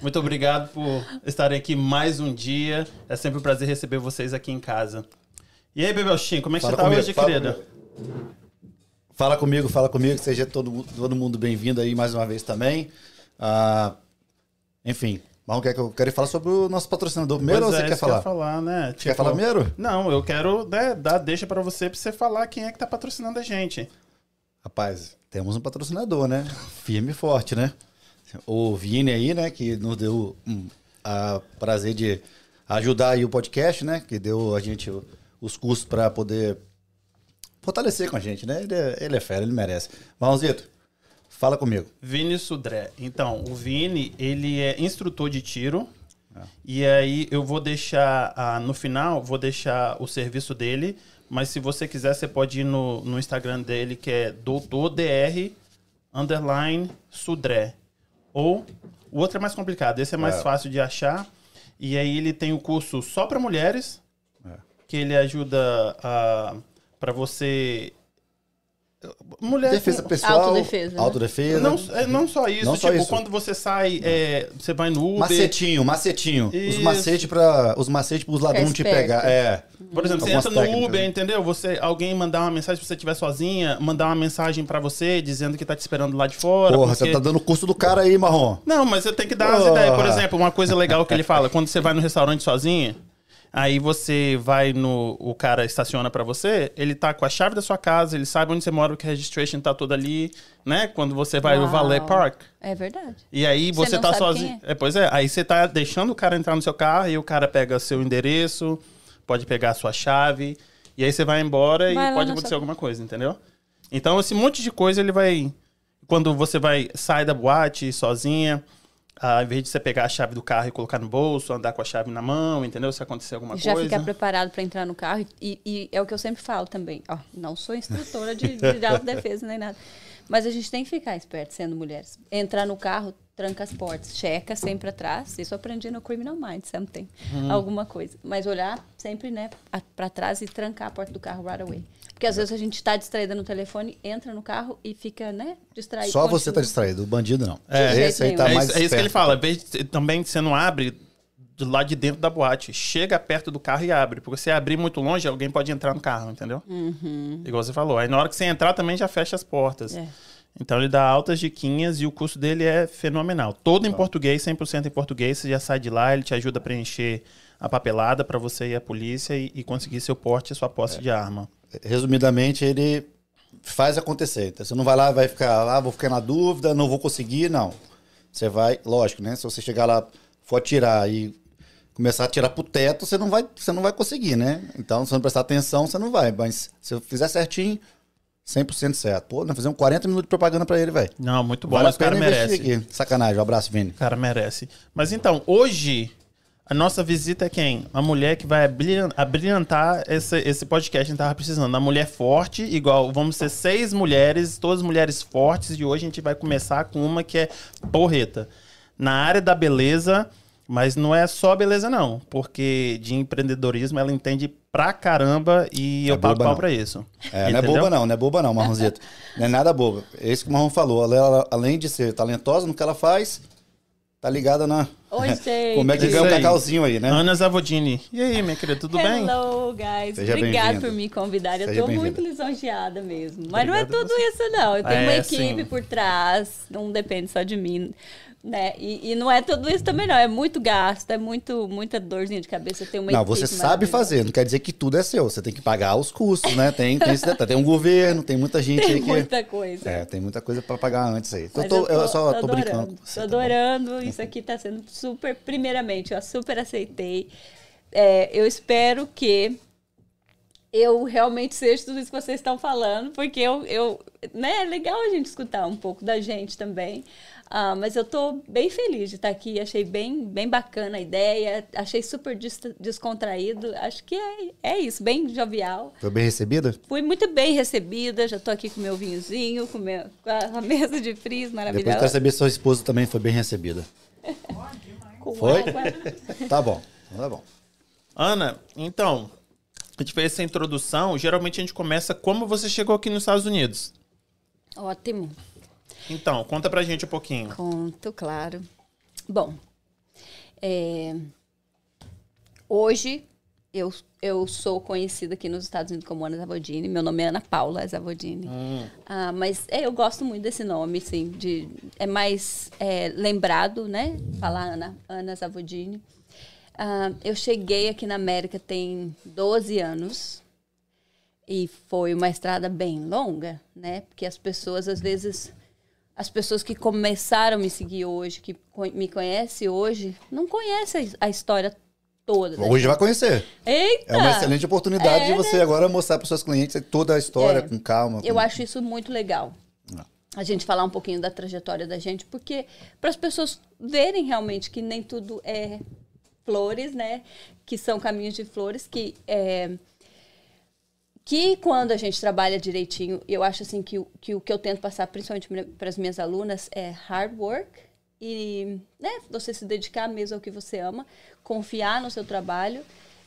Muito obrigado por estarem aqui mais um dia. É sempre um prazer receber vocês aqui em casa. E aí, Bebelchinho, como é que Fala você tá comigo, hoje, fala querida? comigo. Fala comigo, fala comigo, seja todo, todo mundo bem-vindo aí mais uma vez também. Ah, enfim, vamos quer que eu quero falar sobre o nosso patrocinador primeiro Pois ou você é, quer isso que eu ia falar? falar, né? Quer falar primeiro? Não, eu quero né, dar deixa pra você, pra você falar quem é que tá patrocinando a gente. Rapaz, temos um patrocinador, né? Firme e forte, né? O Vini aí, né, que nos deu um, a prazer de ajudar aí o podcast, né? Que deu a gente os custos para poder fortalecer com a gente, né? Ele é, ele é fera, ele merece. Marronzito, fala comigo. Vini Sudré. Então, o Vini, ele é instrutor de tiro. É. E aí eu vou deixar, ah, no final, vou deixar o serviço dele. Mas se você quiser, você pode ir no, no Instagram dele, que é doutordr underline Sudré. Ou o outro é mais complicado, esse é mais É. fácil de achar. E aí ele tem o curso só para mulheres, É. que ele ajuda a para você mulher Defesa com- pessoal, Autodefesa, né? autodefesa. não, é, não só isso, Não só tipo, isso. quando você sai, é, você vai no Uber. Macetinho, macetinho. Os Isso. macetes para os macetes para os ladrões te pegar. É. Por exemplo, você Algumas entra no técnicas, Uber, né? entendeu? Você, alguém mandar uma mensagem se você estiver sozinha, mandar uma mensagem pra você dizendo que tá te esperando lá de fora. Porra, porque- você tá dando o curso do cara aí, Marrom. Não, mas você tem que dar as Porra. ideias. Por exemplo, uma coisa legal que ele fala, quando você vai no restaurante sozinha, aí você vai no. O cara estaciona pra você, ele tá com a chave da sua casa, ele sabe onde você mora, que a registration tá toda ali, né? Quando você vai no Uau. Valet Park. É verdade. E aí Você você, tá sozinho. quem É, pois é, aí você tá deixando o cara entrar no seu carro e o cara pega seu endereço, pode pegar a sua chave, e aí você vai embora Vai e pode acontecer sua- alguma coisa, entendeu? Então, esse monte de coisa ele vai. Quando você vai sair da boate sozinha, ah, ao invés de você pegar a chave do carro e colocar no bolso, andar com a chave na mão, entendeu? Se acontecer alguma Já coisa. ficar preparado para entrar no carro. E, e é o que eu sempre falo também. Ó, não sou instrutora de, de autodefesa nem nada. Mas a gente tem que ficar esperto sendo mulheres. Entrar no carro, tranca as portas, checa sempre atrás. Isso eu aprendi no Criminal Minds, sempre tem Uhum. alguma coisa. Mas olhar sempre, né, para trás e trancar a porta do carro right away. Porque às vezes a gente tá distraída no telefone, entra no carro e fica, né, distraído. Só você tá continua. distraindo, o bandido não. É. De Esse aí tá é, mais isso, é isso que ele fala. Também você não abre do lado de dentro da boate. Chega perto do carro e abre. Porque se abrir muito longe, alguém pode entrar no carro, entendeu? Igual você falou. Aí na hora que você entrar também já fecha as portas. É. Então ele dá altas diquinhas e o curso dele é fenomenal. Todo em português, 100% em português. Você já sai de lá, ele te ajuda a preencher a papelada para você ir à polícia e, e conseguir seu porte e sua posse de arma. Resumidamente, ele faz acontecer. Então, você não vai lá e vai ficar lá, vou ficar na dúvida, não vou conseguir, não. Você vai, lógico, né? Se você chegar lá, for atirar e começar a atirar pro teto, você não vai, você não vai conseguir, né? Então, se você não prestar atenção, você não vai. Mas se eu fizer certinho, 100% certo. Pô, nós fizemos 40 minutos de propaganda pra ele, velho. Não, muito bom, Vale mas o cara merece. aqui. Sacanagem. Um abraço, Vini. O cara merece. Mas então, hoje, a nossa visita é quem? Uma mulher que vai abrilhan- abrilhantar esse, esse podcast que a gente tava precisando. Uma mulher forte, igual, vamos ser seis mulheres, todas mulheres fortes, e hoje a gente vai começar com uma que é porreta. Na área da beleza, mas não é só beleza não, porque de empreendedorismo ela entende pra caramba e eu pago pau não. pra isso. É, não é boba não, não é boba não, Marronzito. não é nada boba. É isso que o Marrom falou. Ela, ela, além de ser talentosa no que ela faz, tá ligada na... Oi, gente. Como é que ganha um aí. cacauzinho aí, né? Ana Zavodini. E aí, minha querida, tudo bem? Hello, guys. Seja Obrigada por me convidar. Eu Seja tô muito lisonjeada mesmo. Mas não é Obrigado tudo isso, não. Eu tenho É, uma equipe sim. por trás, não depende só de mim. Né? E, e não é tudo isso também, não. É muito gasto, é muito, muita dorzinha de cabeça. Tem uma Não, você sabe fazer, não quer dizer que tudo é seu. Você tem que pagar os custos, né? Tem, tem, esse detalhe. tem um governo, tem muita gente Tem aí que. muita coisa. É, tem muita coisa pra pagar antes aí. Mas Eu, tô- eu só tô, adorando, brincando. com você, Tô tá adorando. Isso aqui tá sendo super. Primeiramente, eu super aceitei. É, eu espero que eu realmente seja tudo isso que vocês estão falando, porque eu, eu né, é legal a gente escutar um pouco da gente também. Ah, mas eu tô bem feliz de estar aqui, achei bem, bem bacana a ideia, achei super des- descontraído, acho que é, é isso, bem jovial. Foi bem recebida? Fui muito bem recebida, já tô aqui com meu vinhozinho, com, meu, com a, mesa de frizz Depois maravilhosa. quero saber se sua esposa também foi bem recebida. Foi? Tá bom, então tá bom. Ana, então, a gente fez essa introdução. Geralmente a gente começa como você chegou aqui nos Estados Unidos. Ótimo. Então, conta pra gente um pouquinho. Conto, claro. Bom, é, hoje eu, eu sou conhecida aqui nos Estados Unidos como Ana Zavodini. Meu nome é Ana Paula Zavodini. Ah, mas é, eu gosto muito desse nome, assim, de, é mais é, lembrado, né? Falar Ana, Ana Zavodini. Ah, eu cheguei aqui na América tem 12 anos. E foi uma estrada bem longa, né? Porque as pessoas, às vezes, as pessoas que começaram a me seguir hoje, que me conhecem hoje, não conhecem a história toda. né? Hoje vai conhecer. Eita! É uma excelente oportunidade É, de você agora mostrar para seus clientes toda a história É. com calma. Eu com- acho isso muito legal. A gente falar um pouquinho da trajetória da gente, porque para as pessoas verem realmente que nem tudo é flores, né? Que são caminhos de flores, que é, que quando a gente trabalha direitinho, eu acho assim que, o- que o que eu tento passar, principalmente para as minhas alunas, é hard work e né, você se dedicar mesmo ao que você ama, confiar no seu trabalho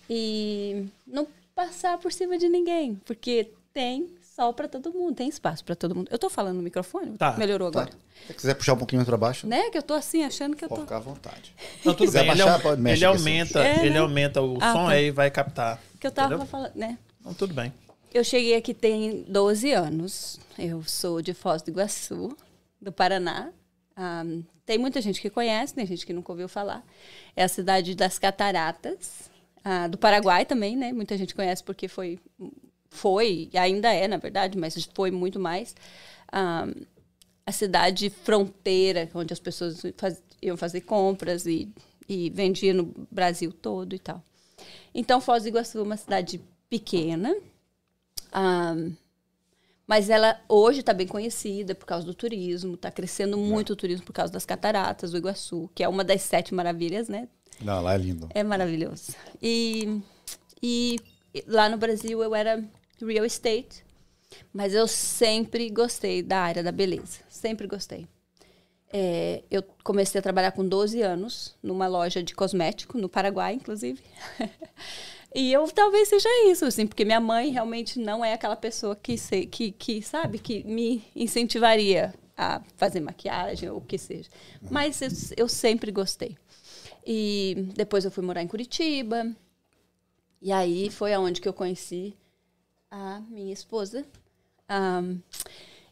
e não passar por cima de ninguém, porque tem sol para todo mundo, tem espaço para todo mundo. Eu tô falando no microfone? Tá, Melhorou Tá. agora. Se quiser puxar um pouquinho para baixo, Né? Que eu tô assim, achando que eu pode tô... ficar à vontade. Não, tudo quiser bem. Ele, baixar, au- pode mexer ele com esse- aumenta, É, ele né? aumenta o Ah, som tá. aí e vai captar. Que eu tava entendeu? falando, né? Então, tudo bem. Eu cheguei aqui tem 12 anos. Eu sou de Foz do Iguaçu, do Paraná. Ah, tem muita gente que conhece, tem gente que nunca ouviu falar. É a cidade das Cataratas, ah, do Paraguai também, né? Muita gente conhece porque foi, foi, ainda é, na verdade, mas foi muito mais. Ah, a cidade fronteira, onde as pessoas faz- iam fazer compras e, e vendiam no Brasil todo e tal. Então, Foz do Iguaçu é uma cidade pequena, Mas ela hoje está bem conhecida por causa do turismo, está crescendo muito o turismo por causa das cataratas do Iguaçu, que é uma das sete maravilhas, né? Não, lá é lindo. É maravilhoso. E, e lá no Brasil eu era real estate, mas eu sempre gostei da área da beleza, sempre gostei. É, eu comecei a trabalhar com 12 anos numa loja de cosmético, no Paraguai, inclusive. e eu talvez seja isso, assim, porque minha mãe realmente não é aquela pessoa que, se, que, que, sabe, que me incentivaria a fazer maquiagem ou o que seja. Mas eu, eu sempre gostei. E depois eu fui morar em Curitiba. E aí foi aonde que eu conheci a minha esposa. Ahn,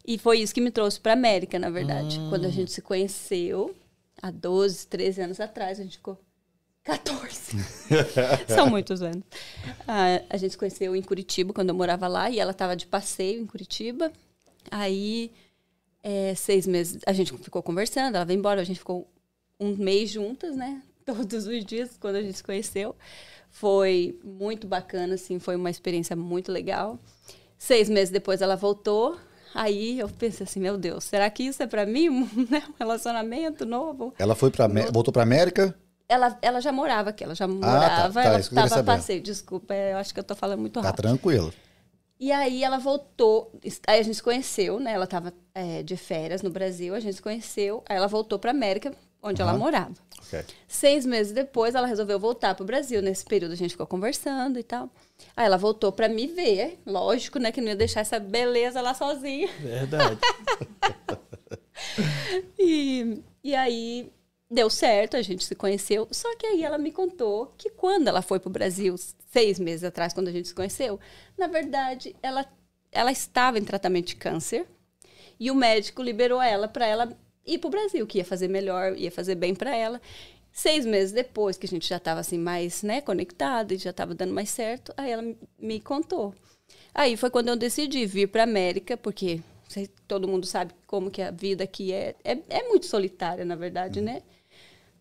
e foi isso que me trouxe para América, na verdade. Quando a gente se conheceu, há 12, 13 anos atrás, a gente ficou 14. São muitos anos. Ah, a gente se conheceu em Curitiba, quando eu morava lá, e ela estava de passeio em Curitiba. Aí, é, seis meses, a gente ficou conversando, ela veio embora, a gente ficou um mês juntas, né? Todos os dias, quando a gente se conheceu. Foi muito bacana, assim, foi uma experiência muito legal. Seis meses depois ela voltou. Aí eu pensei assim, meu Deus, será que isso é para mim? Né? Um relacionamento novo? Ela foi para voltou para América. Ela, ela já morava aqui, ela já morava, tá, ela isso que eu queria estava passeio. Desculpa, é, eu acho que eu tô falando muito Tá rápido. tranquilo. E aí ela voltou, aí a gente se conheceu, né? Ela estava de férias no Brasil, a gente se conheceu, aí ela voltou para América, onde ela Aham. morava. Ok. Seis meses depois, ela resolveu voltar para o Brasil. Nesse período, a gente ficou conversando e tal. Aí ela voltou para me ver. Lógico, né? Que não ia deixar essa beleza lá sozinha. Verdade. E, e aí deu certo, a gente se conheceu. Só que aí ela me contou que quando ela foi para o Brasil, seis meses atrás, quando a gente se conheceu, na verdade, ela, ela estava em tratamento de câncer. E o médico liberou ela para ela ir para o Brasil, que ia fazer melhor, ia fazer bem para ela. Seis meses depois, que a gente já estava assim mais né, conectada e já estava dando mais certo, aí ela me- contou. Aí foi quando eu decidi vir para América, porque todo mundo sabe como que a vida aqui é, é, é muito solitária, na verdade, né?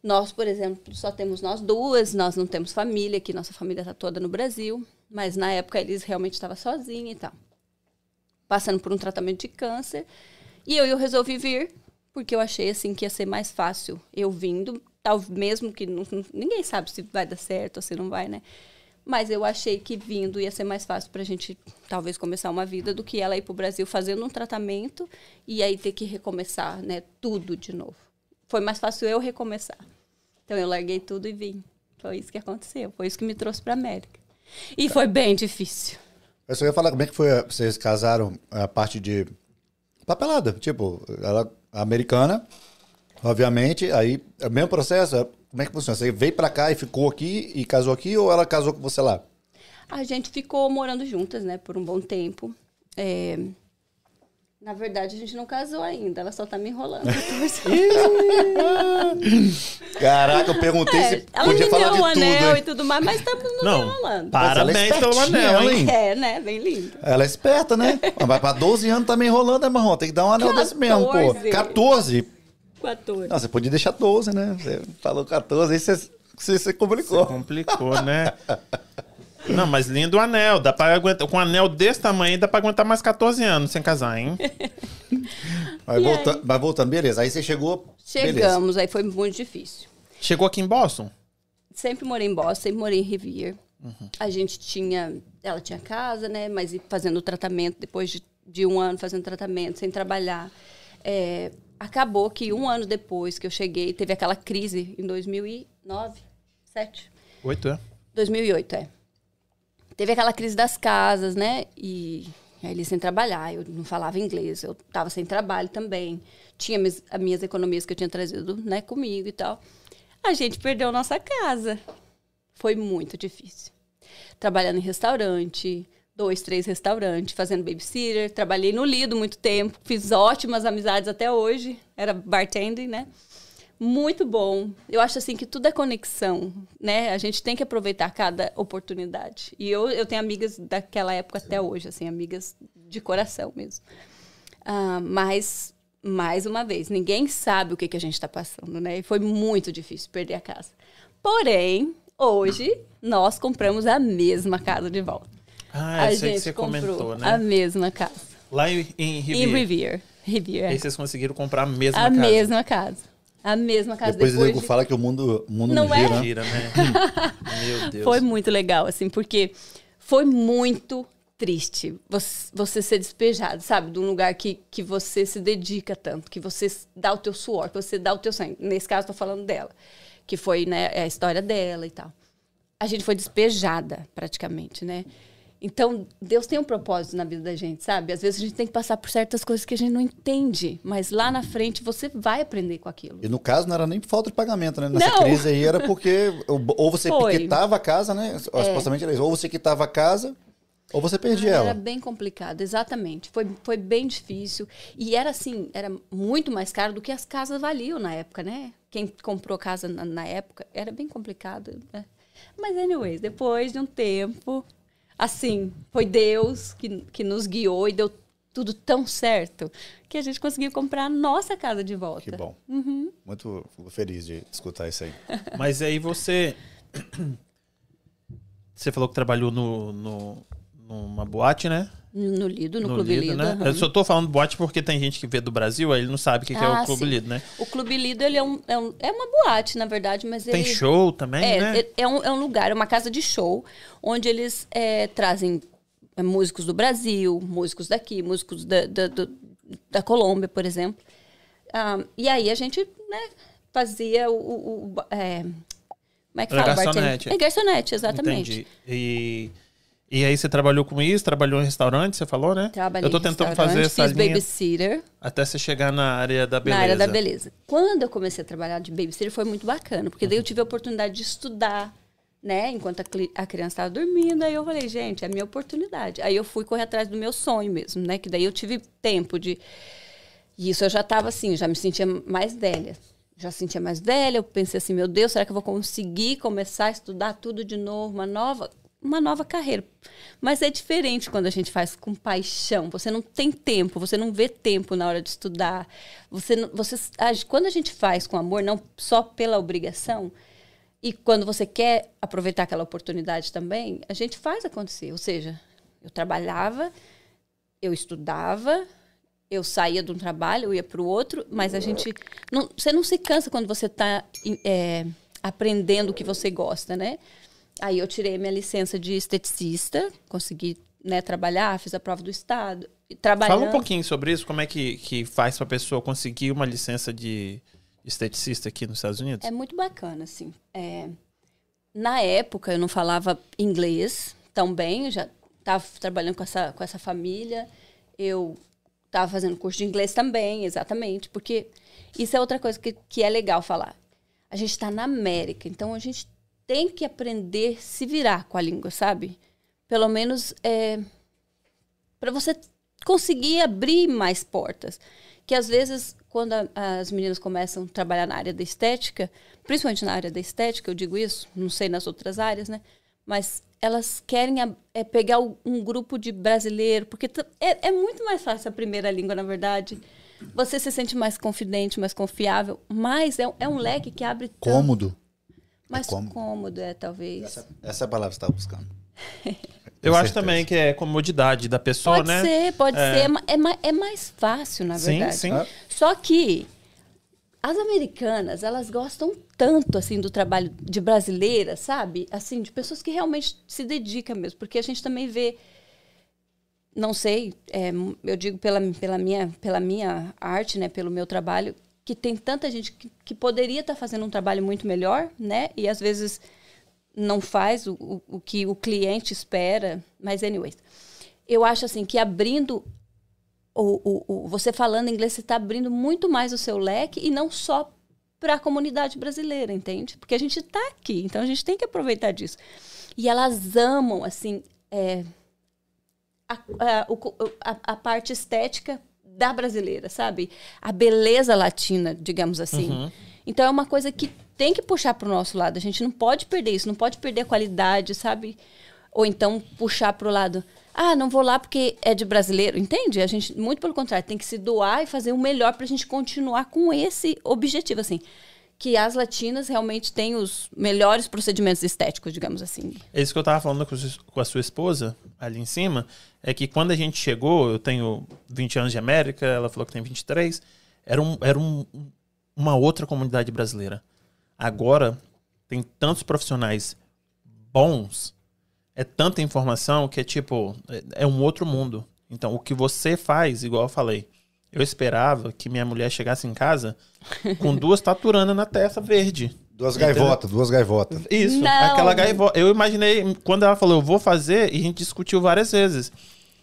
Nós, por exemplo, só temos nós duas, nós não temos família aqui, nossa família está toda no Brasil, mas na época eles realmente estavam sozinhos e tal. Passando por um tratamento de câncer. E eu, eu resolvi vir, porque eu achei assim que ia ser mais fácil eu vindo, tal, mesmo que não- ninguém sabe se vai dar certo ou se não vai, né? Mas eu achei que vindo ia ser mais fácil pra gente talvez começar uma vida do que ela ir pro Brasil fazendo um tratamento e aí ter que recomeçar, né, tudo de novo. Foi mais fácil eu recomeçar. Então eu larguei tudo e vim. Foi isso que aconteceu, foi isso que me trouxe pra América. E foi bem difícil. Eu só ia falar como é que foi, vocês casaram a parte de papelada. Tipo, ela americana, Obviamente, aí é o mesmo processo. é- Como é que funciona? Você veio pra cá e ficou aqui e casou aqui ou ela casou com você lá? A gente ficou morando juntas, né, por um bom tempo. É, Na verdade, a gente não casou ainda, ela só tá me enrolando. Caraca, eu perguntei É, se ela podia me falar deu de um tudo. anel hein? e tudo mais, mas estamos nos Não, enrolando. parabéns Mas ela é pelo anel, hein? É, né? Bem lindo. Ela é esperta, né? Mas pra 12 anos tá me enrolando, né, Marrom? Tem que dar um anel desse mesmo, pô. 14. 14? 14. Não, você podia deixar 12, né? Você falou 14, aí você, você, você complicou. Complicou, né? Não, mas lindo o anel. Dá pra aguentar. Com um anel desse tamanho, dá pra aguentar mais 14 anos sem casar, hein? Mas, volta, aí? mas voltando, beleza. Aí você chegou. Beleza. Chegamos, aí foi muito difícil. Chegou aqui em Boston? Sempre morei em Boston, sempre morei em Rivier. Uhum. A gente tinha. Ela tinha casa, né? Mas fazendo tratamento, depois de, de um ano fazendo tratamento, sem trabalhar. É, acabou que um ano depois que eu cheguei, teve aquela crise em 2009, 7. Oito, é? 2008, é. Teve aquela crise das casas, né? E aí ele sem trabalhar, eu não falava inglês, eu tava sem trabalho também. Tinha mis, as minhas economias que eu tinha trazido, né, comigo e tal. A gente perdeu nossa casa. Foi muito difícil. Trabalhando em restaurante, dois, três restaurantes, fazendo babysitter. Trabalhei no Lido muito tempo, fiz ótimas amizades até hoje. Era bartending, né? Muito bom. Eu acho assim que tudo é conexão, né? A gente tem que aproveitar cada oportunidade. E eu, eu tenho amigas daquela época até hoje, assim, amigas de coração mesmo. Ah, mas, mais uma vez, ninguém sabe o que, que a gente está passando, né? E foi muito difícil perder a casa. Porém, hoje, nós compramos a mesma casa de volta. Ah, a sei que gente você comentou, a né? mesma casa. Lá em, em Em Riviera. Riviera. Riviera. Aí vocês conseguiram comprar a mesma A casa. mesma casa. A mesma casa. Depois, o Depois nego de- fala que o mundo, o mundo não, Não é? gira, né? Gira, né? Meu Deus. Foi muito legal, assim, porque foi muito triste você, você ser despejado, sabe? De um lugar que, que você se dedica tanto, que você dá o teu suor, que você dá o teu sangue. Nesse caso, estou falando dela, que foi né, a história dela e tal. A gente foi despejada, praticamente, né? Então, Deus tem um propósito na vida da gente, sabe? Às vezes a gente tem que passar por certas coisas que a gente não entende, mas lá na frente você vai aprender com aquilo. E no caso não era nem por falta de pagamento, né? Nessa Não. crise aí era porque ou você Foi. quitava a casa, né? Supostamente era isso. Ou você quitava a casa, ou você perdia Era ela. bem complicado, exatamente. Foi, foi bem difícil. E era assim, era muito mais caro do que as casas valiam na época, né? Quem comprou casa na, na época era bem complicado. né? Mas, anyways, depois de um tempo, assim, foi Deus que, que nos guiou e deu tudo tão certo que a gente conseguiu comprar a nossa casa de volta. Que bom. Uhum. Muito feliz de escutar isso aí. Mas aí você. Você falou que trabalhou no, no, numa boate, né? No Lido, no, Clube Lido. né? aham. Eu só tô falando boate porque tem gente que vê do Brasil, aí ele não sabe o que, que é Ah, o Clube sim. Lido, né? O Clube Lido, ele é, um, é, um- é uma boate, na verdade, mas Tem ele... show também, É, né? é, é um, é um lugar, é uma casa de show, onde eles é, trazem é, músicos do Brasil, músicos daqui, músicos da, da, do- da Colômbia, por exemplo. Ah, e aí a gente né, fazia o. o- o- é, como é que fala? garçonete. bartender? É garçonete, exatamente. Entendi. E, e aí você trabalhou com isso, trabalhou em restaurante, você falou, né? Trabalhei Eu tô tentando fazer essa fiz linha babysitter até você chegar na área da beleza. na área da beleza. Quando eu comecei a trabalhar de babysitter foi muito bacana, porque daí eu tive a oportunidade de estudar, né? Enquanto a, a criança estava dormindo, aí eu falei, gente, é a minha oportunidade. Aí eu fui correr atrás do meu sonho mesmo, né? Que daí eu tive tempo de... E isso eu já estava assim, já me sentia mais velha. Já sentia mais velha, eu pensei assim, meu Deus, será que eu vou conseguir começar a estudar tudo de novo, uma nova, uma nova carreira? Mas é diferente quando a gente faz com paixão. Você não tem tempo, você não vê tempo na hora de estudar. Você, você, quando a gente faz com amor, não só pela obrigação, e quando você quer aproveitar aquela oportunidade também, a gente faz acontecer. Ou seja, eu trabalhava, eu estudava, eu saía de um trabalho, eu ia para o outro, mas a gente. Não, você não se cansa quando você está aprendendo o que você gosta, né? Aí eu tirei minha licença de esteticista, consegui né, trabalhar, fiz a prova do Estado. Trabalhando, Fala um pouquinho sobre isso, como é que, que faz pra pessoa conseguir uma licença de esteticista aqui nos Estados Unidos? É muito bacana, assim. É, na época, eu não falava inglês tão bem, eu já estava trabalhando com essa, com essa família. Eu Estava fazendo curso de inglês também, exatamente. Porque isso é outra coisa que, que é legal falar. A gente está na América, então a gente tem que aprender se virar com a língua, sabe? Pelo menos é, para você conseguir abrir mais portas. Que às vezes, quando a, as meninas começam a trabalhar na área da estética, principalmente na área da estética, eu digo isso, não sei nas outras áreas, né? Mas elas querem a, é, pegar um grupo de brasileiro, porque é, é muito mais fácil a primeira língua, na verdade. Você se sente mais confidente, mais confiável, mas é, é um leque que abre. Cômodo. Mais É cômodo. cômodo, é, talvez. Essa, essa é a palavra que você estava buscando. Eu acho também que é comodidade da pessoa, Pode né? ser, pode É. ser. É, é, é mais fácil, na Sim, verdade. sim. Ah, Só que as americanas, elas gostam tanto, assim, do trabalho de brasileira, sabe? Assim, de pessoas que realmente se dedicam mesmo. Porque a gente também vê, não sei, é, eu digo pela, pela, minha, pela minha arte, né? Pelo meu trabalho, que tem tanta gente que, que poderia estar fazendo um trabalho muito melhor, né? E às vezes não faz o, o, o que o cliente espera. Mas, anyways, eu acho, assim, que abrindo o, o, você falando inglês, você está abrindo muito mais o seu leque e não só para a comunidade brasileira, entende? Porque a gente está aqui, então a gente tem que aproveitar disso. E elas amam, assim, é, a, a, a- a parte estética da brasileira, sabe? A beleza latina, digamos assim. Então é uma coisa que tem que puxar para o nosso lado. A gente não pode perder isso, não pode perder a qualidade, sabe? Ou então puxar para o lado, ah, não vou lá porque é de brasileiro, entende? A gente, muito pelo contrário, tem que se doar e fazer o melhor para a gente continuar com esse objetivo, assim. Que as latinas realmente têm os melhores procedimentos estéticos, digamos assim. É isso que eu tava falando com a sua- com a sua esposa, ali em cima, é que quando a gente chegou, eu tenho 20 anos de América, ela falou que tem 23, era, um, era um, uma outra comunidade brasileira. Agora, tem tantos profissionais bons, é tanta informação que é tipo, é, é um outro mundo. Então, o que você faz, igual eu falei, eu esperava que minha mulher chegasse em casa com duas taturanas na testa verde. Duas gaivotas, duas gaivotas. Isso, Não. aquela gaivota. Eu imaginei, quando ela falou, eu vou fazer, e a gente discutiu várias vezes.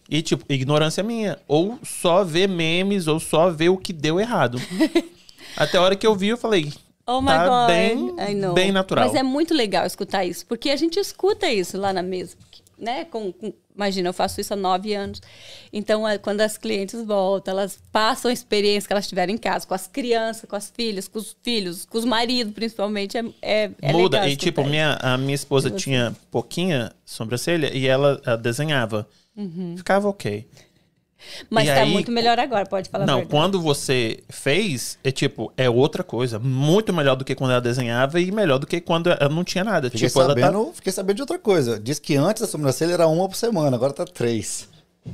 E, tipo, ignorância minha. Ou só ver memes, ou só ver o que deu errado. Até a hora que eu vi, eu falei, Oh my Tá God. bem- I know. bem natural. Mas é muito legal escutar isso, porque a gente escuta isso lá na mesa, né? Com, com- imagina, eu faço isso há nove anos. Então, é, quando as clientes voltam, elas passam a experiência que elas tiveram em casa, com as crianças, com as filhas, com os filhos, com os maridos, principalmente, é, é, é muda. E, tipo, minha, a minha esposa tinha pouquinha sobrancelha e ela, ela desenhava. Ficava ok. Mas e tá aí, muito melhor agora, pode falar Não, quando você fez, é tipo, é outra coisa. Muito melhor do que quando ela desenhava e melhor do que quando ela não tinha nada. Fiquei, tipo, ela tá sabendo, fiquei sabendo de outra coisa. Diz que antes a sobrancelha era uma por semana, agora tá três.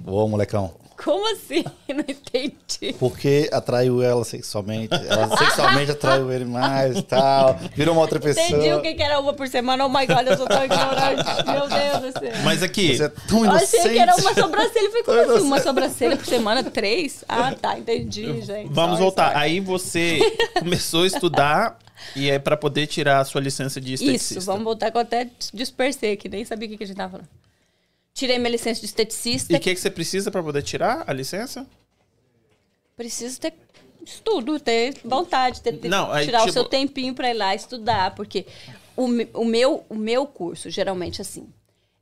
Ô, molecão. Como assim? Não entendi. Porque atraiu ela sexualmente. Ela sexualmente atraiu ele mais e tal. Virou uma outra pessoa. Entendi o que que era uma por semana. Oh my God, eu sou tão ignorante. Meu Deus do céu. Mas aqui, Você é tão Eu achei que era uma sobrancelha. Falei, como assim? Uma sobrancelha por semana? Três? Ah, tá, entendi, gente. vamos Sorry, voltar. sorry. Aí você começou a estudar e é pra poder tirar a sua licença de esteticista. Isso, vamos voltar que eu até dispersei aqui, nem sabia o que que a gente tava falando. Tirei minha licença de esteticista. E o que, que você precisa pra poder tirar a licença? Preciso ter estudo, ter vontade, ter, Não, aí, tirar o tipo- seu tempinho pra ir lá estudar, porque o, o, meu, o meu curso, geralmente assim,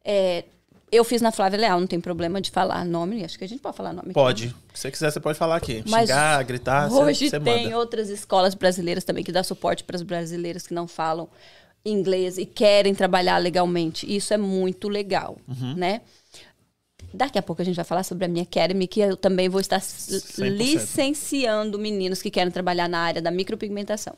é, eu fiz na Flávia Leal, não tem problema de falar nome, acho que a gente pode falar nome. aqui, né? Pode. Se você quiser, você pode falar aqui. Mas Xingar, gritar, Hoje você, você tem manda. outras escolas brasileiras também que dá suporte para as brasileiras que não falam inglês e querem trabalhar legalmente. Isso é muito legal, Uhum. né? Daqui a pouco a gente vai falar sobre a minha Academy, que eu também vou estar s- 100%. licenciando meninos que querem trabalhar na área da micropigmentação.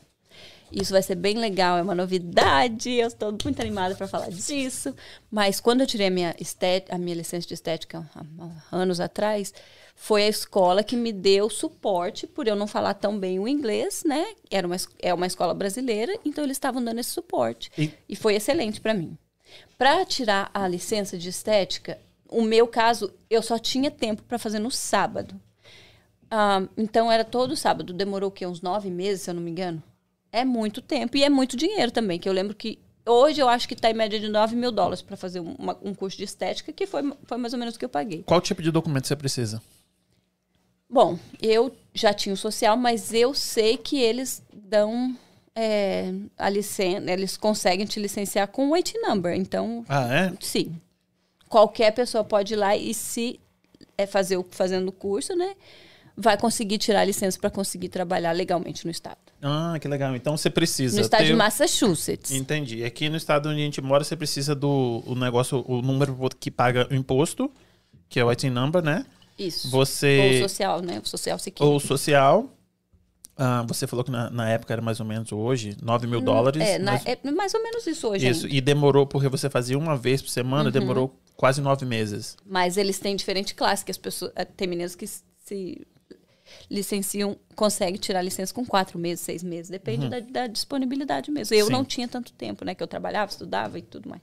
Isso vai ser bem legal, é uma novidade. Eu estou muito animada para falar disso. Mas quando eu tirei a minha, estet a minha licença de estética há anos atrás, foi a escola que me deu suporte por eu não falar tão bem o inglês, né? Era uma, é uma escola brasileira, então eles estavam dando esse suporte. E- E, foi excelente para mim. Para tirar a licença de estética, o meu caso, eu só tinha tempo para fazer no sábado. Ah, então era todo sábado. Demorou o quê? Uns nove meses, se eu não me engano. É muito tempo e é muito dinheiro também. Que eu lembro que hoje eu acho que está em média de 9 mil dólares para fazer uma- um curso de estética, que foi, foi mais ou menos o que eu paguei. Qual tipo de documento você precisa? Bom, eu já tinha o social, mas eu sei que eles dão é, a licença, eles conseguem te licenciar com o wait number. Então, Ah, é? sim. Qualquer pessoa pode ir lá e se é fazer o fazendo o curso, né? Vai conseguir tirar a licença para conseguir trabalhar legalmente no estado. Ah, que legal. Então você precisa. No estado ter- de Massachusetts. Entendi. Aqui no estado onde a gente mora, você precisa do o negócio, o número que paga o imposto, que é o IT number, né? Isso. Ou Você. social, né? O social security. Ou social. Ah, você falou que na, na época era mais ou menos hoje, 9 mil dólares. É, na- mas- é mais ou menos isso hoje. Isso. ainda. E demorou, porque você fazia uma vez por semana, demorou quase nove meses. Mas eles têm diferente classe, que as pessoas. eh, Tem meninas que se licenciam, conseguem tirar licença com quatro meses, seis meses. Depende Uhum. da, da disponibilidade mesmo. Eu Sim. não tinha tanto tempo, né? Que eu trabalhava, estudava e tudo mais.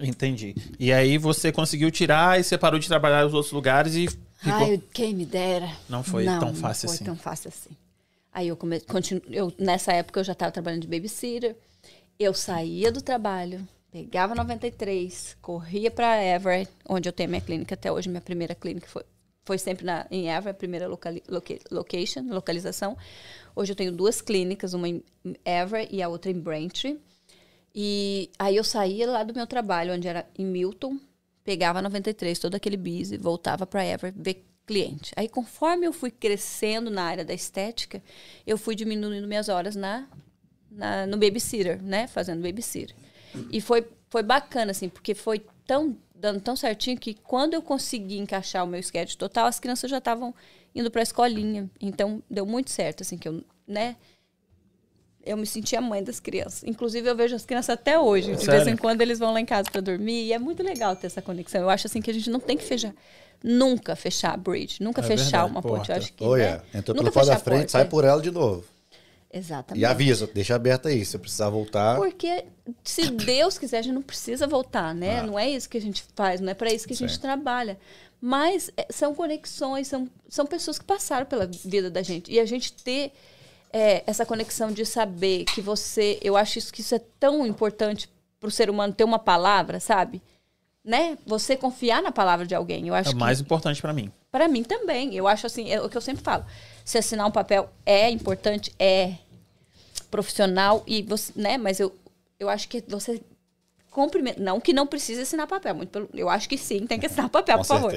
Entendi. E aí você conseguiu tirar e você parou de trabalhar nos outros lugares e ficou. Ai, quem me dera. Não foi tão fácil não assim. foi tão fácil assim. Aí eu comecei, continu, eu nessa época eu já estava trabalhando de babysitter. Eu saía do trabalho, pegava 93, corria para Everett, onde eu tenho minha clínica até hoje, minha primeira clínica foi foi sempre na, em Everett, a primeira locali, loca- location, localização. Hoje eu tenho duas clínicas, uma em Everett e a outra em Braintree. E aí eu saía lá do meu trabalho, onde era em Milton, pegava 93, todo aquele busy, voltava para Everett ver cliente. Aí conforme eu fui crescendo na área da estética, eu fui diminuindo minhas horas na, na no babysitter, né, fazendo babysitter. E foi foi bacana assim, porque foi tão dando tão certinho que quando eu consegui encaixar o meu schedule total, as crianças já estavam indo para a escolinha. Então deu muito certo assim que eu, né, eu me sentia mãe das crianças. Inclusive, eu vejo as crianças até hoje. De Sério? vez em quando eles vão lá em casa para dormir. E é muito legal ter essa conexão. Eu acho assim que a gente não tem que fechar. Nunca fechar a bridge. Nunca É fechar verdade, uma ponte. porta. Eu acho que. Olha, né? entrou Nunca pelo fora da fechar a frente, porta. sai por ela de novo. Exatamente. E avisa, deixa aberta aí. Se precisar voltar. Porque se Deus quiser, a gente não precisa voltar, né? Ah. Não é isso que a gente faz, não é para isso que a gente Sim. trabalha. Mas é, são conexões, são, são pessoas que passaram pela vida da gente. E a gente ter é, essa conexão de saber que você. Eu acho isso, que isso é tão importante para o ser humano ter uma palavra, sabe? Né? Você confiar na palavra de alguém. Eu acho É o que mais importante pra mim. para mim também. Eu acho assim, é o que eu sempre falo. Se assinar um papel é importante, é profissional e você, né? Mas eu, eu acho que você cumprimenta, não que não precise assinar papel, muito pelo, eu acho que sim, tem que assinar papel, Com por favor.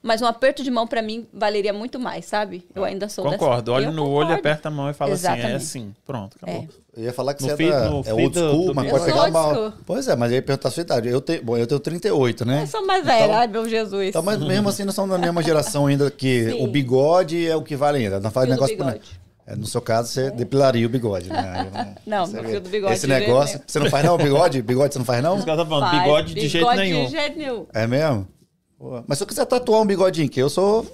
Mas um aperto de mão para mim valeria muito mais, sabe? Eu ainda sou dessa- Concordo. Olha eu no olho, concordo. aperta a mão e fala assim: é Exatamente. assim. Pronto, acabou. Eu ia falar que No você feed- é, da, é old do- school, do mas meu- pode pegar mal. Pois é, mas eu ia perguntar a sua idade. Eu tenho, bom, eu tenho 38, né? Eu sou mais velha, Então- ai meu Jesus. Então, mas mesmo assim, nós somos da mesma geração ainda, que Sim. o bigode é o que vale ainda. Não faz Fio do negócio. É, no seu caso, você depilaria o bigode, né? Não, você meu vê. fio do bigode Esse negócio. Você não faz não, bigode? Bigode você não faz não? Os caras tá falando, bigode de jeito bigode nenhum. de jeito nenhum. É mesmo? Pô, Mas se eu quiser tatuar um bigodinho, que eu sou.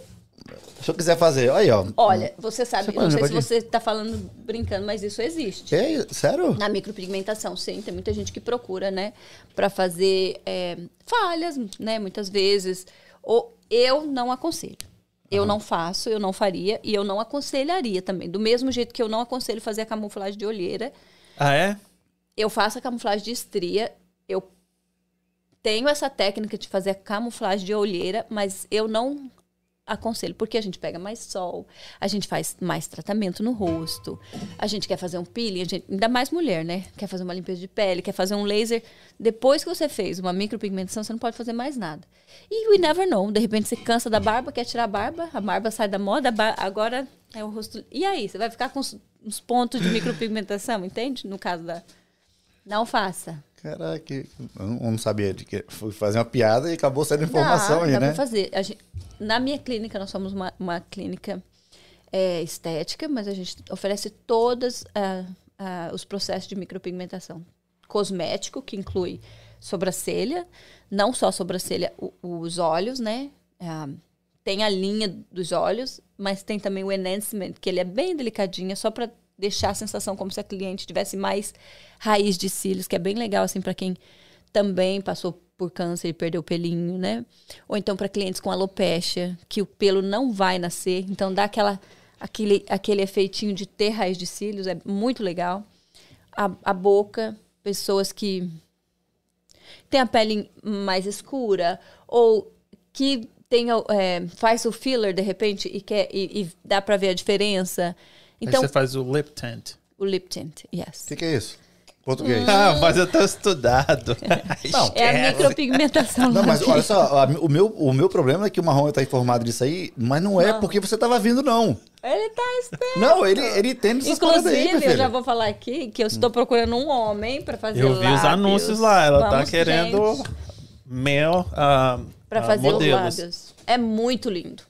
Se eu quiser fazer, aí, ó. Olha, você sabe, Você eu não sei se você está falando brincando, mas isso existe. É, sério? Na micropigmentação, sim, tem muita gente que procura, né, para fazer é, falhas, né, muitas vezes. Ou eu não aconselho. Eu não faço, eu não faria e eu não aconselharia também. Do mesmo jeito que eu não aconselho fazer a camuflagem de olheira, Ah, é? eu faço a camuflagem de estria, tenho essa técnica de fazer camuflagem de olheira, mas eu não aconselho, porque a gente pega mais sol, a gente faz mais tratamento no rosto, a gente quer fazer um peeling, gente, ainda mais mulher, né? Quer fazer uma limpeza de pele, quer fazer um laser. Depois que você fez uma micropigmentação, você não pode fazer mais nada. E we never know. De repente você cansa da barba, quer tirar a barba, a barba sai da moda, agora é o rosto. E aí? Você vai ficar com uns pontos de micropigmentação, entende? No caso da. Não faça. Caraca, eu não, não sabia de que. Fui fazer uma piada e acabou sendo informação dá, aí, dá né? pra fazer. Gente- na minha clínica, nós somos uma, uma clínica é, estética, mas a gente oferece todos os processos de micropigmentação. Cosmético, que inclui sobrancelha, não só sobrancelha, o- os olhos, né? Ah, tem a linha dos olhos, mas tem também o enhancement, que ele é bem delicadinho, é só para deixar a sensação como se a cliente tivesse mais raiz de cílios, que é bem legal assim para quem também passou por câncer e perdeu o pelinho, né? Ou então para clientes com alopecia, que o pelo não vai nascer, então dá aquela aquele aquele efeitinho de ter raiz de cílios, é muito legal. A, a boca, pessoas que têm a pele mais escura ou que tem, é, faz o filler de repente e, quer, e, e dá pra ver a diferença. Então, Aí você faz o lip tint. o lip tint, yes. O que, que é isso? Português. Ah, mas eu tô estudado. Não, É a micropigmentação. Não, mas olha só, a- o meu, o meu problema é que o Marrom tá informado disso aí, mas não é porque você tava vindo, não. Ele tá esperto. Não, ele, ele entende essas paradas aí, Inclusive, eu já vou falar aqui que eu estou procurando um homem pra fazer Eu vi os lábios. anúncios lá. Ela tá Vamos, querendo gente, ah, pra ah, fazer modelos. os lábios. É muito lindo.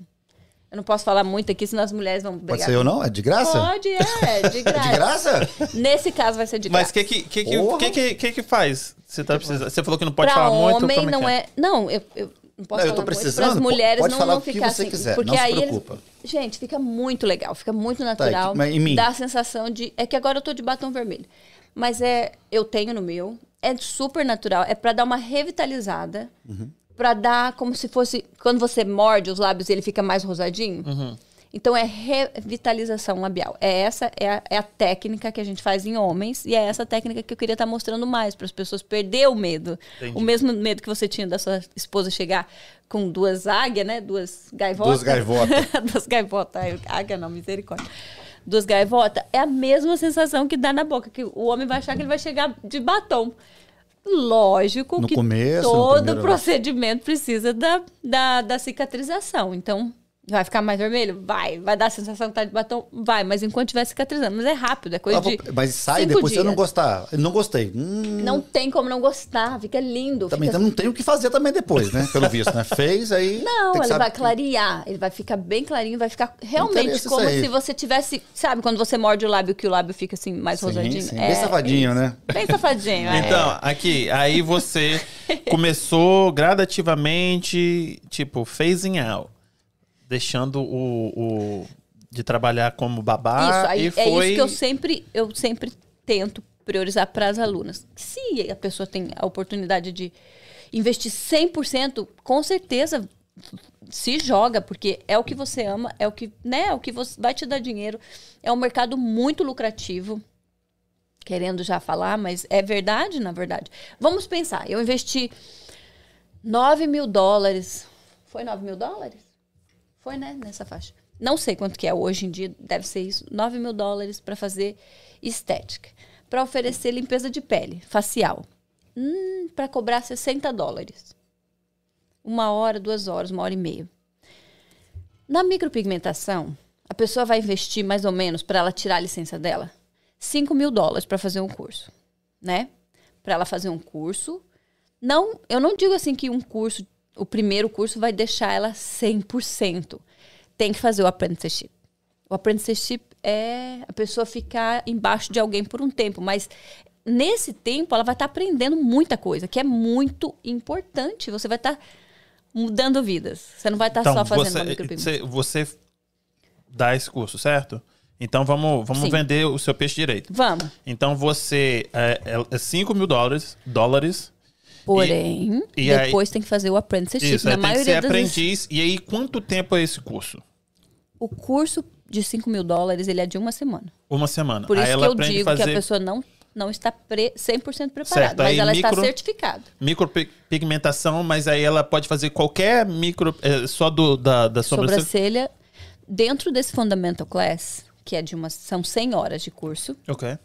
Eu não posso falar muito aqui, senão as mulheres vão Pode brigar. ser eu não? É de graça? Pode, é, de É graça. de graça? Nesse caso vai ser de Mas graça. o que que, que, que, que, que, que que faz? Você, tá precisando, você falou que não pode pra falar muito. homem como não que é... Não, eu, eu não posso Não, eu falar tô muito precisando, para as mulheres pode não, falar não o que ficar você assim. quiser, porque não se aí eles- preocupa. Gente, fica muito legal, fica muito natural. Tá, e- mas em mim? Dá a sensação de... É que agora eu tô de batom vermelho. Mas é... Eu tenho no meu. É super natural. É pra dar uma revitalizada. Uhum. Pra dar como se fosse... Quando você morde os lábios, ele fica mais rosadinho. Uhum. Então é revitalização labial. É essa é a, é a técnica que a gente faz em homens e é essa técnica que eu queria estar mostrando mais para as pessoas perder o medo. Entendi. O mesmo medo que você tinha da sua esposa chegar com duas águias, né? Duas gaivotas. Duas gaivotas. duas gaivotas. Ai, Águia não, misericórdia. Duas gaivotas. É a mesma sensação que dá na boca, que o homem vai achar que ele vai chegar de batom. Lógico No que começo, todo primeiro- procedimento precisa da, da, da cicatrização. Então, vai ficar mais vermelho? Vai. Vai dar a sensação que tá de batom? Vai. Mas enquanto tiver cicatrizando. Mas é rápido, é coisa Ah, vou- de Mas sai cinco depois se eu dias. não gostar. Eu não gostei. Hum, Não tem como não gostar. Fica lindo. também fica então não tem o que fazer também depois, né? Pelo visto, né? Fez, aí. Não, ele saber- vai clarear, ele vai ficar bem clarinho, vai ficar realmente como se você tivesse, sabe, quando você morde o lábio que o lábio fica assim mais Sim, rosadinho. sim. É, Bem safadinho, isso. né? Bem safadinho. é. Então, aqui, aí você começou gradativamente, tipo, phasing out. Deixando o, o- de trabalhar como babá isso, aí, e é foi... isso que eu sempre, eu sempre tento priorizar para as alunas. Se a pessoa tem a oportunidade de investir 100%, com certeza se joga, porque é o que você ama, é o que, né, é o que você vai te dar dinheiro. É um mercado muito lucrativo. Querendo já falar, mas é verdade, na verdade. Vamos pensar, eu investi 9 mil dólares. Foi 9 mil dólares? Foi, né? Nessa faixa. Não sei quanto que é hoje em dia, deve ser isso. 9 mil dólares para fazer estética. Para oferecer limpeza de pele, facial. Hum, para cobrar 60 dólares. Uma hora, duas horas, uma hora e meia. Na micropigmentação, a pessoa vai investir mais ou menos para ela tirar a licença dela 5 mil dólares para fazer um curso, né? Para ela fazer um curso. Não, eu não digo assim que um curso, o primeiro curso vai deixar ela 100%. Tem que fazer o apprenticeship. O apprenticeship é a pessoa ficar embaixo de alguém por um tempo, mas nesse tempo ela vai estar aprendendo muita coisa, que é muito importante. Você vai estar mudando vidas. Você não vai estar Então, só fazendo você, uma você, você dá esse curso, certo? Então vamos, vamos Sim. vender o seu peixe direito. Vamos. Então você é, é 5 mil dólares, dólares. Porém, e aí- depois tem que fazer o apprenticeship. Isso, Na aí tem que maioria ser das aprendiz. E aí, quanto tempo é esse curso? o curso de 5 mil dólares ele é de uma semana. Uma semana. Por aí isso que eu digo fazer que a pessoa não, não está pre, 100% preparada, Certo, mas aí ela está micro- certificada. micropigmentação, mas aí ela pode fazer qualquer micro. é, só do, da, da sobrancelha. Sobrancelha, dentro desse Fundamental Class, que é de uma, são 100 horas de curso, Ok.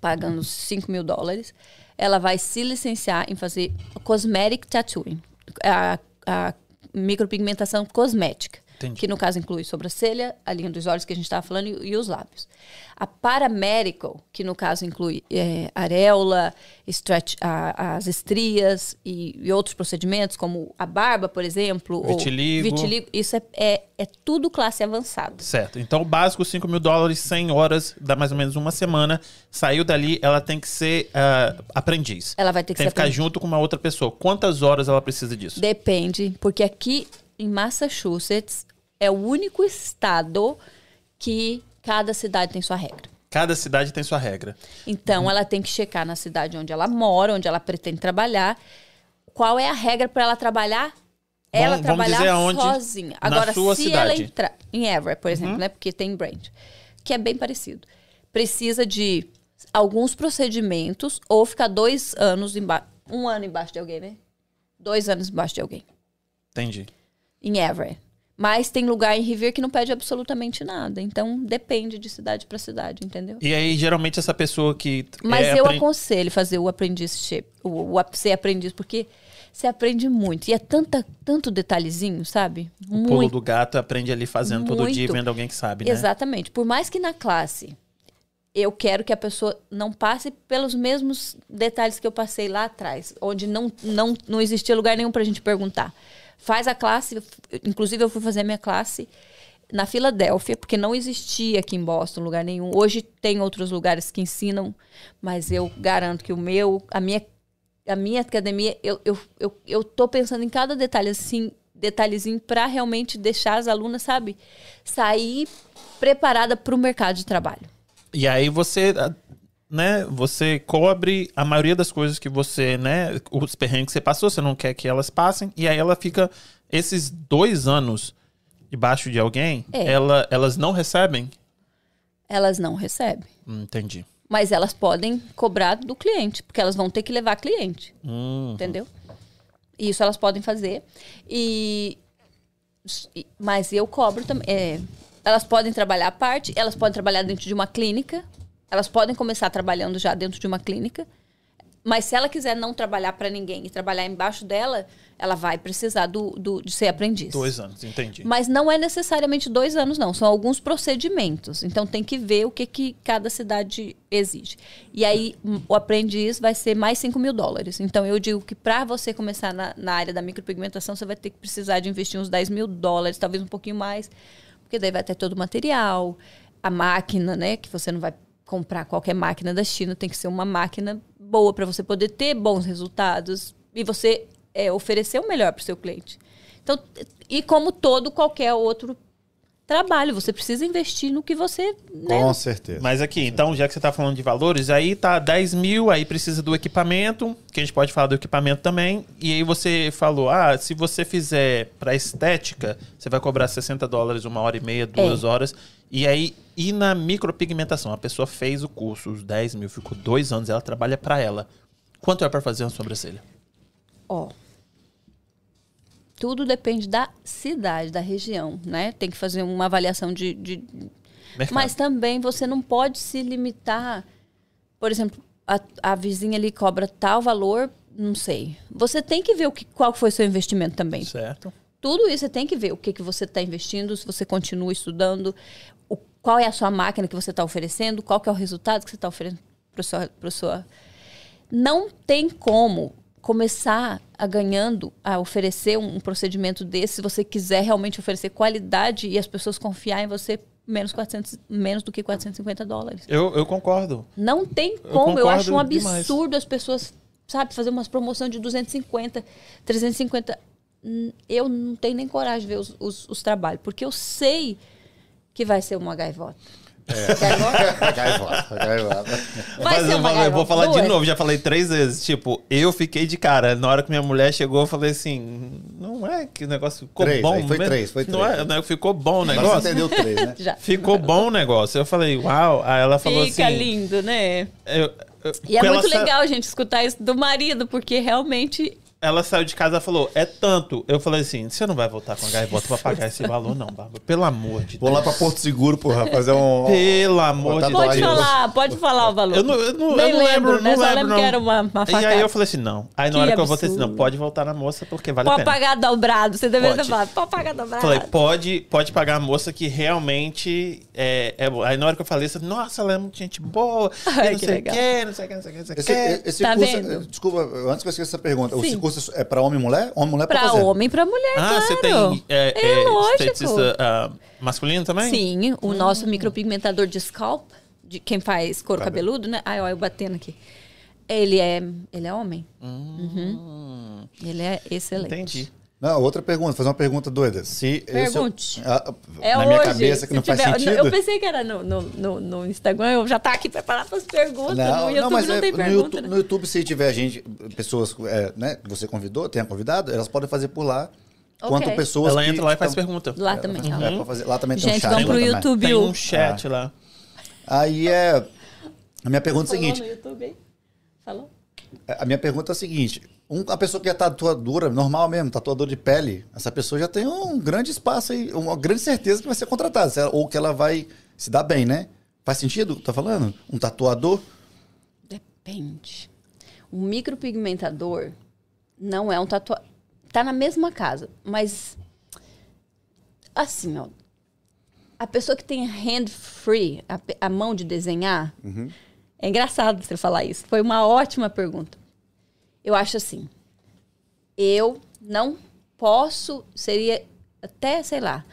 pagando 5 mil dólares, ela vai se licenciar em fazer cosmetic tattooing, a, a micropigmentação cosmética. Entendi. Que no caso inclui sobrancelha, a linha dos olhos que a gente estava falando e, e os lábios. A paramedical, que no caso inclui é, areola, stretch, a- as estrias e, e outros procedimentos, como a barba, por exemplo. Vitiligo. Vitiligo. Isso é, é, é tudo classe avançada. Certo. Então, o básico, 5 mil dólares, 100 horas, dá mais ou menos uma semana. Saiu dali, ela tem que ser ah, aprendiz. Ela vai ter que tem que ficar aprendiz. junto com uma outra pessoa. Quantas horas ela precisa disso? Depende, porque aqui em Massachusetts é o único estado que cada cidade tem sua regra. Cada cidade tem sua regra. Então, Uhum. ela tem que checar na cidade onde ela mora, onde ela pretende trabalhar, qual é a regra para ela trabalhar. Ela vamos trabalhar dizer aonde? sozinha. Agora, se cidade. Uhum. ela entrar em Everett, por exemplo, né? Porque tem Brand, que é bem parecido. Precisa de alguns procedimentos ou ficar dois anos embaixo, um ano embaixo de alguém, né? Dois anos embaixo de alguém. Entendi. em Everett. Mas tem lugar em Rivier que não pede absolutamente nada. Então depende de cidade para cidade, entendeu? E aí, geralmente, essa pessoa que. Mas é eu apren- aconselho fazer o apprenticeship, o, o ser aprendiz, porque você aprende muito. E é tanta, tanto detalhezinho, sabe? O pulo do gato aprende ali fazendo todo dia e Muito. vendo alguém que sabe, né? Exatamente. Por mais que na classe eu quero que a pessoa não passe pelos mesmos detalhes que eu passei lá atrás, onde não, não, não existia lugar nenhum pra gente perguntar. Faz a classe, inclusive eu fui fazer minha classe na Filadélfia, porque não existia aqui em Boston lugar nenhum. Hoje tem outros lugares que ensinam, mas eu garanto que o meu, a minha, a minha academia, eu, eu, eu, eu tô pensando em cada detalhe assim, detalhezinho para realmente deixar as alunas, sabe, sair preparada para o mercado de trabalho. E aí você, né, você cobre a maioria das coisas que você, né, os perrengues que você passou, você não quer que elas passem, e aí ela fica esses dois anos debaixo de alguém, É. ela, elas não recebem? Elas não recebem, Hum, entendi. mas elas podem cobrar do cliente, porque elas vão ter que levar cliente. Hum, entendeu? Isso elas podem fazer. E, e- mas eu cobro também. é, elas podem trabalhar à parte, elas podem trabalhar dentro de uma clínica, elas podem começar trabalhando já dentro de uma clínica. Mas se ela quiser não trabalhar para ninguém e trabalhar embaixo dela, ela vai precisar do, do- de ser aprendiz. dois anos, entendi. Mas não é necessariamente dois anos, não. São alguns procedimentos. Então tem que ver o que, que cada cidade exige. E aí o aprendiz vai ser mais 5 mil dólares. Então eu digo que para você começar na, na área da micropigmentação, você vai ter que precisar de investir uns 10 mil dólares, talvez um pouquinho mais. Porque daí vai ter todo o material, a máquina, né? Que você não vai comprar qualquer máquina da China, tem que ser uma máquina boa para você poder ter bons resultados e você é, oferecer o melhor para o seu cliente. Então, e como todo qualquer outro trabalho, você precisa investir no que você. Né? Com certeza. Mas aqui, então, já que você tá falando de valores, aí tá 10 mil, aí precisa do equipamento, que a gente pode falar do equipamento também. E aí você falou, ah, se você fizer pra estética, você vai cobrar 60 dólares uma hora e meia, duas horas. E aí, e na micropigmentação? A pessoa fez o curso, os 10 mil, ficou dois anos, ela trabalha pra ela. Quanto é pra fazer uma sobrancelha? Ó. Tudo depende da cidade, da região, né? Tem que fazer uma avaliação de. de-. Mas também você não pode se limitar. Por exemplo, a, a vizinha ali cobra tal valor, não sei. Você tem que ver o que, qual foi seu investimento também. Certo. Tudo isso você tem que ver o que, que você está investindo, se você continua estudando, o, qual é a sua máquina que você está oferecendo, qual que é o resultado que você está oferecendo para sua, pro sua. Não tem como começar a ganhando, a oferecer um, um procedimento desse, se você quiser realmente oferecer qualidade e as pessoas confiar em você menos, 400, menos do que 450 dólares. Eu, eu concordo. Não tem como. Eu, concordo acho um demais. absurdo as pessoas, sabe, fazer umas promoções de 250, 350. Hum, Eu não tenho nem coragem de ver os, os- os trabalhos, porque eu sei que vai ser uma gaivota. Gaivota. Vai Mas ser eu, uma falei- eu vou falar de Duas. novo, já falei três vezes. Tipo, eu fiquei de cara. Na hora que minha mulher chegou, eu falei assim: não é que o negócio ficou Três, bom. foi mesmo? três, foi Não três. é, né? ficou bom o negócio. você entendeu três, né? Já. Ficou bom o negócio. Eu falei, uau. Aí ela falou Fica assim. lindo, né? eu- eu- E é muito sa- legal a gente escutar isso do marido, porque realmente. Ela saiu de casa e falou, é tanto. Eu falei assim: você não vai voltar com a gaivota pra pagar esse valor, não, Bárbara. Pelo amor de Vou Deus. lá pra Porto Seguro, porra, fazer um. Pelo amor Botar de Pode Deus. falar, pode falar o valor. Eu não, eu não, Nem eu não lembro, lembro, né? não Só lembro, lembro não. que era uma- uma E aí eu falei assim, não. Aí na Que hora que eu voltei assim, não, pode voltar na moça porque vale a Pode pena. pagar dobrado. Você deveria ter Pode. falado, pode pagar dobrado. Falei, pode, pode pagar a moça que realmente é, é boa. Aí na hora que eu falei, isso, nossa, ela é muito gente boa. Ai, não que sei o que, não sei o que, não sei o que, não sei o Esse, que. esse Tá curso, vendo? desculpa, antes que eu esqueça essa pergunta, Sim. esse curso é pra homem e mulher? Homem e mulher Pra fazer? homem e pra mulher, Ah, claro. você tem é, É é, esteticista ah, masculino também? Sim, o nosso micropigmentador de scalp, de quem faz couro cabeludo, né? Ai, olha, eu batendo aqui. Ele é, ele é homem. Uhum. Ele é excelente. Entendi. Não, outra pergunta, fazer uma pergunta doida. Se Pergunte. esse- ah, É na hoje. minha cabeça que não faz tiver- sentido. Eu pensei que era no, no, no, no Instagram, eu já tá aqui preparado para as perguntas. no YouTube não, é, tem no, pergunta. YouTube, né? no YouTube, se tiver gente, pessoas é, né, que você convidou, tenha convidado, elas podem fazer por lá. Quanto Ok. pessoas Ela que entra lá e faz tão- pergunta. Lá também. É, ah. pra fazer- lá também tem um Gente, chat. vamos pro lá também. YouTube. Tem um chat lá. Aí é. A minha pergunta é a Falou seguinte: no YouTube, hein? Falou? a minha pergunta é a seguinte: um- a pessoa que é tatuadora, normal mesmo, tatuador de pele, essa pessoa já tem um grande espaço aí, uma grande certeza que vai ser contratada, ou que ela vai se dar bem, né? Faz sentido? Tá falando? Um tatuador? Depende. Um micropigmentador não é um tatuador. Tá na mesma casa, mas assim, ó. A pessoa que tem hand free, a, a mão de desenhar, é engraçado você falar isso. Foi uma ótima pergunta. Eu acho assim. Eu não posso, seria até, sei lá,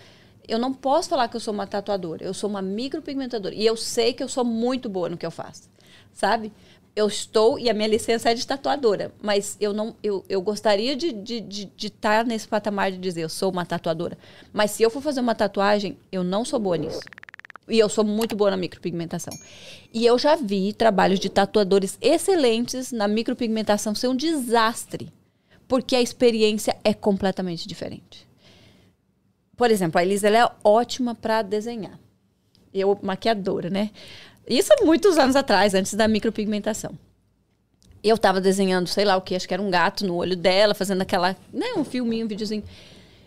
eu não posso falar que eu sou uma tatuadora. Eu sou uma micropigmentadora. E eu sei que eu sou muito boa no que eu faço. Sabe? Eu estou, e a minha licença é de tatuadora, mas eu não, eu, eu gostaria de estar de, de, de estar nesse patamar de dizer eu sou uma tatuadora. Mas se eu for fazer uma tatuagem, eu não sou boa nisso. E eu sou muito boa na micropigmentação. E eu já vi trabalhos de tatuadores excelentes na micropigmentação ser um desastre. Porque a experiência é completamente diferente. Por exemplo, a Elisa é ótima para desenhar. Eu, maquiadora, né? Isso há muitos anos atrás, antes da micropigmentação. Eu estava desenhando, sei lá o que, acho que era um gato no olho dela, fazendo aquela, né, um filminho, um videozinho.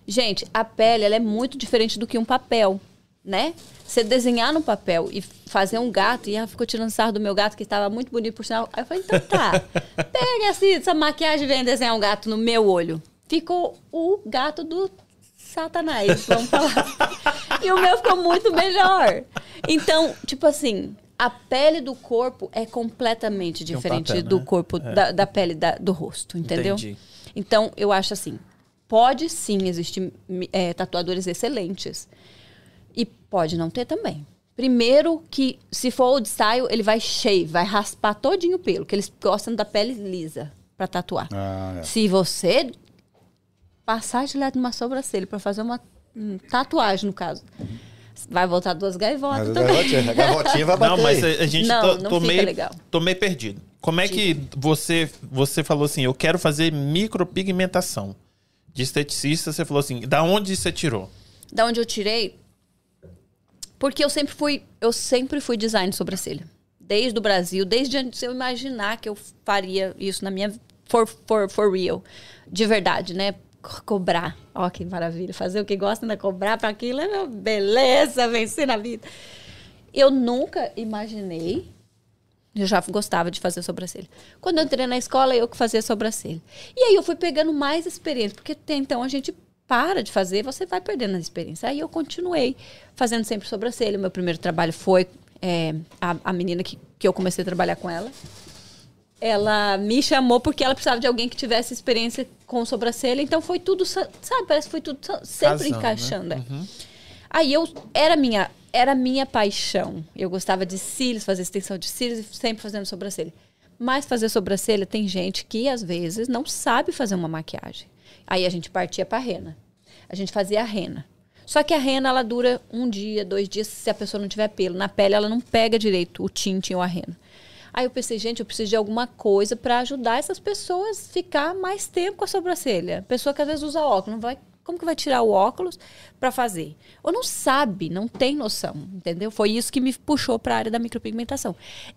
Gente, a pele ela é muito diferente do que um papel, né? Você desenhar no papel e fazer um gato, e ela ficou tirando sarro do meu gato, que estava muito bonito por sinal. Aí eu falei, então tá, pega assim, essa maquiagem e vem desenhar um gato no meu olho. Ficou o gato do satanás, vamos falar. e o meu ficou muito melhor. Então, tipo assim, a pele do corpo é completamente Tem um diferente papel, do né? corpo, da, da pele da- do rosto, entendeu? Entendi. Então, eu acho assim, pode sim existir é, tatuadores excelentes. E pode não ter também. Primeiro que, se for old style, ele vai shave, vai raspar todinho o pelo, que eles gostam da pele lisa para tatuar. Ah, é. Se você passar direto numa sobrancelha para fazer uma hum, tatuagem, no caso, vai voltar duas gaivotas Mas a também. garotinha, a gavotinha vai bater. Não, mas a, gente Não, tô, não tô fica meio, legal. tô meio perdido. Como é que você, você falou assim, eu quero fazer micropigmentação? De esteticista, você falou assim, da onde você tirou? Da onde eu tirei? Porque eu sempre fui, eu sempre fui design de sobrancelha. Desde o Brasil, desde antes eu imaginar que eu faria isso na minha for, for, for real, de verdade, né? Co- Cobrar. Ó, que maravilha. Fazer o que gosta, né? Cobrar para aquilo é beleza, vencer na vida. Eu nunca imaginei. Eu já gostava de fazer sobrancelha. Quando eu entrei na escola, eu que fazia sobrancelha. E aí eu fui pegando mais experiência, porque até então a gente para de fazer, você vai perdendo a experiência. Aí eu continuei fazendo sempre sobrancelha. O meu primeiro trabalho foi é, a, a menina que, que eu comecei a trabalhar com ela. Ela me chamou porque ela precisava de alguém que tivesse experiência com sobrancelha. Então foi tudo, sa- sabe? Parece que foi tudo sempre Casando, né? encaixando. é. Aí eu era minha era minha paixão. Eu gostava de cílios, fazer extensão de cílios e sempre fazendo sobrancelha. Mas fazer sobrancelha tem gente que às vezes não sabe fazer uma maquiagem. Aí a gente partia para rena. A gente fazia a rena. Só que a rena ela dura um dia, dois dias se a pessoa não tiver pelo na pele, ela não pega direito o tinte ou a rena. Aí eu pensei, gente, eu preciso de alguma coisa para ajudar essas pessoas a ficar mais tempo com a sobrancelha. Pessoa que às vezes usa óculos, não vai como que vai tirar o óculos para fazer? Ou não sabe, não tem noção, entendeu? Foi isso que me puxou para a área da micropigmentação.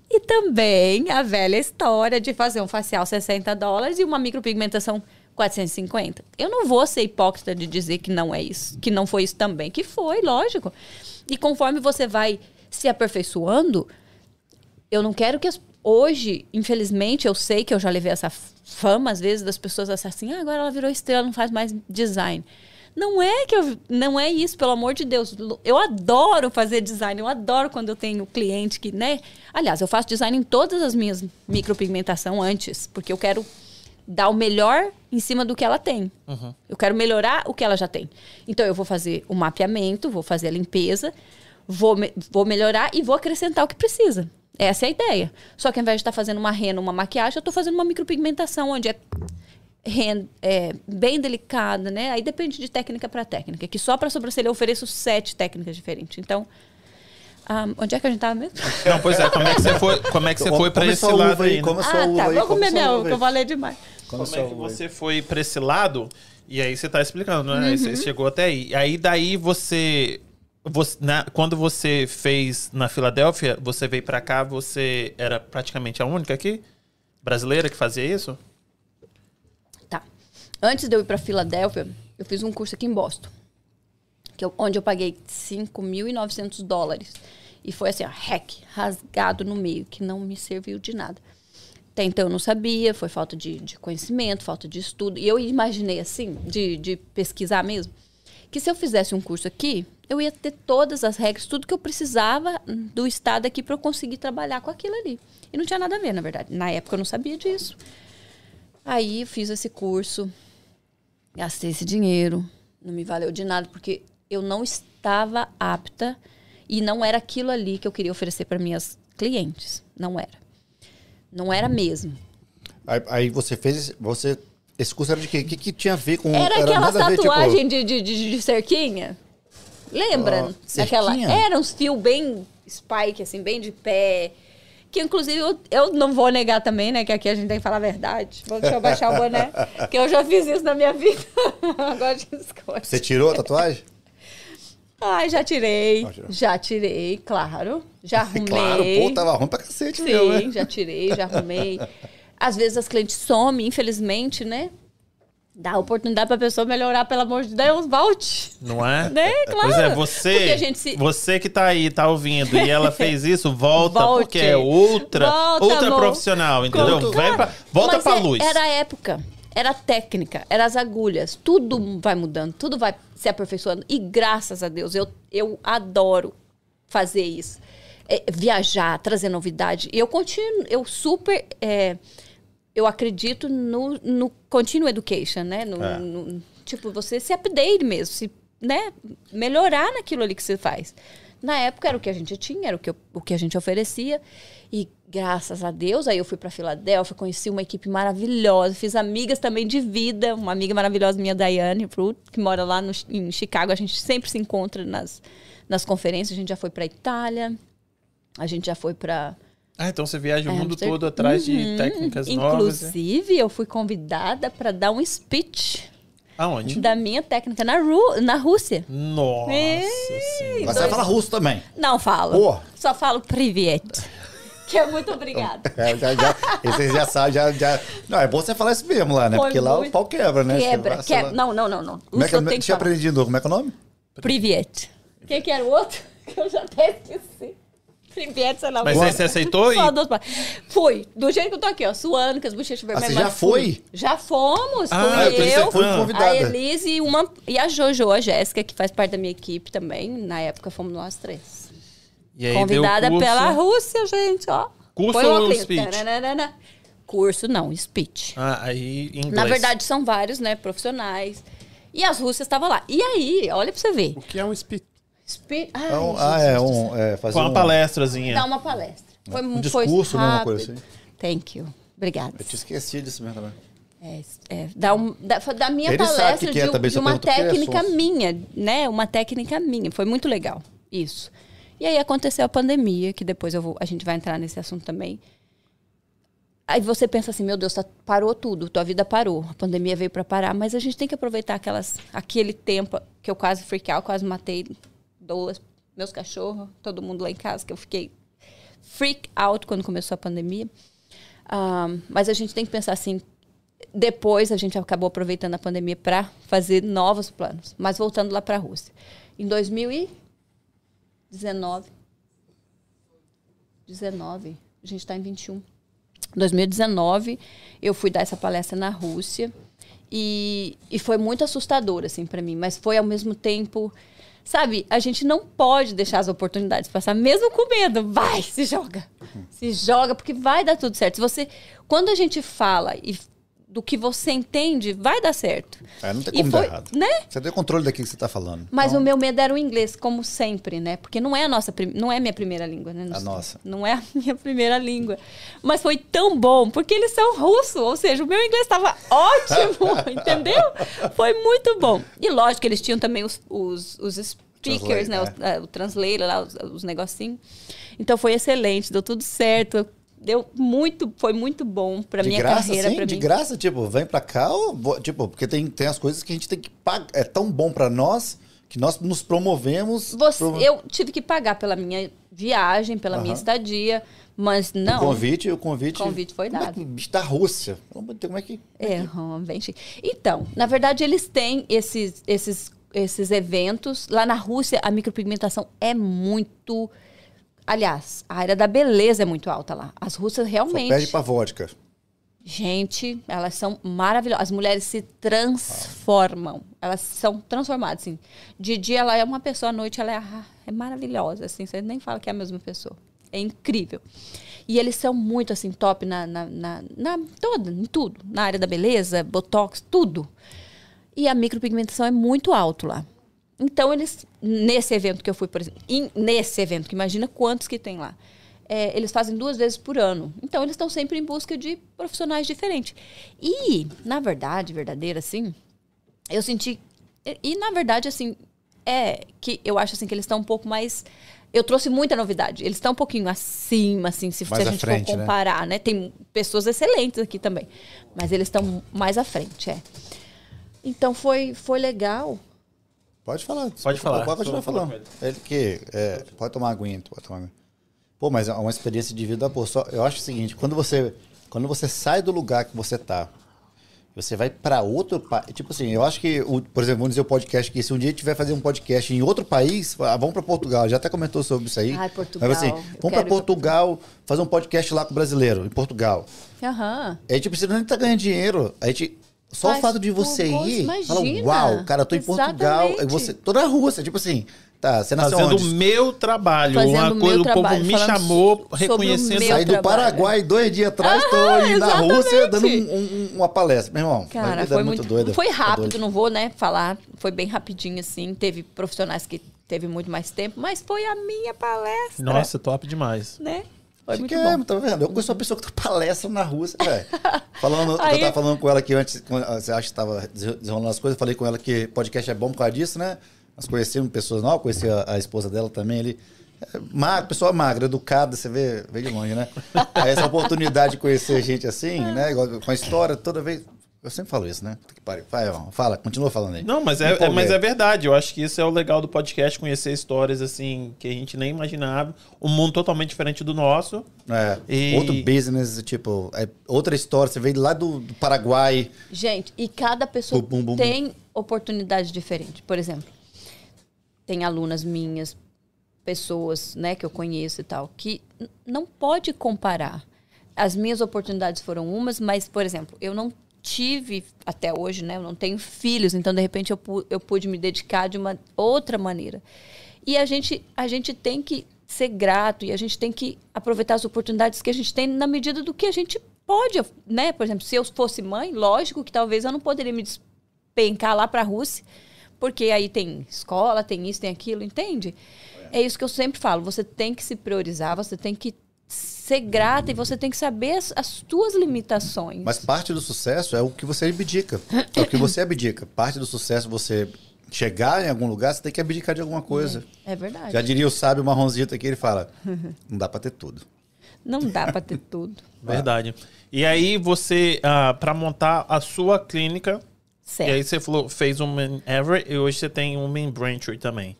E também a velha história de fazer um facial 60 dólares e uma micropigmentação 450. Eu não vou ser hipócrita de dizer que não é isso, que não foi isso também, que foi, lógico. E conforme você vai se aperfeiçoando, eu não quero que as... hoje, infelizmente, eu sei que eu já levei essa fama às vezes das pessoas assim, ah, agora ela virou estrela, não faz mais design. Não é que eu não é isso, pelo amor de Deus. Eu adoro fazer design, eu adoro quando eu tenho cliente que, né? Aliás, eu faço design em todas as minhas micropigmentação antes, porque eu quero dar o melhor em cima do que ela tem. Eu quero melhorar o que ela já tem. Então eu vou fazer o mapeamento, vou fazer a limpeza, vou, me- vou melhorar e vou acrescentar o que precisa. Essa é a ideia. Só que ao invés de estar fazendo uma rena, uma maquiagem, eu estou fazendo uma micropigmentação, onde é, ren- é bem delicada, né? Aí depende de técnica para técnica. Que só para sobrancelha eu ofereço sete técnicas diferentes. Então, ah, onde é que a gente estava mesmo? Não, pois é, como é que você foi, como é que você foi pra esse lado aí, aí? né? sua ah, tá. aí, Vou come comer mel, uva que aí. eu falei demais. Como é que você foi pra esse lado? E aí você tá explicando, né? Aí Você chegou até aí. Aí daí você, você na- quando você fez na Filadélfia, você veio pra cá, você era praticamente a única aqui brasileira que fazia isso? Antes de eu ir para Filadélfia, eu fiz um curso aqui em Boston, que eu- onde eu paguei 5.900 dólares. E foi assim, ó, hack, rasgado no meio, que não me serviu de nada. Até então eu não sabia, foi falta de, de conhecimento, falta de estudo. E eu imaginei assim, de, de pesquisar mesmo, que se eu fizesse um curso aqui, eu ia ter todas as regras, tudo que eu precisava do estado aqui para eu conseguir trabalhar com aquilo ali. E não tinha nada a ver, na verdade. Na época eu não sabia disso. Aí eu fiz esse curso, gastei esse dinheiro, não me valeu de nada, porque eu não estava apta e não era aquilo ali que eu queria oferecer para minhas clientes. Não era. Não era mesmo. Aí, aí você fez. Você, esse curso era de quê? O que, que tinha a ver com. Era aquela nada a ver, tipo, tatuagem de, de, de, de cerquinha? Lembra? Daquela. cerquinha? Era uns fios bem spike, assim, bem de pé. Que inclusive eu, eu não vou negar também, né? Que aqui a gente tem que falar a verdade. Vou, deixa eu baixar o boné. que eu já fiz isso na minha vida. Agora de escolha. Você tirou a tatuagem? Ai, já tirei. Já tirei, claro. Já arrumei. Claro, pô, tava ruim pra cacete Sim, né? já tirei, já arrumei. Às vezes as clientes somem, infelizmente, né? Dá oportunidade pra pessoa melhorar, pelo amor de Deus, volte. Não é? Né? Claro. Pois é, você, a gente se- você que tá aí, tá ouvindo, e ela fez isso, volta, Volte. porque é outra, Volta, outra amor. profissional, entendeu? Claro. Pra, volta Mas pra é- luz. Era a época, era técnica, eram as agulhas. Tudo vai mudando, tudo vai se aperfeiçoando. E graças a Deus, eu, eu adoro fazer isso. É, viajar, trazer novidade. E eu continuo, eu super. é, eu acredito no, no continuous education, né? No, É. no- tipo, você se update mesmo, se, né? Melhorar naquilo ali que você faz. Na época era o que a gente tinha, era o que, eu- o que a gente oferecia. E graças a Deus, aí eu fui para Filadélfia, conheci uma equipe maravilhosa, fiz amigas também de vida, uma amiga maravilhosa minha, Daiane Fruit, que mora lá no, em Chicago. A gente sempre se encontra nas, nas conferências. A gente já foi para Itália, a gente já foi para Ah, então você viaja o É, mundo você- todo atrás de técnicas novas. né? Inclusive, eu fui convidada para dar um speech Aonde? da minha técnica na, Ru na Rússia. Nossa senhora. Mas você fala russo também. Não falo. Pô. Só falo privet. Que é muito obrigada. É, já, já, esse já sabe, já, já. Não, é bom você falar isso mesmo lá, né? Foi Porque lá o pau quebra, né? Quebra, Você quebra. Não, não, não, não. Como é que, Russo eu tenho que deixa eu aprender de novo. Como é que é o nome? Privet. O que, que era o outro? Que eu já até esqueci. Privet, sei lá. Mas aí você aceitou palavras. Fui. Do jeito que eu tô aqui, ó, suando, com as bochechas vermelhas. você já foi? Já fomos. Ah, fui eu que eu, foi a convidada. Elise e, uma, e a Jojo, a Jéssica, que faz parte da minha equipe também. Na época fomos nós três. E aí Convidada pela Rússia, gente, ó. Curso Põe ou speech? Tananana. Curso não, speech. Ah, aí em inglês. Na verdade, são vários, né, profissionais. E as russas estavam lá. E aí, olha pra você ver. O que é um speech? Speech... Ai, É um- ah, é um. É, fazer uma um, palestrazinha. Dá uma palestra. Foi, Um discurso, né, uma coisa assim. Thank you. Obrigada. Eu te esqueci disso mesmo também. É, é, da, um, da, da minha Ele palestra que que é de, de uma é técnica sonso. minha, né? Uma técnica minha. Foi muito legal. Isso. E aí aconteceu a pandemia, que depois eu vou, a gente vai entrar nesse assunto também. Aí você pensa assim, meu Deus, tá- parou tudo, tua vida parou. A pandemia veio para parar, mas a gente tem que aproveitar aquelas, aquele tempo que eu quase freak out, quase matei duas, meus cachorros, todo mundo lá em casa, que eu fiquei freak out quando começou a pandemia. Ah, mas a gente tem que pensar assim, depois a gente acabou aproveitando a pandemia para fazer novos planos. Mas voltando lá para a Rússia. Em 2019. 19. A gente está em 21. Em 2019, eu fui dar essa palestra na Rússia. E, e foi muito assustador, assim, para mim. Mas foi ao mesmo tempo. Sabe, a gente não pode deixar as oportunidades passar, mesmo com medo. Vai, se joga. Se joga, porque vai dar tudo certo. Se você, quando a gente fala e do que você entende, vai dar certo. É, não tem E como foi- dar errado. Né? Você tem controle daquilo que você está falando. Mas Então, o meu medo era o inglês, como sempre, né? Porque não é a nossa, não é a minha primeira língua, né? A nossa. Não é a minha primeira língua. Mas foi tão bom, porque eles são russos, ou seja, o meu inglês estava ótimo, entendeu? Foi muito bom. E lógico que eles tinham também os, os, os speakers, Translate, né? é. Os- é, O, translator lá, os, os negocinhos. Então foi excelente, deu tudo certo. Deu muito, foi muito bom para minha graça, carreira, sim, para de mim. graça, tipo, vem pra cá, ou, tipo, porque tem, tem as coisas que a gente tem que pagar. É tão bom pra nós que nós nos promovemos. Você- pro- Eu tive que pagar pela minha viagem, pela minha estadia, Mas não. O convite, o convite. O convite foi é dado. que- bicho da Rússia. Como é que. É, hum, bem chique. Então, na verdade, eles têm esses, esses, esses eventos. Lá na Rússia, a micropigmentação é muito. Aliás, a área da beleza é muito alta lá. As russas Só realmente. perde pra vodka. Gente, elas são maravilhosas. As mulheres se transformam. Elas são transformadas, assim. De dia ela é uma pessoa, à noite ela é, ah, é maravilhosa, assim. Você nem fala que é a mesma pessoa. É incrível. E eles são muito, assim, top na, na, na, na toda, em tudo. Na área da beleza, botox, tudo. E a micropigmentação é muito alto lá. Então, eles, nesse evento que eu fui, por exemplo, em- nesse evento, que imagina quantos que tem lá, é, eles fazem duas vezes por ano. Então, eles estão sempre em busca de profissionais diferentes. E, na verdade, verdadeira, assim, eu senti. E, e, na verdade, assim, é que eu acho assim que eles estão um pouco mais. Eu trouxe muita novidade. Eles estão um pouquinho acima, assim, se, se a gente frente, for né? comparar, né? Tem pessoas excelentes aqui também. Mas eles estão mais à frente, é. Então foi, foi legal. Pode falar. Pode falar. Pode continuar falar falando. Ele que. é, pode tomar aguinha, pode tomar aguinha. Pô, mas é uma experiência de vida, pô. Só, eu acho o seguinte, quando você, quando você sai do lugar que você tá, você vai pra outro país. Tipo assim, eu acho que, o, por exemplo, vamos dizer o podcast que se um dia tiver fazer um podcast em outro país, ah, vamos pra Portugal. Já até comentou sobre isso aí. Ai, Portugal, Mas assim, vamos pra Portugal, fazer um podcast lá com o brasileiro, em Portugal. Aham. A gente precisa nem estar ganhando dinheiro. A gente. Só Faz o fato de você por- ir, imagina. fala, uau, cara, eu tô em Portugal. Exatamente. E você, tô na Rússia, tipo assim, tá, você nasceu Fazendo o onde? meu trabalho. Fazendo uma o coisa, meu o povo trabalho, me falando chamou, o reconhecendo. Saí do. Paraguai dois dias atrás, tô Ah, indo na Rússia dando um- um- uma palestra. Meu irmão, Cara, vida foi é muito, doida. Foi É rápido, doido. não vou, né, falar. Foi bem rapidinho, assim. Teve profissionais que teve muito mais tempo, mas foi a minha palestra. Nossa, top demais. Né? Foi muito Chiquérrimo, bom. tá vendo? Eu conheço uma pessoa que tá palestra na Rússia, velho. Falando, Aí- Eu tava falando com ela aqui antes, quando você acha que tava desenrolando as coisas, falei com ela que podcast é bom por causa disso, né? Nós conhecemos pessoas novas, conheci a, a esposa dela também, ele. é Magra, pessoa magra, educada, você vê, vê de longe, né? Essa oportunidade de conhecer gente assim, né? Com a história, toda vez. Eu sempre falo isso, né? Que. Vai, ó, fala, continua falando aí. Não, mas é, é- mas é verdade. Eu acho que isso é o legal do podcast, conhecer histórias assim que a gente nem imaginava. Um mundo totalmente diferente do nosso. É, E- Outro business, tipo, é outra história. Você veio lá do, do Paraguai. Gente, e cada pessoa Bum, bum, bum, tem oportunidade diferente. Por exemplo, tem alunas minhas, pessoas, né, que eu conheço e tal, que não pode comparar. As minhas oportunidades foram umas, mas, por exemplo, eu não tive até hoje, né, eu não tenho filhos, então de repente eu, eu pude me dedicar de uma outra maneira. E a gente, a gente tem que ser grato e a gente tem que aproveitar as oportunidades que a gente tem na medida do que a gente pode, né? Por exemplo, se eu fosse mãe, lógico que talvez eu não poderia me despencar lá para a Rússia, porque aí tem escola, tem isso, tem aquilo, entende? É isso que eu sempre falo. Você tem que se priorizar, você tem que ser grata e você tem que saber as, as tuas limitações. Mas parte do sucesso é o que você abdica. É o que você abdica. Parte do sucesso você chegar em algum lugar, você tem que abdicar de alguma coisa. É verdade. Já diria o sábio marronzito aqui, ele fala: não dá pra ter tudo. Não dá para ter tudo. Verdade. E aí você, ah, pra montar a sua clínica, Certo. e aí você falou, fez um em Everett e hoje você tem um em Braintree também.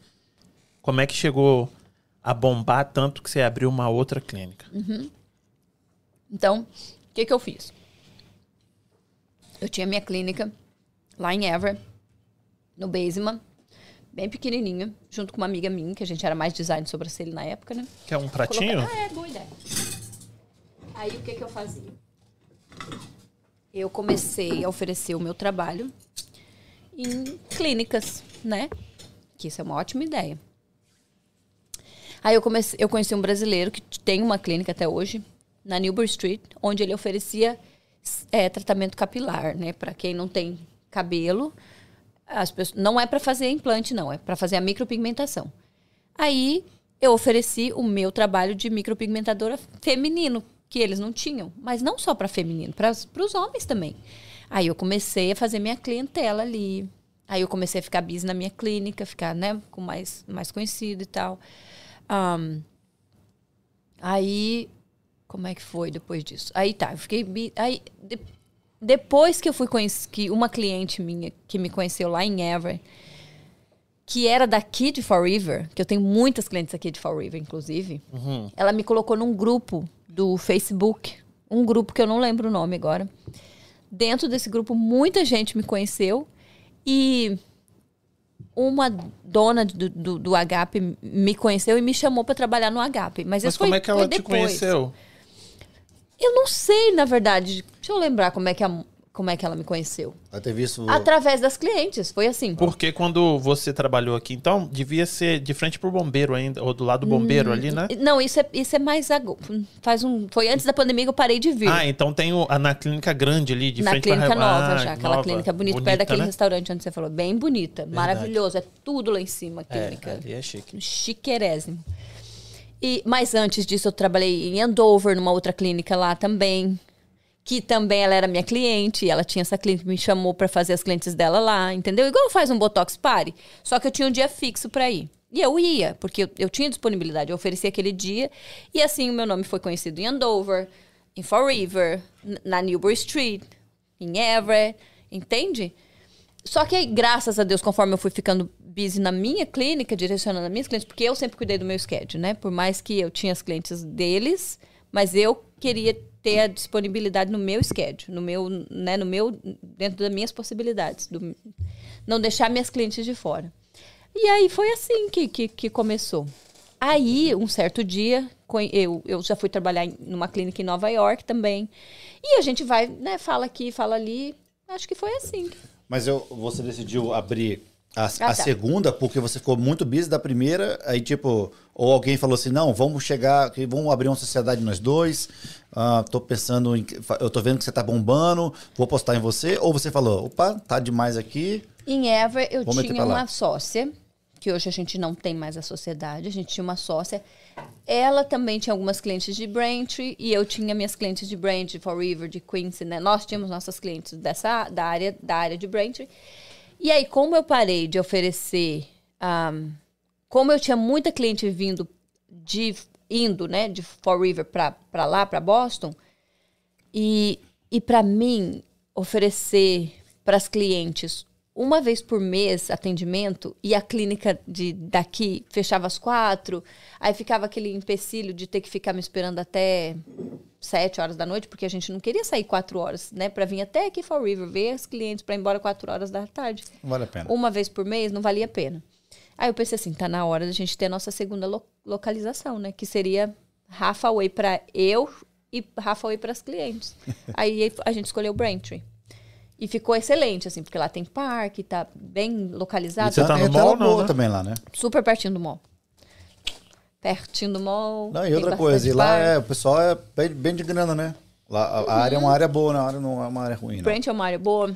Como é que chegou a bombar tanto que você abriu uma outra clínica? Então, o que, que eu fiz? Eu tinha minha clínica lá em Ever, no Basement, bem pequenininha, junto com uma amiga minha, que a gente era mais design de sobrancelha na época, né? Quer um pratinho? Coloca- Ah, é, boa ideia. Aí, o que, que eu fazia? Eu comecei a oferecer o meu trabalho em clínicas, né? Que isso é uma ótima ideia. Aí eu, comecei, eu conheci um brasileiro que tem uma clínica até hoje, na Newbury Street, onde ele oferecia é, tratamento capilar, né? Para quem não tem cabelo, as pessoas, não é para fazer implante, não, é para fazer a micropigmentação. Aí eu ofereci o meu trabalho de micropigmentadora feminino, que eles não tinham, mas não só para feminino, para os homens também. Aí eu comecei a fazer minha clientela ali. Aí eu comecei a ficar busy na minha clínica, ficar, né, com mais mais conhecido e tal. Ahn, aí como é que foi depois disso? Aí tá, eu fiquei aí de- depois que eu fui conhecer que uma cliente minha que me conheceu lá em Ever, que era daqui de Fall River, que eu tenho muitas clientes aqui de Fall River, inclusive, ela me colocou num grupo do Facebook, um grupo que eu não lembro o nome agora. Dentro desse grupo, muita gente me conheceu e uma dona do, do, do HP me conheceu e me chamou para trabalhar no HP. Mas, Mas foi, como é que ela te depois. conheceu? Eu não sei, na verdade. Deixa eu lembrar como é que, a- como é que ela me conheceu. Ter visto. Através das clientes, foi assim. Porque quando você trabalhou aqui, então, devia ser de frente pro bombeiro ainda, ou do lado do bombeiro ali, né? Não, isso é, isso é mais agora. Faz um, foi antes da pandemia que eu parei de vir. Ah, então tem o, a, na clínica grande ali, de na frente clínica pra nova ah, já, aquela nova. clínica bonita, Bonita, perto daquele né? restaurante onde você falou. Bem bonita, maravilhoso. É tudo lá em cima, a É, clínica. ali é chique. Chiquerésimo. E, mas antes disso, eu trabalhei em Andover, numa outra clínica lá também. Que também ela era minha cliente. Ela tinha essa clínica, me chamou pra fazer as clientes dela lá, entendeu? Igual faz um Botox Party. Só que eu tinha um dia fixo pra ir. E eu ia, porque eu, eu tinha disponibilidade. Eu oferecia aquele dia. E assim, o meu nome foi conhecido em Andover, em Fall River, na Newbury Street, em Everett. Entende? Só que aí, graças a Deus, conforme eu fui ficando busy na minha clínica, direcionando as minhas clientes, porque eu sempre cuidei do meu schedule, né? Por mais que eu tinha as clientes deles, mas eu queria ter a disponibilidade no meu schedule, no meu, né, no meu, dentro das minhas possibilidades, do- não deixar minhas clientes de fora. E aí foi assim que, que, que começou. Aí, um certo dia, eu, eu já fui trabalhar em- numa clínica em Nova York também. E a gente vai, né, fala aqui, fala ali. Acho que foi assim. Mas eu, você decidiu abrir a, Ah, a tá. segunda porque você ficou muito busy da primeira, aí tipo, ou alguém falou assim, não, vamos chegar, vamos abrir uma sociedade nós dois, ah, tô pensando em, eu tô vendo que você tá bombando, vou postar em você, ou você falou, opa, tá demais aqui, Em Ever, eu tinha uma sócia, que hoje a gente não tem mais a sociedade, a gente tinha uma sócia. Ela também tinha algumas clientes de Braintree e eu tinha minhas clientes de Braintree, Fall River, de Quincy, né? Nós tínhamos nossas clientes dessa, da, área, da área de Braintree. E aí, como eu parei de oferecer... ahm, como eu tinha muita cliente vindo de... Indo, né? De Fall River para lá, para Boston, e, e para mim, oferecer para as clientes uma vez por mês atendimento e a clínica de daqui fechava às quatro, aí ficava aquele empecilho de ter que ficar me esperando até sete horas da noite, porque a gente não queria sair quatro horas, né? Para vir até aqui Fall River, ver as clientes para ir embora quatro horas da tarde. não vale a pena. Uma vez por mês não valia a pena. Aí eu pensei assim, tá na hora da gente ter a nossa segunda lo- localização, né? Que seria Rafa Way para eu e Rafa Way para as clientes. Aí a gente escolheu Braintree. E ficou excelente, assim, porque lá tem parque, tá bem localizado, Você tá no mall, não, boa né? também lá, né? super pertinho do mall. Pertinho do mall. Não, e outra coisa, e lá é, o pessoal é bem, bem de grana, né? Lá, a, a área é uma área boa, né? a área não é uma área ruim, não. Brent é uma área boa.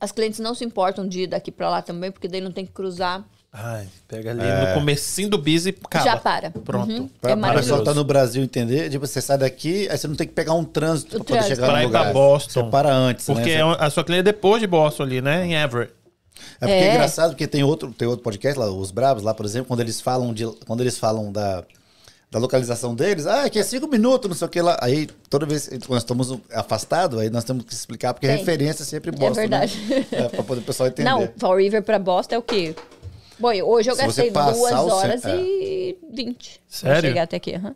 As clientes não se importam de ir daqui para lá também, porque daí não tem que cruzar. Ai, pega ali no comecinho do bis e acaba. Já para. Pronto. Uhum. Pra, É pra o pessoal tá no Brasil entender, tipo, você sai daqui, aí você não tem que pegar um trânsito O pra poder chegar Pra no ir pra lugar. Boston. Você para antes, Porque né? a sua clínica é depois de Boston ali, né? Em Everett. É porque é. É. engraçado, porque tem outro, tem outro podcast lá, os Bravos, lá, por exemplo, quando eles falam de. Quando eles falam da, da localização deles, ah, aqui é cinco minutos, não sei o que lá. Aí, toda vez que nós estamos afastados, aí nós temos que explicar, porque Tem. referência é sempre Boston. verdade. Né? É, pra poder o pessoal entender. Não, Fall River para Boston é o quê? Bom, hoje eu Se gastei duas horas cen- é. e vinte. Pra Sério? chegar até aqui. aham.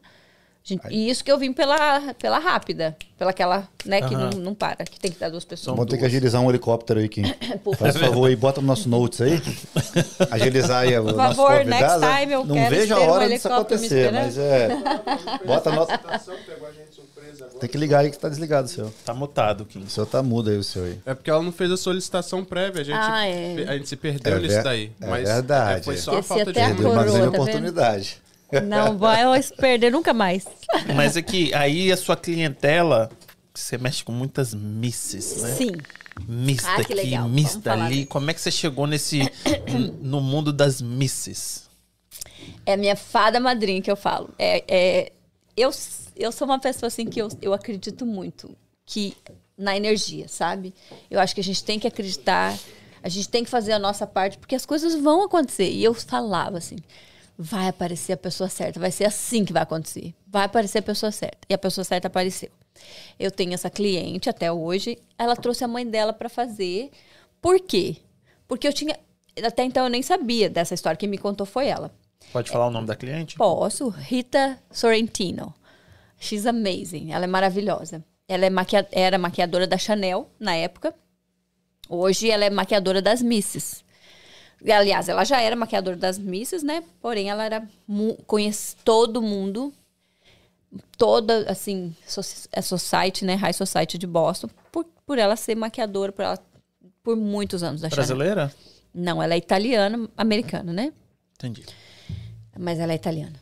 Gente, e isso que eu vim pela, pela rápida. Pela aquela, né, que não, não para, que tem que dar duas pessoas. Vamos ter que agilizar um helicóptero aí, Kim. Por Faz favor aí, bota no nosso notes aí. Agilizar aí o Por nosso favor, next time eu Não quero vejo a ter um hora disso acontecer, mas é. Bota a nota. Tem que ligar aí que tá desligado o seu. Tá mutado, Kim. O seu tá mudo aí, o seu aí. É porque ela não fez a solicitação prévia, a gente, Ah, é. a gente se perdeu É nisso daí. é mas verdade. é, foi só a Esqueci falta de a uma coroa, grande tá oportunidade. Não vai se perder nunca mais. Mas é que aí a sua clientela, você mexe com muitas misses, né? Sim. Mista Ah, aqui, legal. mista ali. disso. Como é que você chegou nesse no mundo das misses? É a minha fada madrinha que eu falo. É, é, eu, eu sou uma pessoa assim que eu, eu acredito muito que na energia, sabe? Eu acho que a gente tem que acreditar, a gente tem que fazer a nossa parte, porque as coisas vão acontecer. E eu falava assim: vai aparecer a pessoa certa, vai ser assim que vai acontecer. Vai aparecer a pessoa certa. E a pessoa certa apareceu. Eu tenho essa cliente até hoje, ela trouxe a mãe dela para fazer. Por quê? Porque eu tinha. Até então eu nem sabia dessa história. Quem me contou foi ela. Pode falar o nome da cliente? Posso. Rita Sorrentino. She's amazing. Ela é maravilhosa. Ela é maquia- era maquiadora da Chanel na época. Hoje ela é maquiadora das Misses. Aliás, ela já era maquiadora das Misses, né? Porém, ela era conhece todo mundo, toda assim, a society, né? High society de Boston, por, por ela ser maquiadora por, ela, por muitos anos da Chanel. Brasileira? Não, ela é italiana, americana, né? Entendi. Mas ela é italiana.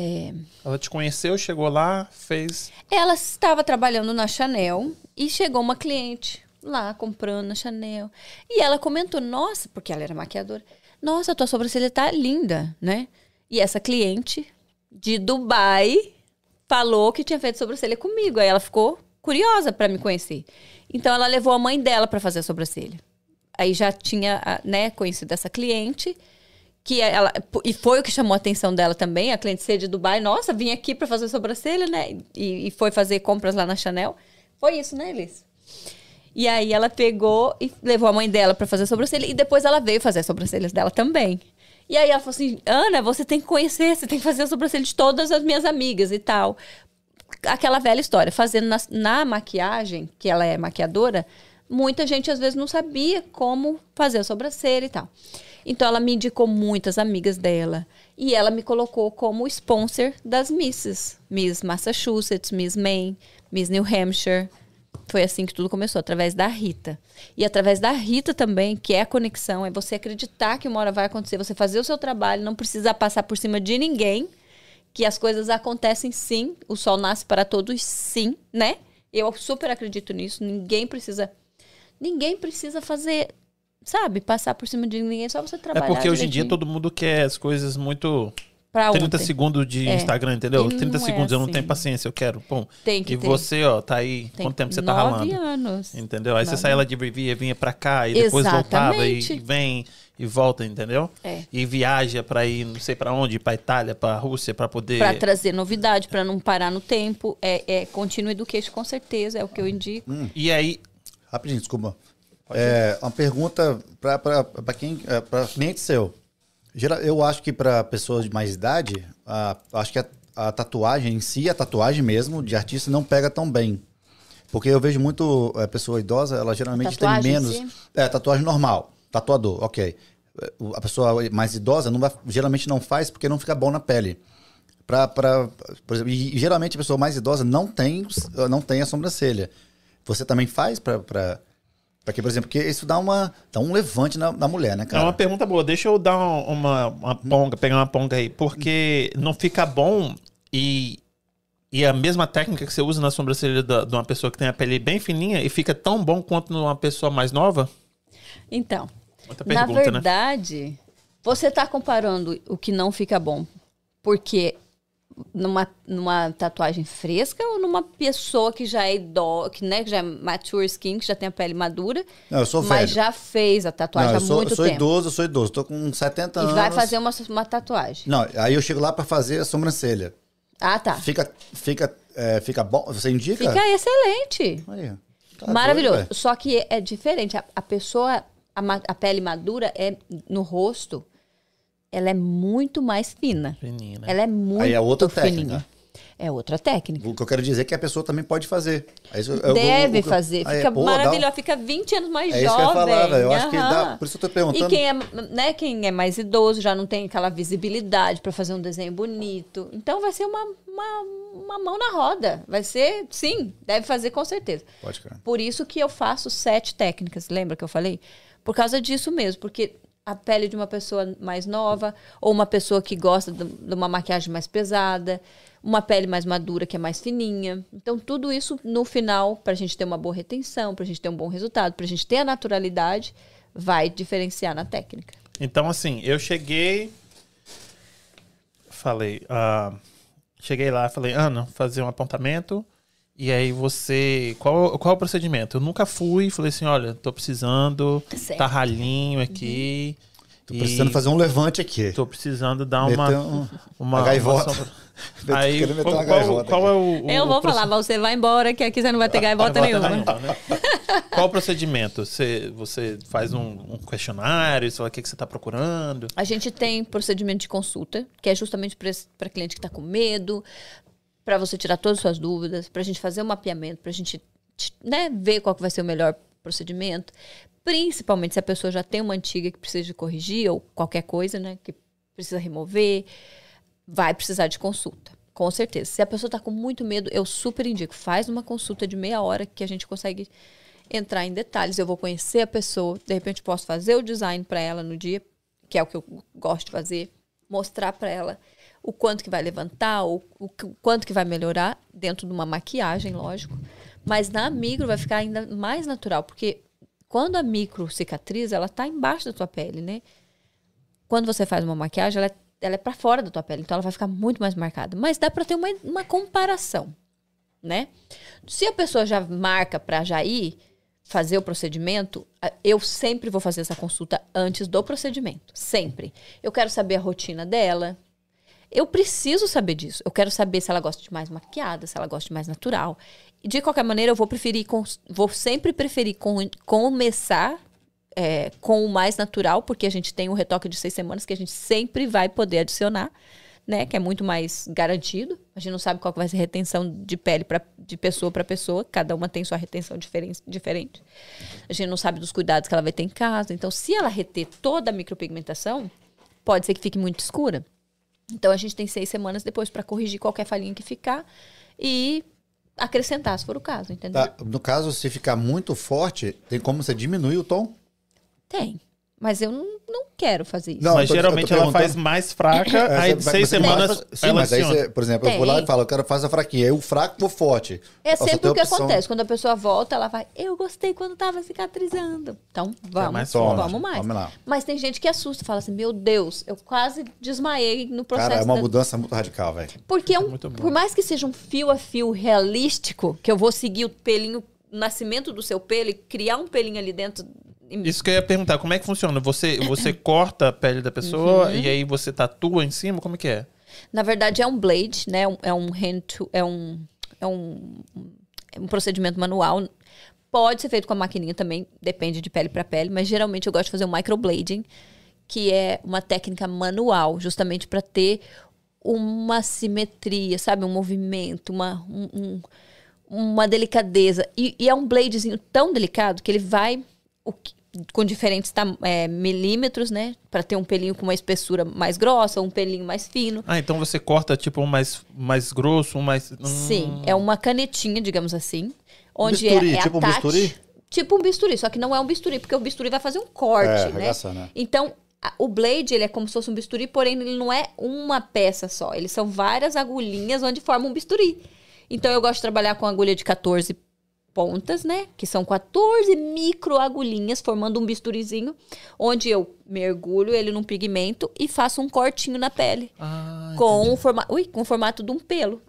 É, Ela te conheceu, chegou lá, fez. Ela estava trabalhando na Chanel e chegou uma cliente lá comprando na Chanel. E ela comentou: Nossa, porque ela era maquiadora. Nossa, tua sobrancelha tá linda, né? E essa cliente de Dubai falou que tinha feito sobrancelha comigo. Aí ela ficou curiosa para me conhecer. Então ela levou a mãe dela para fazer a sobrancelha. Aí já tinha, ah, né, conhecido essa cliente que ela e foi o que chamou a atenção dela também, a cliente ser de Dubai, nossa, vim aqui para fazer sobrancelha, né? E, e foi fazer compras lá na Chanel. Foi isso, né, Elis? E aí ela pegou e levou a mãe dela para fazer sobrancelha e depois ela veio fazer as sobrancelhas dela também. E aí ela falou assim: "Ana, você tem que conhecer, você tem que fazer a sobrancelha de todas as minhas amigas e tal". Aquela velha história, fazendo na, na maquiagem, que ela é maquiadora, muita gente às vezes não sabia como fazer a sobrancelha e tal. Então ela me indicou muitas amigas dela. E ela me colocou como sponsor das Misses. Miss Massachusetts, Miss Maine, Miss New Hampshire. Foi assim que tudo começou, através da Rita. E através da Rita também, que é a conexão, é você acreditar que uma hora vai acontecer, você fazer o seu trabalho, não precisar passar por cima de ninguém, que as coisas acontecem sim, o sol nasce para todos sim, né? Eu super acredito nisso, ninguém precisa ninguém precisa fazer, sabe, passar por cima de ninguém, só você É trabalhar. porque hoje em dia todo mundo quer as coisas muito. pra 30 ontem. segundos de É. Instagram, entendeu? E 30 não é segundos, eu não assim. tenho paciência, eu quero. Pum. Tem que e ter. você, ó, tá aí. Tem quanto tempo você tá ralando? anos. Entendeu? Aí você Nove saía lá de Rivia, vinha pra cá e depois voltava e Exatamente. vem e volta, entendeu? É. E viaja pra ir, não sei pra onde, pra Itália, pra Rússia, pra poder. Pra trazer novidade, pra não parar no tempo. É, é continuo education, com certeza, é o que eu indico. E aí, Rapidinho, desculpa. É, uma pergunta para quem, é, para cliente seu. Eu acho que para pessoas de mais idade, a- acho que a, a tatuagem em si, a tatuagem mesmo de artista não pega tão bem. Porque eu vejo muito é, pessoa idosa, ela geralmente tem em menos. si? É, tatuagem normal, tatuador, ok. A pessoa mais idosa não vai- geralmente não faz porque não fica bom na pele. Pra, pra, por exemplo, e geralmente a pessoa mais idosa não tem, não tem a sobrancelha. Você também faz pra. pra Pra que, por exemplo, porque isso dá, uma, dá um levante na, na mulher, né, é cara? uma pergunta boa. Deixa eu dar um- uma, uma ponga, pegar uma ponga aí. Porque não fica bom e. E a mesma técnica que você usa na sobrancelha da- de uma pessoa que tem a pele bem fininha e fica tão bom quanto numa pessoa mais nova? Então, Outra na pergunta, né? verdade, você tá comparando o que não fica bom. Porque numa, numa tatuagem fresca ou numa pessoa que já é idosa, que, né, que já é mature skin, que já tem a pele madura, Não, eu sou mas velho. já fez a tatuagem Não, eu há sou, muito eu sou tempo. idoso, eu sou idoso. Tô com 70 E anos. vai fazer uma, uma tatuagem. Não, aí eu chego lá pra fazer a sobrancelha. Ah, tá. Fica, fica, é, fica bom. Você indica? Fica excelente. Aí, tá Maravilhoso. doido. Só que é diferente. A, a pessoa, a, a pele madura é no rosto, ela é muito mais fina. Fininha, né? Ela é muito Aí é outra fininha. técnica. É outra técnica. O que eu quero dizer é que a pessoa também pode fazer. Isso- eu- Deve que eu- fazer. Aí, Fica pô, dá um- maravilhosa. Fica 20 anos mais É isso jovem. que eu ia falar, velho. Eu acho que dá- por isso eu tô perguntando. E quem é, né, quem é mais idoso já não tem aquela visibilidade para fazer um desenho bonito. Então vai ser uma, uma, uma mão na roda. Vai ser, sim, deve fazer com certeza. Pode, cara. Por isso que eu faço sete técnicas. Lembra que eu falei? Por causa disso mesmo. Porque a pele de uma pessoa mais nova, ou uma pessoa que gosta de uma maquiagem mais pesada, uma pele mais madura que é mais fininha. Então, tudo isso no final, para a gente ter uma boa retenção, para a gente ter um bom resultado, para a gente ter a naturalidade, vai diferenciar na técnica. Então, assim, eu cheguei. Falei. ah, cheguei lá, falei, Ana, fazer um apontamento. E aí você. Qual, qual é o procedimento? Eu nunca fui, falei assim: olha, tô precisando, Certo. tá ralinho aqui. Tô precisando e fazer um levante aqui. Tô precisando dar Meter uma. um- uma, uma gaivota. Tô Aí, qual, uma qual- gaivota qual aqui. é o. o eu vou o falar, mas você vai embora, que aqui você não vai ter gaivota Gaivota nenhuma. nenhuma, né? Qual o procedimento? Você, você faz um, um questionário, você fala o que, que você está procurando? A gente tem procedimento de consulta, que é justamente para cliente que está com medo, para você tirar todas as suas dúvidas, pra gente fazer o mapeamento, pra gente t- né, ver qual que vai ser o melhor procedimento. Principalmente se a pessoa já tem uma antiga que precisa de corrigir ou qualquer coisa, né, que precisa remover, vai precisar de consulta. Com certeza. Se a pessoa está com muito medo, eu super indico. Faz uma consulta de meia hora que a gente consegue entrar em detalhes. Eu vou conhecer a pessoa, de repente posso fazer o design para ela no dia, que é o que eu gosto de fazer, mostrar para ela o quanto que vai levantar, o, o quanto que vai melhorar dentro de uma maquiagem, lógico. Mas na micro vai ficar ainda mais natural, porque quando a micro cicatriza, ela tá embaixo da tua pele, né? Quando você faz uma maquiagem, ela é, ela é para fora da tua pele, então ela vai ficar muito mais marcada. Mas dá para ter uma, uma comparação, né? Se a pessoa já marca para já ir fazer o procedimento, eu sempre vou fazer essa consulta antes do procedimento, sempre. Eu quero saber a rotina dela. Eu preciso saber disso. Eu quero saber se ela gosta de mais maquiada, se ela gosta de mais natural. De qualquer maneira, eu vou preferir, vou sempre preferir com- começar é, com o mais natural, porque a gente tem um retoque de seis semanas que a gente sempre vai poder adicionar, né? Que é muito mais garantido. A gente não sabe qual vai ser a retenção de pele pra, de pessoa para pessoa. Cada uma tem sua retenção diferen- diferente. A gente não sabe dos cuidados que ela vai ter em casa. Então, se ela reter toda a micropigmentação, pode ser que fique muito escura. Então, a gente tem seis semanas depois para corrigir qualquer falhinha que ficar e acrescentar, se for o caso, entendeu? Tá, no caso, se ficar muito forte, tem como você diminuir o tom? Tem. Mas eu não, não quero fazer isso. Não, Mas geralmente ela faz mais fraca, É, aí de seis semanas Sim, ela mas aí você, por exemplo, eu vou lá Tem. e falo, eu quero fazer a fraquinha. Aí o fraco for forte. É sempre tem o que opção. acontece. Quando a pessoa volta, ela vai, eu gostei quando tava cicatrizando. Então, vamos, mais vamos, forte. vamos mais. Vamos lá. Mas tem gente que assusta, fala assim, meu Deus, eu quase desmaiei no processo. Cara, é uma da- mudança muito radical, velho. Porque é um, por mais que seja um fio a fio realístico, que eu vou seguir o pelinho, o nascimento do seu pelo e criar um pelinho ali dentro. Isso que eu ia perguntar, como é que funciona? Você, você corta a pele da pessoa Uhum. e aí você tatua em cima? Como é que é? Na verdade, é um blade, né? Um- É um hand to, é um é um, é um procedimento manual. Pode ser feito com a maquininha também, depende de pele para pele, mas geralmente eu gosto de fazer o microblading, que é uma técnica manual, justamente para ter uma simetria, sabe, um movimento, uma um- um- uma delicadeza. E, e é um bladezinho tão delicado que ele vai o com diferentes é, milímetros, né? Para ter um pelinho com uma espessura mais grossa, um pelinho mais fino. Ah, então você corta tipo um mais, mais grosso, um mais. Hum, Sim, é uma canetinha, digamos assim. Onde bisturi, é, é a tipo um bisturi? Tipo um bisturi, só que não é um bisturi, porque o bisturi vai fazer um corte, É, né? arregaçar, né? Então, a- o blade, ele é como se fosse um bisturi, porém ele não é uma peça só. Eles são várias agulhinhas onde formam um bisturi. Então, eu gosto de trabalhar com agulha de 14 pontas, né? Que são 14 micro agulhinhas formando um bisturizinho, onde eu mergulho ele num pigmento e faço um cortinho na pele. Ah, com o, forma... Ui, com o formato de um pelo.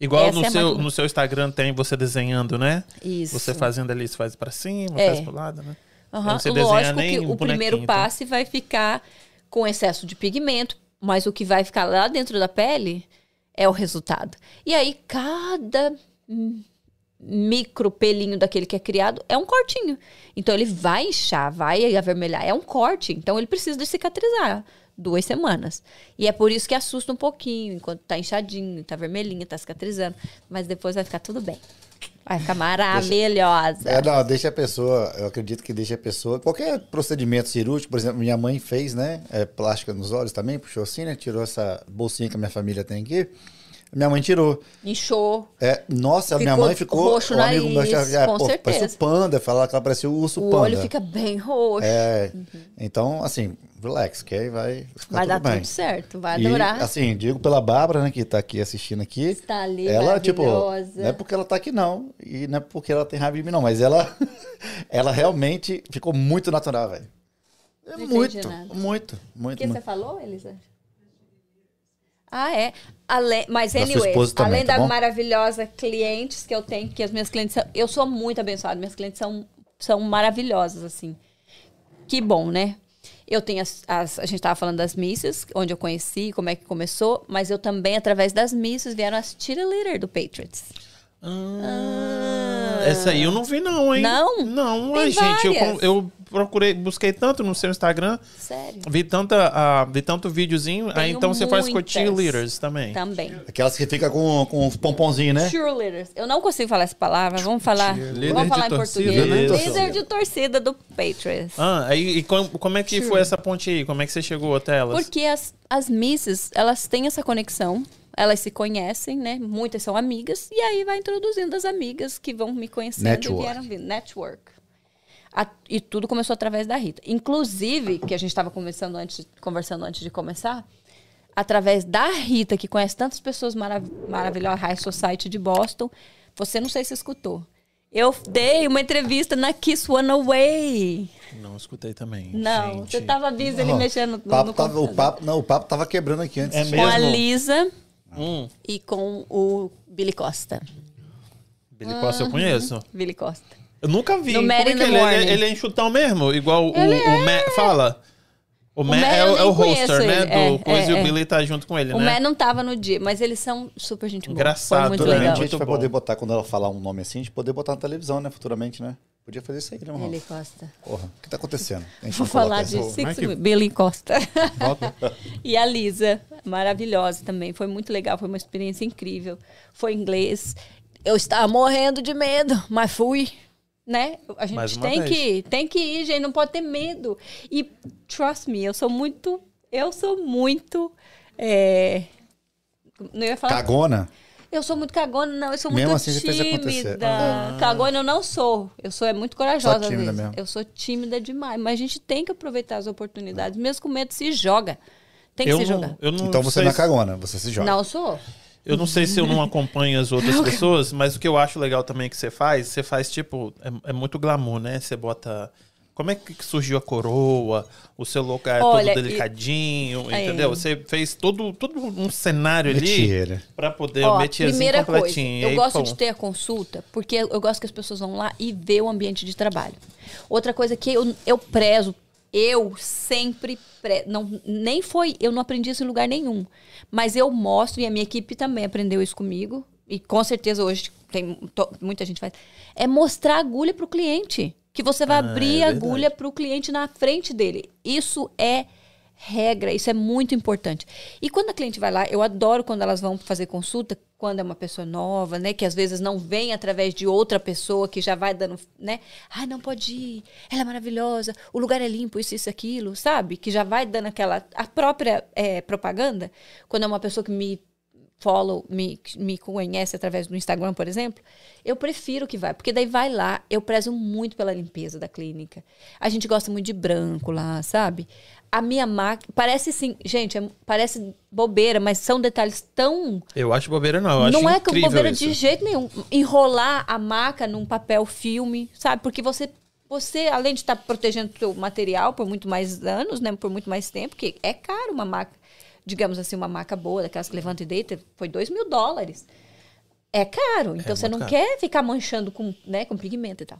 Igual Essa no é seu, no seu Instagram tem você desenhando, né? Isso. Você fazendo ali, você faz pra cima, É. faz pro lado, né? Desenha Lógico que um o primeiro bonequinho, passe vai ficar com excesso de pigmento, mas o que vai ficar lá dentro da pele é o resultado. E aí, cada micro pelinho daquele que é criado é um cortinho. Então, ele vai inchar, vai avermelhar. É um corte. Então, ele precisa de cicatrizar. Duas semanas. E é por isso que assusta um pouquinho, enquanto tá inchadinho, tá vermelhinho, tá cicatrizando. Mas depois vai ficar tudo bem. Vai ficar maravilhosa. É, não, deixa a pessoa, eu acredito que deixa a pessoa. Qualquer procedimento cirúrgico, por exemplo, minha mãe fez, né? É, plástica nos olhos também, puxou assim, né? Tirou essa bolsinha que a minha família tem aqui. Minha mãe tirou. Inchou. É, nossa, minha Ficou mãe ficou. roxo um amigo meu já, com pô, certeza. Parece o panda, falava que ela parecia o urso O panda. olho fica bem roxo. É, então, assim, relax, que aí vai vai dar bem. tudo certo, vai E, adorar. assim, digo pela Bárbara, né, que tá aqui assistindo aqui. Está ali, ela, tipo, não é porque ela tá aqui, não. E não é porque ela tem raiva de mim, não. Mas ela, ela realmente ficou muito natural, velho. É entendi muito, nada. muito, O muito, que você muito. falou, Elisa? Ah, é. Ale... Mas, anyway, além tá da bom? maravilhosa clientes que eu tenho, que as minhas clientes são... Eu sou muito abençoada, minhas clientes são, são maravilhosas, assim. Que bom, né? Eu tenho as, as- A gente tava falando das missas, onde eu conheci, como é que começou, mas eu também, através das missas, vieram as cheerleader do Patriots. Ah, Essa aí eu não vi, não, hein? Não? Não, ai, gente, eu, eu, procurei, busquei tanto no seu Instagram, Sério. vi, tanta, ah, vi tanto videozinho. Aí Tenho então você faz com muitas. cheerleaders também. Também. Aquelas que ficam com, com os pomponzinhos, né? Cheerleaders. Eu não consigo falar essa palavra. Vamos falar, vamos falar de em torcida, português. né? Líder de torcida do Patriots. Ah, aí e como, como é que foi essa ponte aí? Como é que você chegou até elas? Porque as, as misses, elas têm essa conexão. Elas se conhecem, né? Muitas são amigas. E aí vai introduzindo as amigas que vão me conhecendo Network. e vieram vindo. Network. A- e tudo começou através da Rita. Inclusive, que a gente estava conversando antes, conversando antes de começar, através da Rita, que conhece tantas pessoas marav maravilhosas, High Society de Boston, você não sei se escutou. Eu dei uma entrevista na Kiss One Away. Não escutei também. Não, gente. você tava busy ali mexendo no, o papo no tava, o papo, não, o papo tava quebrando aqui antes. É Com a? Lisa Hum, e com o Billy Costa. Billy Costa eu conheço. Billy Costa. Eu nunca vi. No Como é que ele, ele, Morning. ele é enxutão mesmo? Igual o, o Matt fala. O, Matt Matt é, o, é o hoster, né? ele. Do É, coisa é, e o é. Billy tá junto com ele, O né? Matt não tava no dia, mas eles são super gente boa. Engraçado, Foi muito né? legal. Futuramente a Muito gente vai bom. poder botar, quando ela falar um nome assim, a gente poder botar na televisão, né? Futuramente, né? Podia fazer isso aí, né? Billy Costa. Porra, o que tá acontecendo? A gente Vou falar de Six que- Billy Costa. E a Lisa, maravilhosa também. Foi muito legal, foi uma experiência incrível. Foi em inglês. Eu estava morrendo de medo, mas fui. Né? A gente tem vez. que, tem que ir, gente, não pode ter medo. E trust me, eu sou muito. Eu sou muito. é, Não ia falar. Cagona? Eu sou muito cagona, não. Eu sou Mesmo muito assim, tímida. Ah. Cagona eu não sou. Eu sou é muito corajosa Só tímida mesmo. Eu sou tímida demais. Mas a gente tem que aproveitar as oportunidades. Mesmo com medo, se joga. Tem que eu se não, jogar. eu não Então você não é cagona, você se joga. Não, eu sou. Eu não sei se eu não acompanho as outras pessoas, mas o que eu acho legal também que você faz, você faz tipo, é, é muito glamour, né? Você bota. Como é que surgiu a coroa? O seu lugar é Olha, todo e- delicadinho, É. entendeu? Você fez todo, todo um cenário ali Mentira. pra poder Ó, meter assim primeira coisa. E eu aí, gosto de ter a consulta porque eu gosto que as pessoas vão lá e vê o ambiente de trabalho. Outra coisa que eu, eu prezo, eu sempre pre, não nem foi, eu não aprendi isso em lugar nenhum, mas eu mostro e a minha equipe também aprendeu isso comigo e com certeza hoje tem to- muita gente faz, é mostrar a agulha para o cliente, que você vai Ah, abrir é a agulha para o cliente na frente dele. Isso é regra, isso é muito importante. E quando a cliente vai lá, eu adoro quando elas vão fazer consulta, quando é uma pessoa nova, né, que às vezes não vem através de outra pessoa que já vai dando, né? Ai, não pode ir. Ela é maravilhosa. O lugar é limpo, isso isso aquilo, sabe? Que já vai dando aquela a própria eh, propaganda, quando é uma pessoa que me follow, me, me conhece através do Instagram, por exemplo, eu prefiro que vai, porque daí vai lá, eu prezo muito pela limpeza da clínica. A gente gosta muito de branco lá, sabe? A minha máquina, parece sim, gente, é- parece bobeira, mas são detalhes tão Eu acho bobeira, não. Eu não é incrível bobeira isso. de jeito nenhum. Enrolar a maca num papel filme, sabe? Porque você, você além de estar protegendo o seu material por muito mais anos, né? Por muito mais tempo, que é caro uma maca, digamos assim, uma maca boa, daquelas que levanta e deita, foi dois mil dólares. É caro. Então você muito não caro. quer ficar manchando com, né, com pigmento e tal.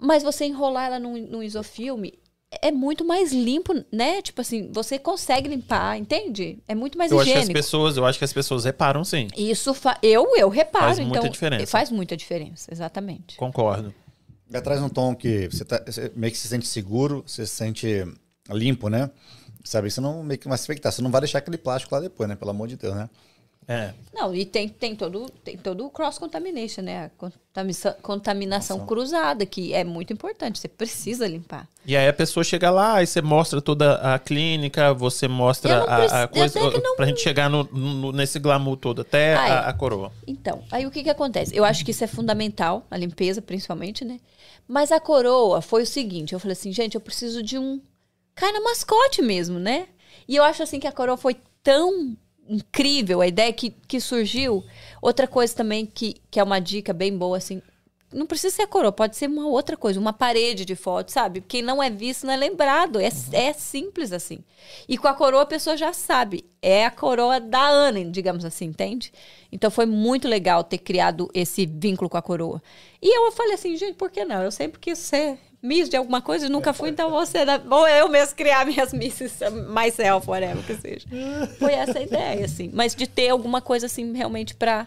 Mas você enrolar ela num, num isofilme é muito mais limpo, né? Tipo assim, você consegue limpar, entende? É muito mais Eu acho que as higiênico. pessoas, eu acho que as pessoas reparam sim. Isso fa- eu eu reparo, Faz muita então diferença. faz muita diferença, exatamente. Concordo. Já traz um tom que você, tá, você meio que se sente seguro, você se sente limpo, né? Sabe, você não meio que vai se infectar, você não vai deixar aquele plástico lá depois, né? Pelo amor de Deus, né? É. Não, e tem, tem todo tem todo o cross contamination, né? A contamina- contaminação cruzada que é muito importante, você precisa limpar. E aí a pessoa chega lá, aí você mostra toda a clínica, você mostra a, a coisa não- pra gente chegar no, no- nesse glamour todo, até Ai. a, a coroa. Então, aí o que que acontece? Eu acho que isso é fundamental, a limpeza principalmente, né? Mas a coroa foi o seguinte, eu falei assim, gente, eu preciso de um cara mascote mesmo, né? E eu acho assim que a coroa foi tão incrível a ideia que, que surgiu. Outra coisa também que, que é uma dica bem boa, assim, não precisa ser a coroa, pode ser uma outra coisa, uma parede de foto, sabe? Quem não é visto não é lembrado. É, é simples assim. E com a coroa a pessoa já sabe. É a coroa da Ana, digamos assim, entende? Então foi muito legal ter criado esse vínculo com a coroa. E eu falei assim, gente, por que não? Eu sempre quis ser Miss de alguma coisa e nunca fui, então você vou eu mesmo criar minhas misses myself, whatever que seja. Foi essa a ideia, assim. Mas de ter alguma coisa assim realmente pra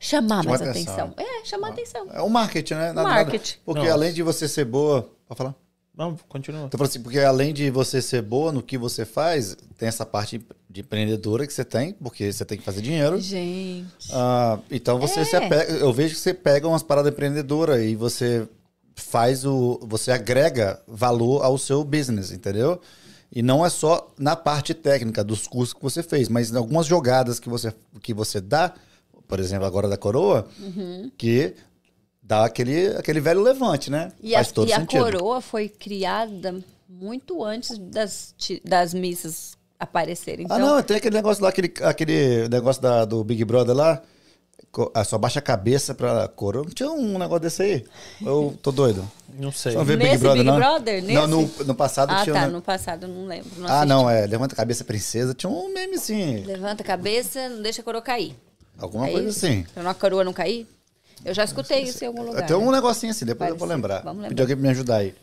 chamar Chamar mais atenção. atenção. É, chamar atenção. É o marketing, né? Nada- Marketing. nada- porque Nossa. além de você ser boa. Pode falar? Não, continua. Então, assim, porque além de você ser boa no que você faz, tem essa parte de empreendedora que você tem, porque você tem que fazer dinheiro. Gente. Ah, então você É. se apega, eu vejo que você pega umas paradas empreendedoras e você faz o. Você agrega valor ao seu business, entendeu? E não é só na parte técnica dos cursos que você fez, mas em algumas jogadas que você, que você dá, por exemplo, agora da coroa, Uhum. que dá aquele, aquele velho levante, né? E a, Faz todo e a coroa foi criada muito antes das, das missas aparecerem. Ah, Então, não, tem aquele negócio lá, aquele, aquele negócio da, do Big Brother lá. Ah, Só baixa a cabeça pra coroa. Não tinha um negócio desse aí? Eu tô doido. Não sei. Vê Nesse Big Brother, Big não? Brother? Não, no, no passado Ah, tinha. tá. um- No passado, não lembro. não Ah, não, é. Levanta a cabeça, princesa. Tinha um meme assim. Levanta a cabeça, não deixa a coroa cair. Alguma É coisa isso? assim. Pra a coroa não cair? Eu já escutei isso em algum lugar. Tem um negocinho assim, depois eu vou lembrar. Vamos Pedir lembrar. alguém pra me ajudar aí.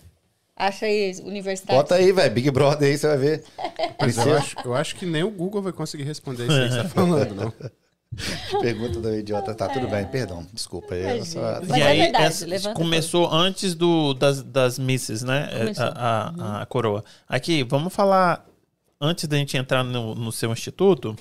Acha aí, universitário. Bota aí, velho. Big Brother aí, você vai ver. Mas eu acho, eu acho que nem o Google vai conseguir responder isso aí que você tá falando, não. Pergunta do idiota. Tá, tudo bem. Perdão. Desculpa. aí, Eu só... E é aí, verdade, essa- começou antes do, das, das misses, né? Começou. A, a- a coroa. Aqui, vamos falar, antes da gente entrar no, no seu instituto,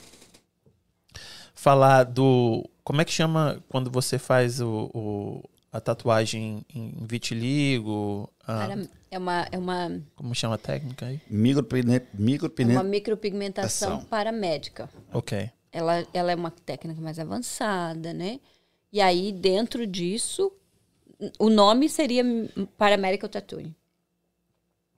falar do. Como é que chama quando você faz o, o- a tatuagem em vitiligo? a- é uma, é uma, como chama a técnica aí? Micropine... é uma micropigmentação Ação. paramédica. Ok. Ela, ela é uma técnica mais avançada, né? E aí, dentro disso, o nome seria Paramedical Tattooing.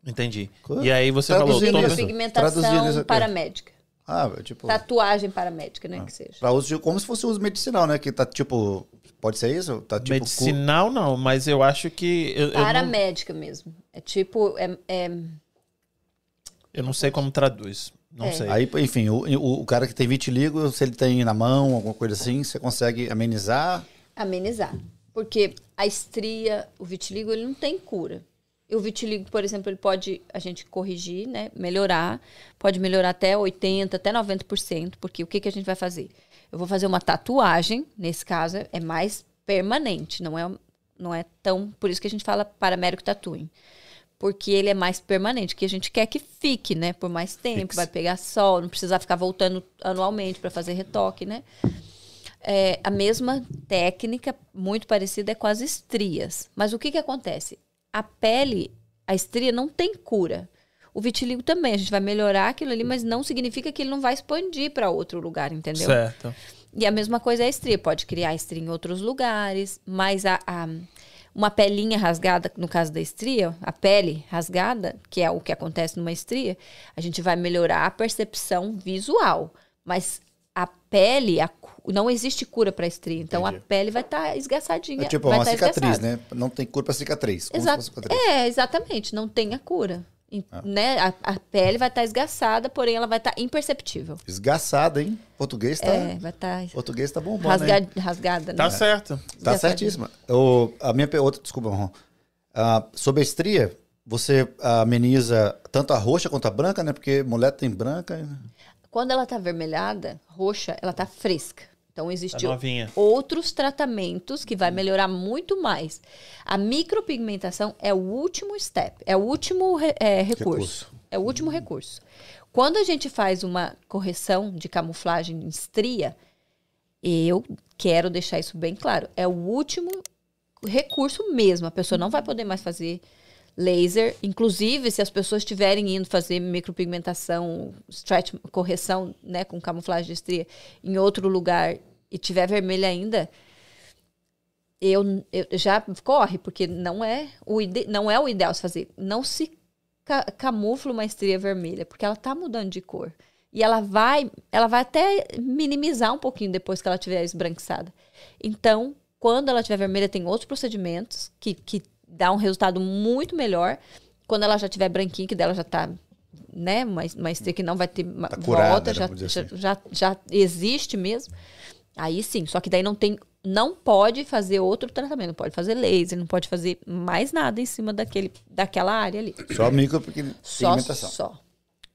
Entendi. E aí você Traduzindo falou. isso Micropigmentação aqui. paramédica. Ah, tipo... Tatuagem paramédica, né? Que seja. Pra uso de, como se fosse uso medicinal, né? Que tá tipo. Pode ser isso? Tá tipo. Medicinal não, mas eu acho que. Eu, eu, não, Paramédica mesmo. É tipo. É, é- eu não sei como traduz. Não É. sei. Aí, enfim, o, o, o cara que tem vitiligo, se ele tem na mão, alguma coisa assim, você consegue amenizar. amenizar. Porque a estria, o vitiligo, ele não tem cura. E o vitiligo, por exemplo, ele pode a gente corrigir, né? Melhorar. Pode melhorar até 80%, até 90%. Porque o que, que a gente vai fazer? Eu vou fazer uma tatuagem, nesse caso, é mais permanente, não é, não é tão. Por isso que a gente fala paramédico tattooing. Porque ele é mais permanente, que a gente quer que fique, né? Por mais tempo, vai pegar sol, não precisar ficar voltando anualmente para fazer retoque, né? É, a mesma técnica, muito parecida, é com as estrias. Mas o que, que acontece? A pele, a estria não tem cura. O vitiligo também, a gente vai melhorar aquilo ali, mas não significa que ele não vai expandir para outro lugar, entendeu? Certo. E a mesma coisa é a estria. Pode criar estria em outros lugares, mas a, a- uma pelinha rasgada, no caso da estria, a pele rasgada, que é o que acontece numa estria, a gente vai melhorar a percepção visual. Mas a pele, a não existe cura para estria. Então Entendi. a pele vai estar esgaçadinha. É tipo vai uma tá cicatriz, esgaçada. né? Não tem cura pra cicatriz. Cicatriz. É, exatamente. Não tem a cura. Ah. né? a, a pele vai estar esgaçada, porém ela vai estar imperceptível. Esgaçada, hein? Português tá. É, vai estar Português tá bombando. rasga, hein? rasgada. né? Tá certo. Tá certíssima. O, a minha outra, desculpa, Ron. Ah, sobre a estria, você ameniza tanto a roxa quanto a branca, né? Porque mulher tem branca. Quando ela tá avermelhada, roxa, ela tá fresca. Então Tá existem outros tratamentos que vai melhorar muito mais. A micropigmentação é o último step, é o último é, recurso. Recurso. É o último recurso. Quando a gente faz uma correção de camuflagem em estria, eu quero deixar isso bem claro. É o último recurso mesmo. A pessoa não vai poder mais fazer laser. Inclusive, se as pessoas estiverem indo fazer micropigmentação, stretch, correção, né, com camuflagem de estria em outro lugar e tiver vermelha ainda, eu, eu já corre, porque não é o ide, não é o ideal se fazer. Não se ca, camufla uma estria vermelha, porque ela tá mudando de cor. E ela vai, ela vai até minimizar um pouquinho depois que ela tiver esbranquiçada. Então, quando ela tiver vermelha, tem outros procedimentos que, que dá um resultado muito melhor. Quando ela já tiver branquinha, que dela já tá, né, uma estria que não vai ter Tá curada, volta, né, já, assim. já, já existe mesmo. Aí sim, só que daí não tem, não pode fazer outro tratamento, não pode fazer laser, não pode fazer mais nada em cima daquele, daquela área ali. Só micropigmentação. Só, só.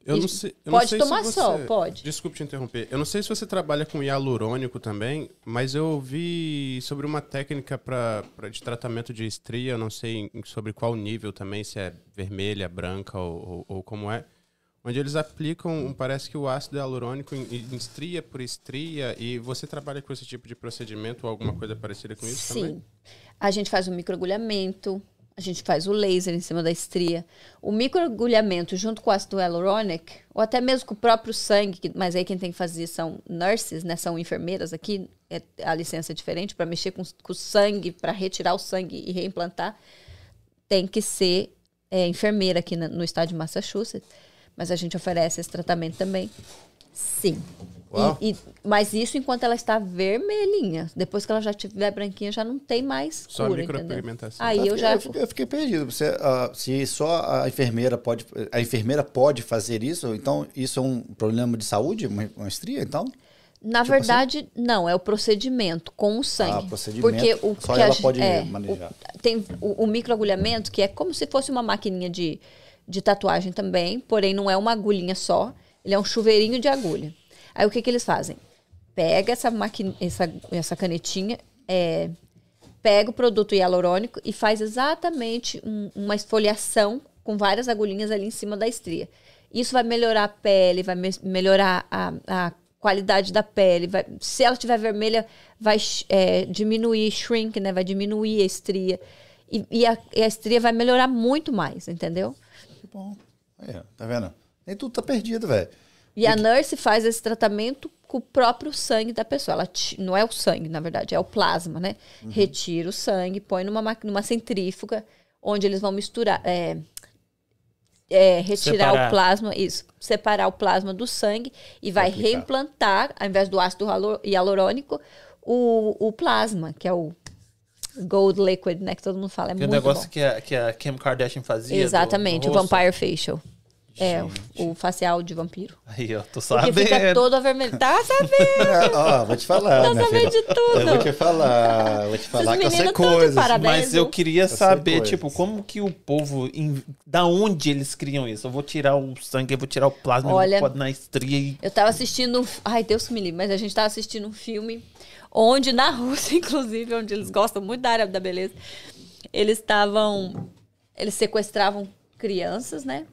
Eu não sei, eu não pode sei tomar se sol, você- pode. Desculpe te interromper. Eu não sei se você trabalha com hialurônico também, mas eu ouvi sobre uma técnica pra, pra- de tratamento de estria, eu não sei sobre qual nível também, se é vermelha, branca ou, ou- ou como é. Onde eles aplicam, parece que o ácido hialurônico em, em estria por estria, e você trabalha com esse tipo de procedimento ou alguma coisa parecida com isso Sim. também? A gente faz o microagulhamento, a gente faz o laser em cima da estria. O microagulhamento junto com o ácido hialuronic, ou até mesmo com o próprio sangue, mas aí quem tem que fazer são nurses, né? São enfermeiras aqui, é, a licença é diferente, para mexer com, com o sangue, para retirar o sangue e reimplantar, tem que ser é, enfermeira aqui no estado de Massachusetts. Mas a gente oferece esse tratamento também. Sim. Uau. E- e- mas isso enquanto ela está vermelhinha. Depois que ela já estiver branquinha, já não tem mais Só cura, micropigmentação. Aí eu fiquei- já... fiquei, eu fiquei perdido. Você, ah, se só a enfermeira pode, a enfermeira pode fazer isso, então isso é um problema de saúde, uma, uma estria, então? Na verdade, não, é o procedimento com o sangue. Ah, procedimento. Porque o Só que a ela gen- pode é, manejar. o- tem o, o microagulhamento, que é como se fosse uma maquininha de, de tatuagem também, porém não é uma agulhinha só, ele é um chuveirinho de agulha. Aí o que, que eles fazem? Pega essa, essa, essa canetinha, é, pega o produto hialurônico e faz exatamente um- uma esfoliação com várias agulhinhas ali em cima da estria. Isso vai melhorar a pele, vai me- melhorar a, a qualidade da pele. vai- se ela estiver vermelha, vai é, diminuir, shrink, né? Vai diminuir a estria. E, e a, e a estria vai melhorar muito mais, entendeu? Que bom. Tá vendo? Nem tudo tá perdido, velho. E a nurse faz esse tratamento com o próprio sangue da pessoa. Ela ti- não é o sangue, na verdade, é o plasma, né? Uhum. Retira o sangue, põe numa, numa centrífuga, onde eles vão misturar. é, é, retirar Separar. o plasma, isso, separar o plasma do sangue e vai aplicar. reimplantar, ao invés do ácido hialu- hialurônico, o, o plasma, que é o gold liquid, né? Que todo mundo fala. É Que o muito negócio bom. que a, que a Kim Kardashian fazia. do- Exatamente, do o rosto. Vampire Facial. É, o, o facial de vampiro. Aí, ó, tô Porque sabendo. fica todo avermelhado. Tá sabendo? Ó, vou te falar, Tá sabendo filha. de tudo. Eu vou te falar, vou te falar que eu sei coisas. parabéns. Mas eu queria sei saber, coisas. tipo, como que o povo. Da onde eles criam isso? Eu vou tirar o sangue, eu vou tirar o plasma, Olha- eu na estria e. Eu tava assistindo. Ai, Deus que me livre, mas a gente tava assistindo um filme onde, na Rússia, inclusive, onde eles gostam muito da área da beleza, eles estavam. Eles sequestravam crianças, né?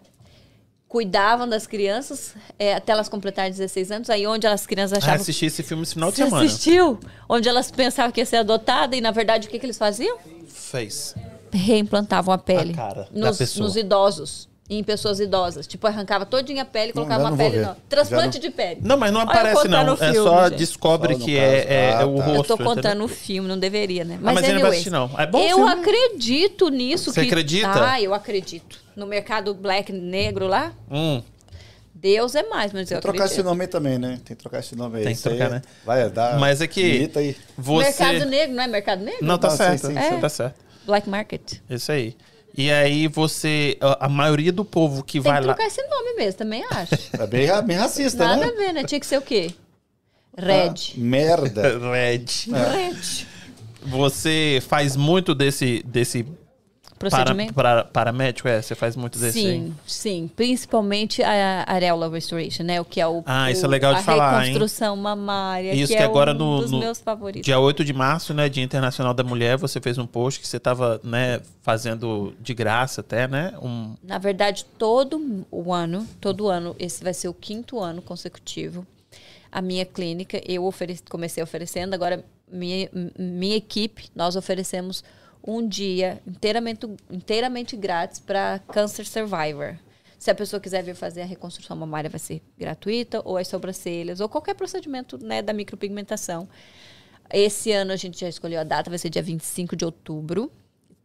Cuidavam das crianças é, até elas completarem 16 anos, aí onde as crianças Ah, achavam. assisti esse filme esse final de semana. assistiu? Onde elas pensavam que ia ser adotada e, na verdade, o que, que eles faziam? Fez. Reimplantavam a pele. A cara da nos, pessoa. nos idosos. Em pessoas idosas. Tipo, arrancava todinha a pele e colocava uma não vou pele nova. Transplante Já de pele. Não, mas não aparece, não. o é filme, só gente. descobre Só no que caso. é, é, Ah, é o tá. rosto. Eu tô entendeu? contando o filme, não deveria, né? mas ele não vai assistir, não. É bom eu filme. acredito nisso. Você que... acredita? Ah, eu acredito. No mercado black negro lá, Hum, Deus é mais, mas eu Tem que trocar esse nome aí também, né? Tem que trocar esse nome aí. Tem que Isso aí trocar, né? Vai dar. mas é que você... Mercado negro, não é mercado negro? Não, tá Ah, certo. sim, sim. Tá certo. Black market. Isso aí. E aí você... A a maioria do povo que Tem vai que lá... trocar esse nome mesmo, também acho. É bem, bem racista, Nada né? a ver, né? Tinha que ser o quê? Ah, Red. merda. Red. Red. Você faz muito desse, desse Procedimento? para, paramédico, é? Você faz muito desse aí? Sim, sim. Principalmente a areola restoration, né? O que é o. Ah, isso é o- legal de a falar, hein? reconstrução mamária. Isso que, que é agora um no- dos no meus favoritos. Dia 8 de março, né, Dia Internacional da Mulher, você fez um post que você estava, né, fazendo de graça até, né? Um, Na verdade, todo o ano, todo ano, esse vai ser o quinto ano consecutivo. A minha clínica, eu ofereci, comecei oferecendo, agora minha, minha equipe, nós oferecemos um dia inteiramente, inteiramente grátis para Cancer Survivor. Se a pessoa quiser vir fazer a reconstrução mamária, vai ser gratuita, ou as sobrancelhas, ou qualquer procedimento né, da micropigmentação. Esse ano a gente já escolheu a data, vai ser dia 25 de outubro.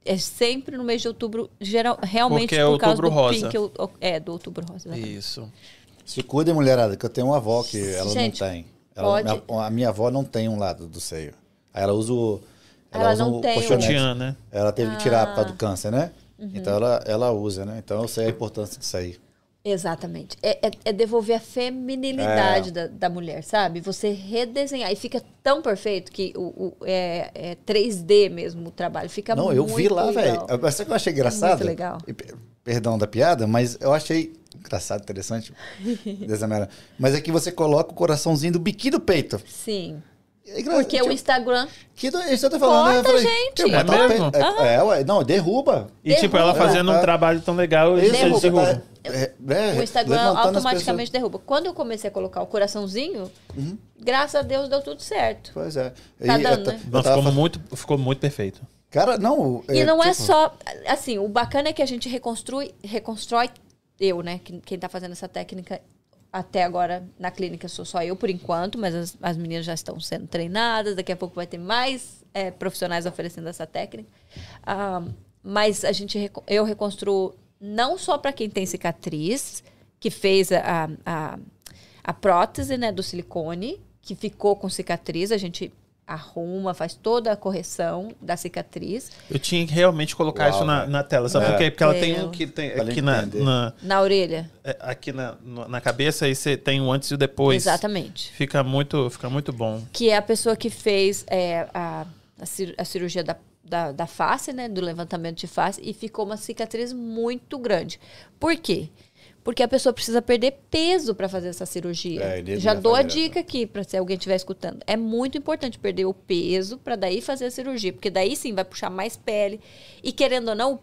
É sempre no mês de outubro, geral, realmente Porque é por causa outubro do rosa. pink. É, do outubro rosa. exatamente. isso. Se cuidem, mulherada, que eu tenho uma avó que ela Gente, não tem. Ela- pode- minha- a minha avó não tem um lado do seio. Aí ela usa o. Ela usa não o tem colchonete. Né? Ela teve que tirar por causa Ah. do câncer, né? Uhum. Então ela, ela usa, né? Então eu sei a importância disso aí. Exatamente. É, é- é devolver a feminilidade É. da, da mulher, sabe? Você redesenhar. E fica tão perfeito que o, o- é, é 3D mesmo o trabalho. Fica não, muito eu vi lá, velho. legal. Sabe o que eu achei engraçado? legal. E, pe- Perdão da piada, mas eu achei engraçado, interessante. dessa maneira. Mas é que você coloca o coraçãozinho do biquíni do peito. Sim. É Porque o tipo, Instagram. Que do, isso eu tô falando, né? Eu Corta, falei, gente. É o mesmo? peito- É, é, ué, não, derruba. E tipo, ela Derruba. fazendo um É. trabalho tão legal, eles Derruba. eles derrubam. tá- é, é, O Instagram automaticamente derruba. Quando eu comecei a colocar o coraçãozinho, graças a Deus deu tudo certo. Pois é. Tá E dando, eu né? eu Não, tava ficou fa- muito, ficou muito perfeito. Cara, não. E não é tipo, só. Assim, o bacana é que a gente reconstrui, reconstrói eu, né? Quem, quem tá fazendo essa técnica até agora na clínica sou só eu por enquanto, mas as, as meninas já estão sendo treinadas, daqui a pouco vai ter mais é, profissionais oferecendo essa técnica. Ah, mas a gente, eu reconstruo não só para quem tem cicatriz, que fez a, a, a prótese né, do silicone, que ficou com cicatriz, a gente arruma, faz toda a correção da cicatriz. Eu tinha que realmente colocar Uau, isso na, na tela, sabe É. por quê? Porque ela tem um que tem aqui na, na- Na orelha. é, aqui na, na cabeça e você tem o antes e o depois. Exatamente. Fica muito, fica muito bom. Que é a pessoa que fez é, a, a, cir- a cirurgia da, da, da face, né? Do levantamento de face, e ficou uma cicatriz muito grande. Por quê? Porque a pessoa precisa perder peso para fazer essa cirurgia. É, Já dou a fazer dica aqui para se alguém estiver escutando. É muito importante perder o peso para daí fazer a cirurgia, porque daí sim vai puxar mais pele. E querendo ou não,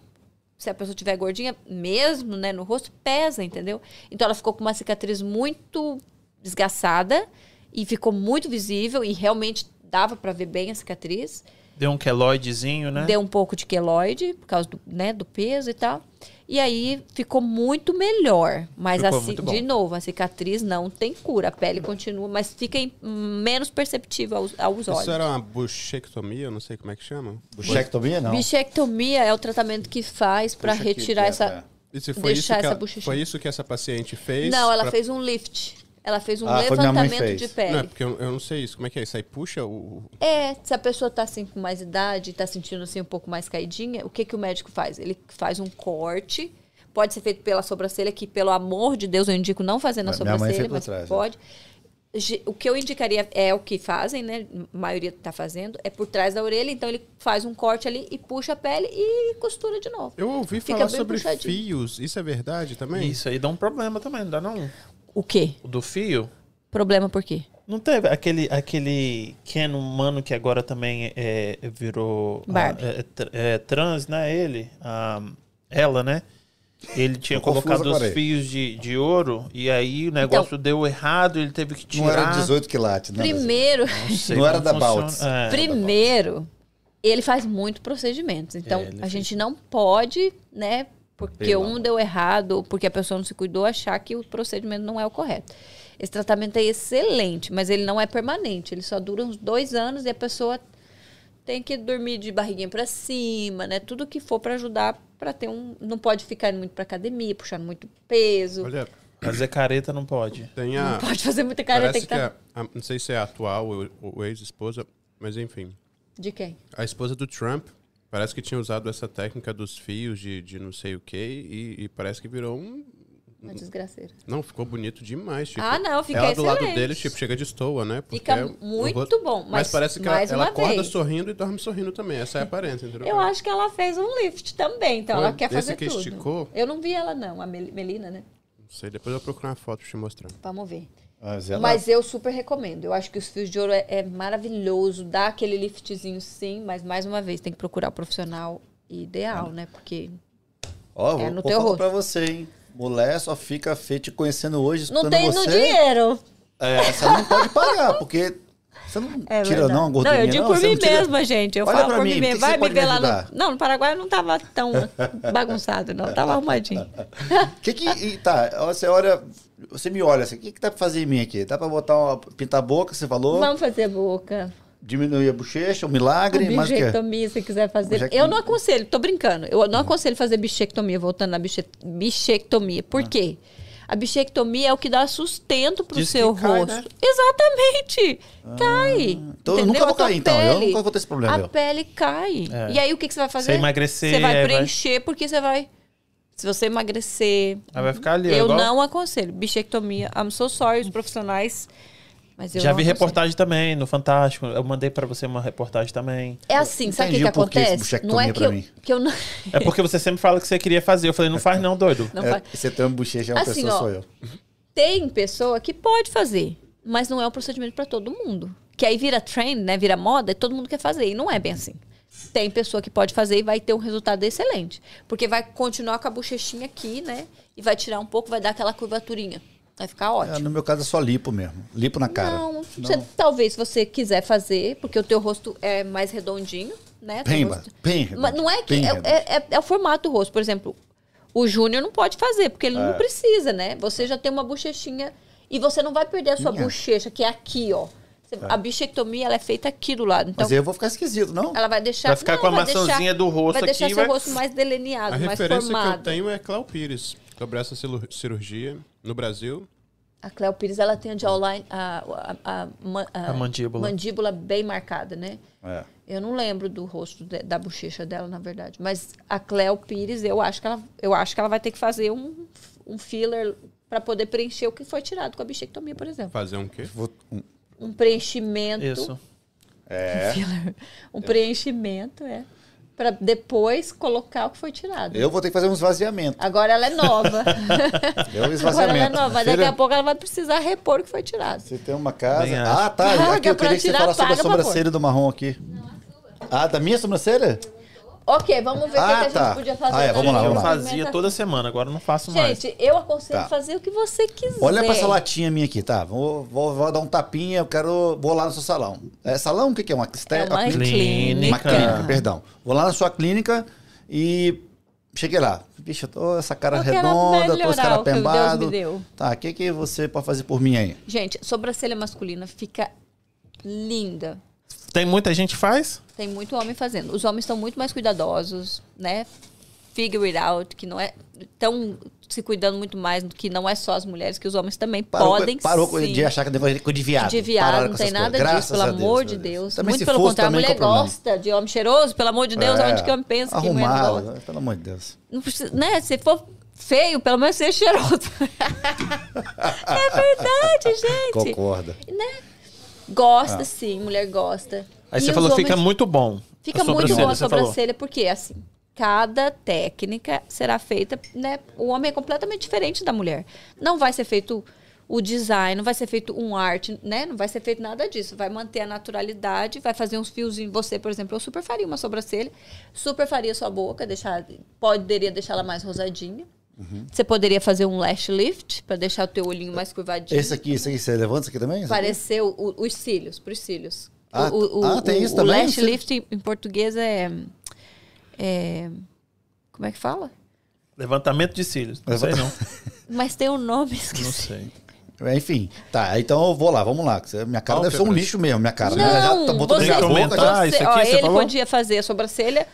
se a pessoa tiver gordinha, mesmo né, no rosto, pesa, entendeu? Então ela ficou com uma cicatriz muito desgastada e ficou muito visível e realmente dava para ver bem a cicatriz. Deu um queloidezinho, né? Deu um pouco de queloide por causa do, né, do peso e tal. E aí ficou muito melhor. Mas Ficou assim, de novo, a cicatriz não tem cura. A pele continua, mas fica em- menos perceptível aos, aos olhos. Isso era uma buchectomia, eu não sei como é que chama. Buchectomia, não. Bichectomia é o tratamento que faz para aqui, retirar é, essa. é. Isso foi, isso Deixar que essa ela- foi isso que essa paciente fez? Não, ela pra- fez um lift. Ela fez um Ah, levantamento fez. de pele. Não, é porque eu, eu não sei isso. Como é que é? Isso aí puxa o... É, se a pessoa tá assim com mais idade, tá sentindo assim um pouco mais caidinha, o que que o médico faz? Ele faz um corte, pode ser feito pela sobrancelha, que pelo amor de Deus eu indico não fazer na sobrancelha, mas trás, né? pode. Ge- O que eu indicaria é o que fazem, né? A maioria tá fazendo, é por trás da orelha, então ele faz um corte ali e puxa a pele e costura de novo. Eu ouvi Fica falar sobre puxadinho. fios. Isso é verdade também? Isso aí dá um problema também, não dá não? O quê? O do fio. Problema por quê? Não teve aquele, aquele Ken humano que agora também é, virou ah, Barbie. é, é tr- é trans, né? Ele, ah, ela, né? Ele tinha colocado os fios de, de ouro e aí o negócio deu errado, ele teve que tirar. Não era 18 quilates, né? Primeiro, Não, sei Não era da. Baltz. É. Primeiro, ele faz muito procedimentos. Então, É, a fez. gente não pode, né? Porque um deu errado, porque a pessoa não se cuidou, achar que o procedimento não é o correto. Esse tratamento é excelente, mas ele não é permanente. Ele só dura uns dois anos e a pessoa tem que dormir de barriguinha pra cima, né? Tudo que for pra ajudar para ter um. Não pode ficar indo muito pra academia, puxando muito peso. Olha, Fazer careta não pode. tem Não a... pode fazer muita cara, tem Parece que que, estar. a, a- não sei se é a atual ou, ou ex-esposa, mas enfim. De quem? A esposa do Trump parece que tinha usado essa técnica dos fios de, de não sei o que e, e parece que virou um... Uma desgraceira. Não, ficou bonito demais. Tipo, Ah, não, fica Ela do lado dele, tipo, chega de estoa, né? Porque Fica o muito rosto- bom, mas parece que ela, ela acorda vez. sorrindo e dorme sorrindo também. Essa é a aparência, entendeu? Eu acho que ela fez um lift também, então Foi? ela quer fazer que tudo. esticou? Eu não vi ela não, a Mel- Melina, né? Não sei, depois eu vou procurar uma foto pra te mostrar. Vamos ver. Mas ela- Mas eu super recomendo. Eu acho que os fios de ouro é, é maravilhoso, dá aquele liftzinho sim, mas mais uma vez tem que procurar o profissional ideal, né? Porque Ó, vou, É, no vou teu falar rosto. pra você, hein? Mulher só fica feia te conhecendo hoje, não tem no você. dinheiro. É, você não pode pagar, porque você não É tira verdade. não a gordurinha. Não, eu digo por você mim não tira- mesma, gente. Eu Olha falo por mim, mim mesmo. Vai me ver lá no. Não, no Paraguai não tava tão bagunçado, não. Tava arrumadinho. Que que, tá, você olha, você me olha assim, o que que dá pra fazer em mim aqui? Dá pra botar uma, pintar a boca, você falou? Vamos fazer boca. Diminuir a bochecha, um milagre, mas bichectomia, se quiser fazer. Bichectomia. Eu não aconselho, tô brincando. Eu não aconselho fazer bichectomia, voltando na biche- bichectomia. Por Ah. quê? A bichectomia é o que dá sustento pro Diz seu cai, rosto. né? Exatamente. cai. Então eu nunca vou A tua cair, então. Eu pele- nunca vou ter esse problema, A eu. pele cai. É. E aí o que, que você vai fazer? Você emagrecer, Você vai vai- preencher, porque você vai. Se você emagrecer. Aí vai ficar ali, Eu igual- não aconselho. Bichectomia, I'm so sorry, os profissionais Mas eu Já vi aconselho. reportagem também no Fantástico. Eu mandei pra você uma reportagem também. É assim, sabe o que, que acontece? Não é que eu, que eu não. É porque você sempre fala que você queria fazer. Eu falei, não faz não, doido. não É, faz. você tem uma bochecha, uma Assim, pessoa ó, sou eu. Tem pessoa que pode fazer, mas não é um procedimento para todo mundo. Que aí vira trend, né? Vira moda e todo mundo quer fazer. E não é bem assim. Tem pessoa que pode fazer e vai ter um resultado excelente. Porque vai continuar com a bochechinha aqui, né? E vai tirar um pouco, vai dar aquela curvaturinha. Vai ficar É, ótimo. no meu caso é só lipo mesmo. Lipo na cara. Não, você- talvez se você quiser fazer, porque o teu rosto é mais redondinho, né? Bem, rosto- Mas não é que é, é- é- é o formato do rosto, por exemplo. O Júnior não pode fazer, porque ele É. não precisa, né? Você já tem uma bochechinha e você não vai perder a sua Minha. bochecha, que é aqui, ó. Você- A bichectomia ela é feita aqui do lado. Então, Mas aí eu vou ficar esquisito, não? ela vai deixar. Vai ficar com a vai maçãzinha deixar- do rosto Vai deixar aqui, seu vai- rosto mais delineado, A mais referência que eu formado. tenho é Cléo Pires, sobre essa cirurgia no Brasil. A Cleo Pires, ela tem a jawline, a, a, a, ma- A mandíbula. mandíbula bem marcada, né? É. Eu não lembro do rosto de- da bochecha dela, na verdade. Mas a Cleo Pires, eu acho que ela, eu acho que ela vai ter que fazer um, um filler para poder preencher o que foi tirado com a bichectomia, por exemplo. Fazer um quê? Vou- um- Um preenchimento. Isso. É. um preenchimento, é. Para depois colocar o que foi tirado. Eu vou ter que fazer um esvaziamento. Agora ela é nova. Eu Agora esvaziamento. ela é nova. Mas daqui a pouco ela vai precisar repor o que foi tirado. Você tem uma casa. Ah, tá. Paga Aqui eu pra queria que você falasse sobre a pra sobrancelha do marrom aqui. Ah, da minha sobrancelha? Ok, vamos ver o que, Ah, que a tá. gente podia fazer. Ah, é, vamos lá, Eu vamos lá. fazia toda semana, agora eu não faço mais. Gente, eu aconselho Tá. fazer o que você quiser. Olha pra essa latinha minha aqui, tá? Vou, vou, vou dar um tapinha, eu quero. Vou lá no seu salão. É salão? O que, que é? Uma, É uma clínica? clínica. Uma clínica, perdão. Vou lá na sua clínica e. Cheguei lá. Bicho, eu tô essa cara Eu redonda, tô esse cara o que Deus me pembado. deu. Tá, o que, que você pode fazer por mim aí? Gente, sobrancelha masculina fica linda. Tem muita gente que faz? Tem muito homem fazendo. Os homens estão muito mais cuidadosos, né? Figure it out, que não é. Estão se cuidando muito mais do que não é só as mulheres, que os homens também Parou, podem parou sim. de achar que deveria de viado. de viado, não tem nada coisas. disso, Graças pelo Deus, amor de Deus. Também Muito se pelo fosse, contrário, a também, mulher gosta de homem cheiroso, pelo amor de Deus, É, aonde que eu penso que mulher não Arrumado, gosta? né? pelo amor de Deus. Não precisa, né? Se for feio, pelo menos seja cheiroso. é verdade, gente. Concorda. Né? Gosta, sim, mulher gosta. Aí E você falou, fica muito bom. Fica muito boa a sobrancelha, porque assim, cada técnica será feita, né? O homem é completamente diferente da mulher. Não vai ser feito o design, não vai ser feito um arte, né? Não vai ser feito nada disso. Vai manter a naturalidade, vai fazer uns fiozinhos. Você, por exemplo, eu super faria uma sobrancelha, super faria sua boca, deixar, poderia deixar ela mais rosadinha. Uhum. Você poderia fazer um lash lift para deixar o teu olhinho mais curvadinho. Esse aqui, esse aqui, você levanta isso aqui também? O- o- os cílios, pros cílios. Ah, o, o, ah, tem o- isso o também? lash Você- lift em- português é, é- Como é que fala? Levantamento de cílios. Não sei não. Mas tem um nome, Não esqueci. sei. Enfim, tá, então eu vou lá, vamos lá. Minha cara deve ser um lixo mesmo, minha cara. né? Não, Já tá botando você, na boca, aumentar já- você- isso aqui, ó, você ele falou? podia fazer a sobrancelha,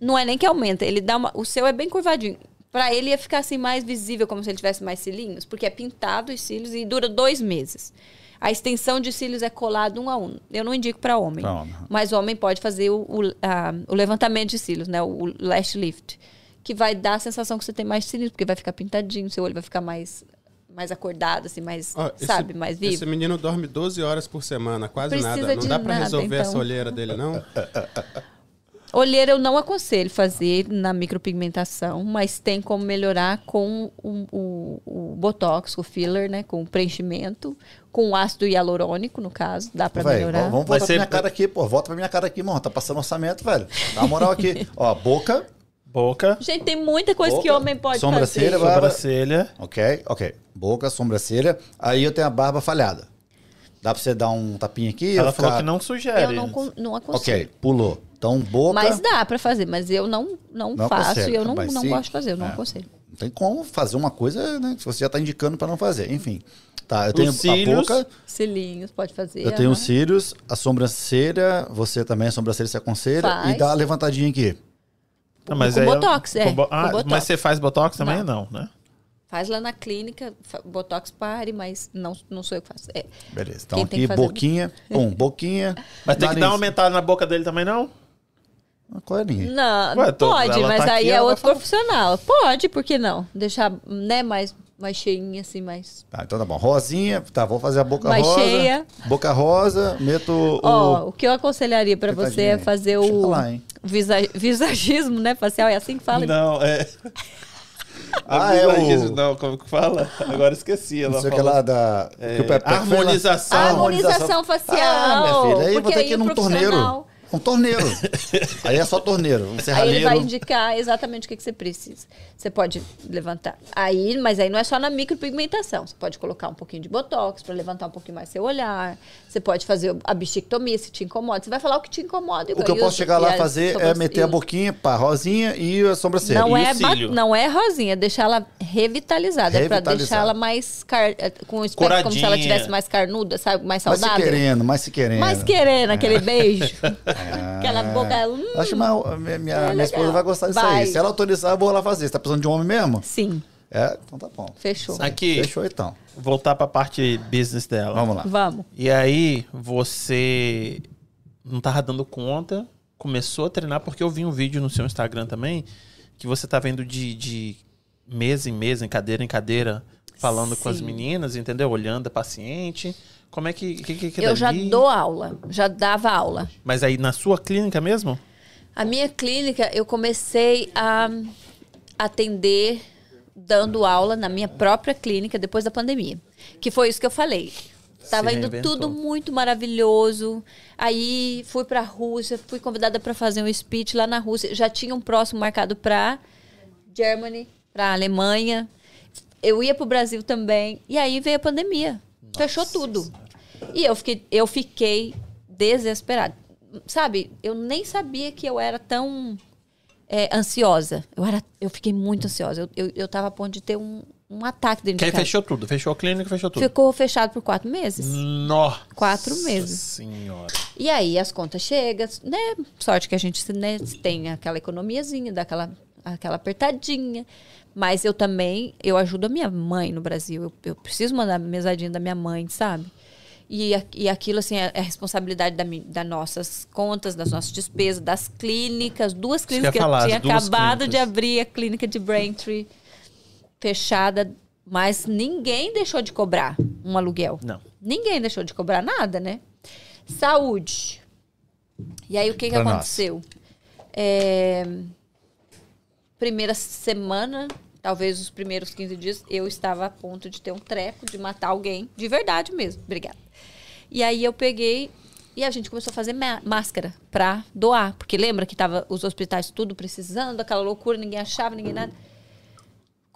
não é nem que aumenta, ele dá uma, o seu é bem curvadinho. Pra ele ia ficar assim mais visível, como se ele tivesse mais cílios, porque é pintado os cílios e dura dois meses. A extensão de cílios é colado um a um. Eu não indico pra homem, Pra homem. mas homem pode fazer o, o, a- o levantamento de cílios, né? O lash lift, que vai dar a sensação que você tem mais cílios, porque vai ficar pintadinho, seu olho vai ficar mais mais acordado, assim, mais, esse- sabe, mais vivo. Esse menino dorme 12 horas por semana, quase Precisa nada. Não dá pra nada, resolver essa então. olheira dele, não? Olheira eu não aconselho fazer na micropigmentação, mas tem como melhorar com o, o, o botox, o filler, né? Com o preenchimento, com o ácido hialurônico, no caso, dá pra Véi, melhorar. vamos Vai voltar ser- pra minha cara aqui, pô. Volta pra minha cara aqui, mano. Tá passando orçamento, velho. Dá uma moral aqui. Ó, boca, Boca, Gente, tem muita coisa que Boca, homem pode sobrancelha, fazer. vai- sobrancelha. ok, ok. Boca, sobrancelha. Aí eu tenho a barba falhada. Dá pra você dar um tapinha aqui? Ela falou ficar- que não sugere. Eu não, não aconselho. Ok, pulou. Então, boca. Mas dá pra fazer, mas eu não, não, Não faço consegue, e eu não, não gosto de fazer, eu não é. aconselho. Não tem como fazer uma coisa, né? Se você já tá indicando pra não fazer. Enfim. Tá, eu tenho Os cílios. a boca, Cilinhos, pode fazer. eu tenho os cílios, a sobrancelha, você também, a sobrancelha se aconselha. Faz. E dá uma levantadinha aqui. Ah, mas Com aí- botox, é, com bo- com Ah, botox. Mas você faz botox também? Não, né? Faz lá na clínica, botox pare, mas não, não sou eu que faço. É, Beleza. Então Quem tem aqui, que fazer- boquinha. Pum, boquinha. Mas tem que nariz. dar uma aumentada na boca dele também, não? Qual é? Não, Ué, tô- pode, ela mas tá aí aqui, é outro profissional. Pode, por que não? Deixar, né, mais mais cheinha, assim, mais. Tá, então tá bom. Rosinha, tá, vou fazer a boca Mais rosa. cheia. Boca rosa, meto o. Ó, o que eu aconselharia pra você é fazer Deixa eu o falar, hein? visa- visagismo, né? Facial, é assim que fala? Não, é. Ah, é o- Não, como que fala? Agora esqueci. Ela não sei o que falou. lá da. É, que o lá. harmonização. Harmonização facial. Ah, minha filha, aí eu vou porque ter que ir o num torneiro. Um torneiro. aí é só torneiro. Um Aí ele vai indicar exatamente o que, que você precisa. Você pode levantar. Aí, mas aí não é só na micropigmentação. Você pode colocar um pouquinho de botox para levantar um pouquinho mais seu olhar. Você pode fazer a bichectomia se te incomoda. Você vai falar o que te incomoda. O que eu posso chegar lá e fazer é meter a boquinha. pá, rosinha e a sobrancelha. Não E é, o ba- cílio? não é rosinha, é deixar ela revitalizada. É pra Revitalizada. deixar ela mais car... é, com o aspecto como se ela Coradinha. tivesse mais carnuda, sabe? Mais mais se saudável. querendo, mais se querendo. mais querendo aquele beijo. Ah, Aquela boca. hum, Acho que minha, minha, minha, É minha esposa vai gostar disso Vai. aí. Se ela autorizar, eu vou lá fazer. Você tá precisando de um homem mesmo? Sim, É, então tá bom. fechou. Aqui, Fechou então. voltar pra parte business dela. Vamos lá. Vamos. E aí, você não tava dando conta, começou a treinar, porque eu vi um vídeo no seu Instagram também, que você tá vendo de, de mesa em mesa, em cadeira em cadeira, falando com as Sim. meninas, entendeu? Olhando a paciente. Como é que. que, que, que Eu já dali? dou aula, já dava aula. Mas aí na sua clínica mesmo? A minha clínica, eu comecei a atender dando aula na minha própria clínica depois da pandemia. Que foi isso que eu falei. Tava indo tudo muito maravilhoso. Aí fui pra Rússia, fui convidada para fazer um speech lá na Rússia. Já tinha um próximo marcado para Germany, para Alemanha. Eu ia pro Brasil também. E aí veio a pandemia. Fechou tudo. E eu fiquei, eu fiquei desesperada. Sabe, eu nem sabia que eu era tão é, ansiosa. Eu, era, eu fiquei muito ansiosa. Eu, eu, eu tava a ponto de ter um, um ataque dentro Que de casa. fechou tudo. Fechou a clínica, fechou tudo. Ficou fechado por quatro meses. Nossa Quatro meses. Senhora. E aí as contas chegam, né? Sorte que a gente né, tem aquela economiazinha, dá aquela, aquela apertadinha. Mas eu também, eu ajudo a minha mãe no Brasil. Eu, eu preciso mandar mesadinha da minha mãe, sabe? E, e aquilo, assim, é, é responsabilidade da, das nossas contas, das nossas despesas, das clínicas. Duas clínicas que falar, eu tinha acabado de clínicas. abrir, a clínica de Braintree fechada. Mas ninguém deixou de cobrar um aluguel. Não. Ninguém deixou de cobrar nada, né? Saúde. E aí, o que, que Pra aconteceu? É, Primeira semana, talvez os primeiros 15 dias, eu estava a ponto de ter um treco, de matar alguém, de verdade mesmo. Obrigada. E aí eu peguei e a gente começou a fazer má- máscara pra doar. Porque lembra que tava os hospitais tudo precisando, aquela loucura, ninguém achava, ninguém nada.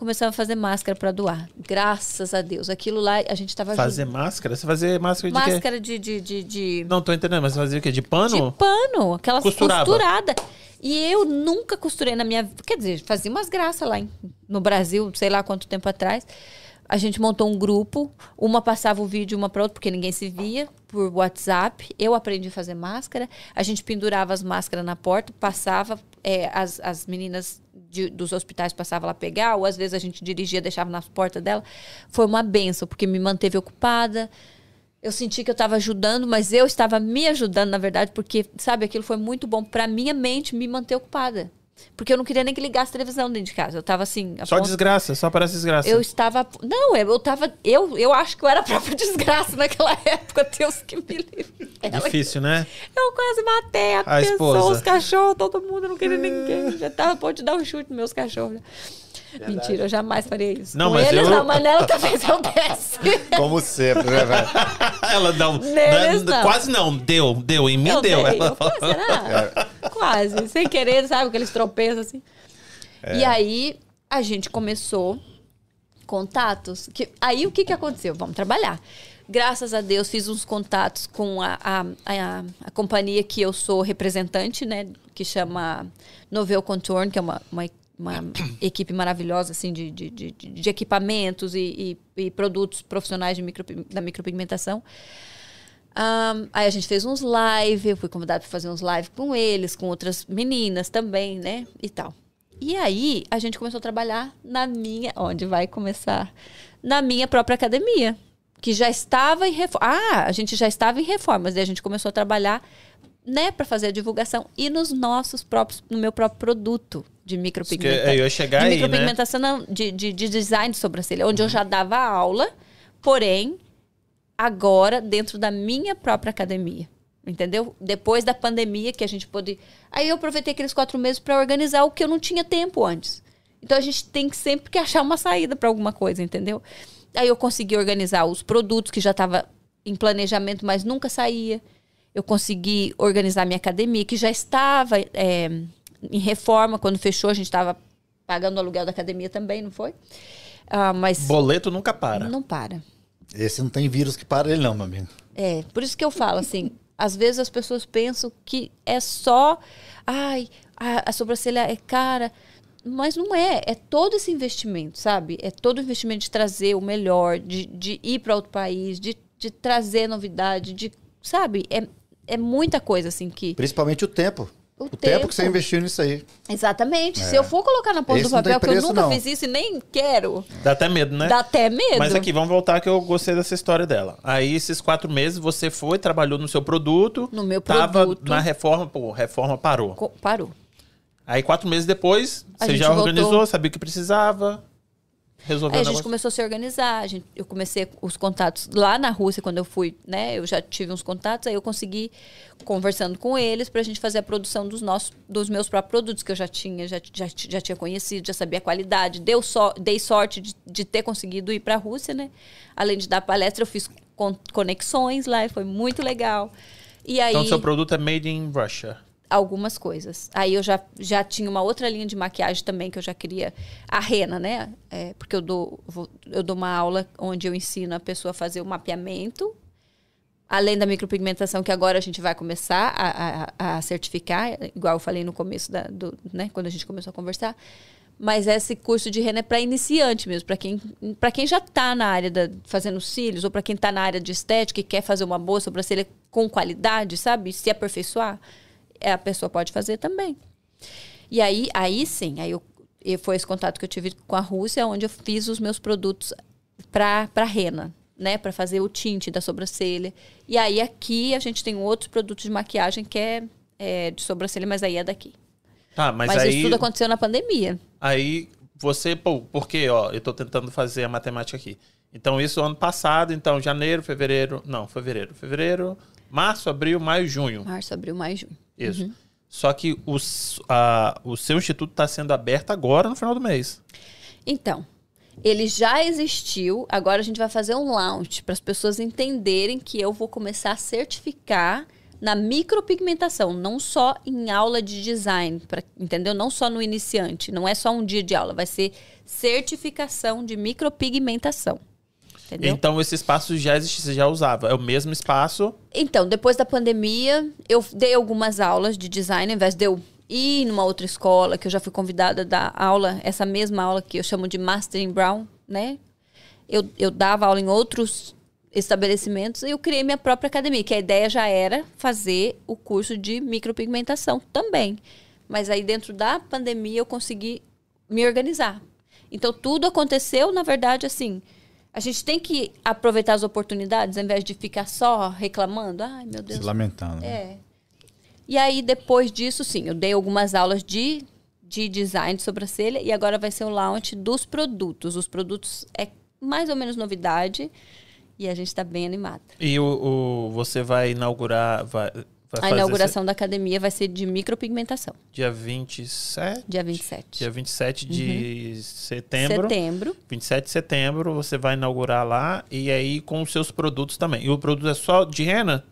Começamos a fazer máscara pra doar. Graças a Deus. Aquilo lá, a gente tava Fazer máscara? Você fazia máscara de quê? Máscara de, de, de, de, Não tô entendendo, mas você fazia o quê? De pano? de pano, aquela costurada. E eu nunca costurei na minha vida. Quer dizer, fazia umas graças lá em- no Brasil, sei lá quanto tempo atrás. A gente montou um grupo, uma passava o vídeo uma para outra, porque ninguém se via, por WhatsApp. Eu aprendi a fazer máscara. A gente pendurava as máscaras na porta, passava, é, as, as meninas de- dos hospitais passavam lá pegar, ou às vezes a gente dirigia, deixava na porta dela. Foi uma benção, porque me manteve ocupada. Eu senti que eu estava ajudando, mas eu estava me ajudando, na verdade, porque, sabe, aquilo foi muito bom para minha mente me manter ocupada. Porque eu não queria nem que ligasse a televisão dentro de casa. Eu estava assim. Só ponto- desgraça, só parece desgraça. Eu estava. Não, eu estava. Eu, eu acho que eu era a própria desgraça naquela época. Deus que me livre. Ela- Difícil, né? Eu quase matei a, A pessoa, esposa. os cachorros, todo mundo, eu não queria ninguém. Já tava a ponto de dar um chute nos meus cachorros. Mentira, eu jamais faria isso. Não, Com mas eles eu- não, mas nela talvez eu desse. Como sempre, né, velho? Ela não, Neles não- não. Quase não. Deu, deu. Em mim Eu deu. dei, Ela falou. será? Quase, sem querer, sabe? Aqueles tropeços assim. E aí a gente começou contatos. Que, aí o que, que aconteceu? Vamos trabalhar. Graças a Deus fiz uns contatos com a, a, a, a companhia que eu sou representante, né? Que chama Novel Contour, que é uma, uma, uma equipe maravilhosa assim, de, de, de, de equipamentos e, e, e produtos profissionais de micro, da micropigmentação. Ahn, aí a gente fez uns live, eu fui convidada para fazer uns live com eles, com outras meninas também, né? E tal. E aí a gente começou a trabalhar na minha. Onde vai começar? Na minha própria academia. Que já estava em reforma. Ah, a gente já estava em reformas. E a gente começou a trabalhar né, para fazer a divulgação e nos nossos próprios, no meu próprio produto de micropigmentação. eu ia chegar de aí, né? micropigmentação, não, de, de, de design de sobrancelha, onde eu já dava aula, porém, agora dentro da minha própria academia. Entendeu? Depois da pandemia que a gente pôde. Aí eu aproveitei aqueles quatro meses para organizar o que eu não tinha tempo antes. Então a gente tem que sempre que achar uma saída para alguma coisa, entendeu? Aí eu consegui organizar os produtos que já estava em planejamento, mas nunca saía. Eu consegui organizar minha academia, que já estava é, em reforma. Quando fechou, a gente estava pagando o aluguel da academia também, não foi? Ah, mas Boleto nunca para. não para. Esse não tem vírus que para ele, não, meu amigo. É, por isso que eu falo assim, às vezes as pessoas pensam que é só, ai, a, a sobrancelha é cara, mas não é, é todo esse investimento, sabe? É todo o investimento de trazer o melhor, de, de ir para outro país, de, de trazer novidade, de, sabe? É, é muita coisa assim que Principalmente o tempo. O O, tempo. tempo. que você investiu nisso aí. Exatamente. Se eu for colocar na ponta Esse do papel, que eu preço, nunca não. fiz isso e nem quero, Dá até medo, né? dá até medo. Mas aqui, vamos voltar que eu gostei dessa história dela. Aí, esses quatro meses, você foi, trabalhou no seu produto. No meu Tava produto. na reforma, pô, reforma parou. Co- Parou. Aí, quatro meses depois, A você já voltou. organizou, sabia o que precisava, resolveu o a gente negócio. começou a se organizar. a gente- eu comecei os contatos lá na Rússia, quando eu fui, né? Eu já tive uns contatos, aí eu consegui, conversando com eles, pra gente fazer a produção dos nossos, dos meus próprios produtos que eu já tinha, já, já, já tinha conhecido, já sabia a qualidade. Deu só, dei sorte de, de ter conseguido ir pra Rússia, né? Além de dar palestra, eu fiz con- conexões lá e foi muito legal. E aí Então, seu produto é made in Russia. Algumas coisas. Aí eu já, já tinha uma outra linha de maquiagem também que eu já queria. A rena, né? É, porque eu dou, vou- eu dou uma aula onde eu ensino a pessoa a fazer o mapeamento. Além da micropigmentação, que agora a gente vai começar a, a, a certificar, igual eu falei no começo, da, do, né, quando a gente começou a conversar. Mas esse curso de rena é para iniciante mesmo, para quem, quem já está na área da, fazendo cílios, ou para quem está na área de estética e quer fazer uma boa sobrancelha com qualidade, sabe? Se aperfeiçoar, a pessoa pode fazer também. E aí, aí sim, aí eu, foi esse contato que eu tive com a Rússia, onde eu fiz os meus produtos para rena, né? Para fazer o tinte da sobrancelha. E aí aqui a gente tem outros produtos de maquiagem que é, é de sobrancelha, mas aí é daqui. Tá, mas, Mas, aí, isso tudo aconteceu na pandemia. aí você, pô, porque, ó, eu tô tentando fazer a matemática aqui. Então, isso ano passado, então, janeiro, fevereiro, não, fevereiro, fevereiro, março, abril, maio, junho. Março, abril, maio, junho. Isso. Uhum. Só que os, a- o seu instituto está sendo aberto agora, no final do mês. Então, ele já existiu, agora a gente vai fazer um launch para as pessoas entenderem que eu vou começar a certificar na micropigmentação, não só em aula de design, pra, entendeu? Não só no iniciante, não é só um dia de aula, vai ser certificação de micropigmentação. Entendeu? Então, esse espaço já existia, você já usava. É o mesmo espaço. Então, depois da pandemia, eu dei algumas aulas de design, ao invés de eu ir numa outra escola, que eu já fui convidada a dar aula, essa mesma aula que eu chamo de Master in Brown, né? Eu, eu dava aula em outros estabelecimentos e eu criei minha própria academia, que a ideia já era fazer o curso de micropigmentação também. Mas aí, dentro da pandemia, eu consegui me organizar. Então, tudo aconteceu, na verdade, assim. A gente tem que aproveitar as oportunidades, ao invés de ficar só reclamando. Ai, meu Deus. Se lamentando. né? É. E aí, depois disso, sim, eu dei algumas aulas de, de design de sobrancelha e agora vai ser o launch dos produtos. Os produtos é mais ou menos novidade e a gente está bem animada. E o, o- você vai inaugurar. Vai A fazer inauguração da academia vai ser de micropigmentação, esse- dia 27. dia 27. Dia 27 de setembro. Setembro. 27 de setembro você vai inaugurar lá e aí com os seus produtos também. E o produto é só de rena?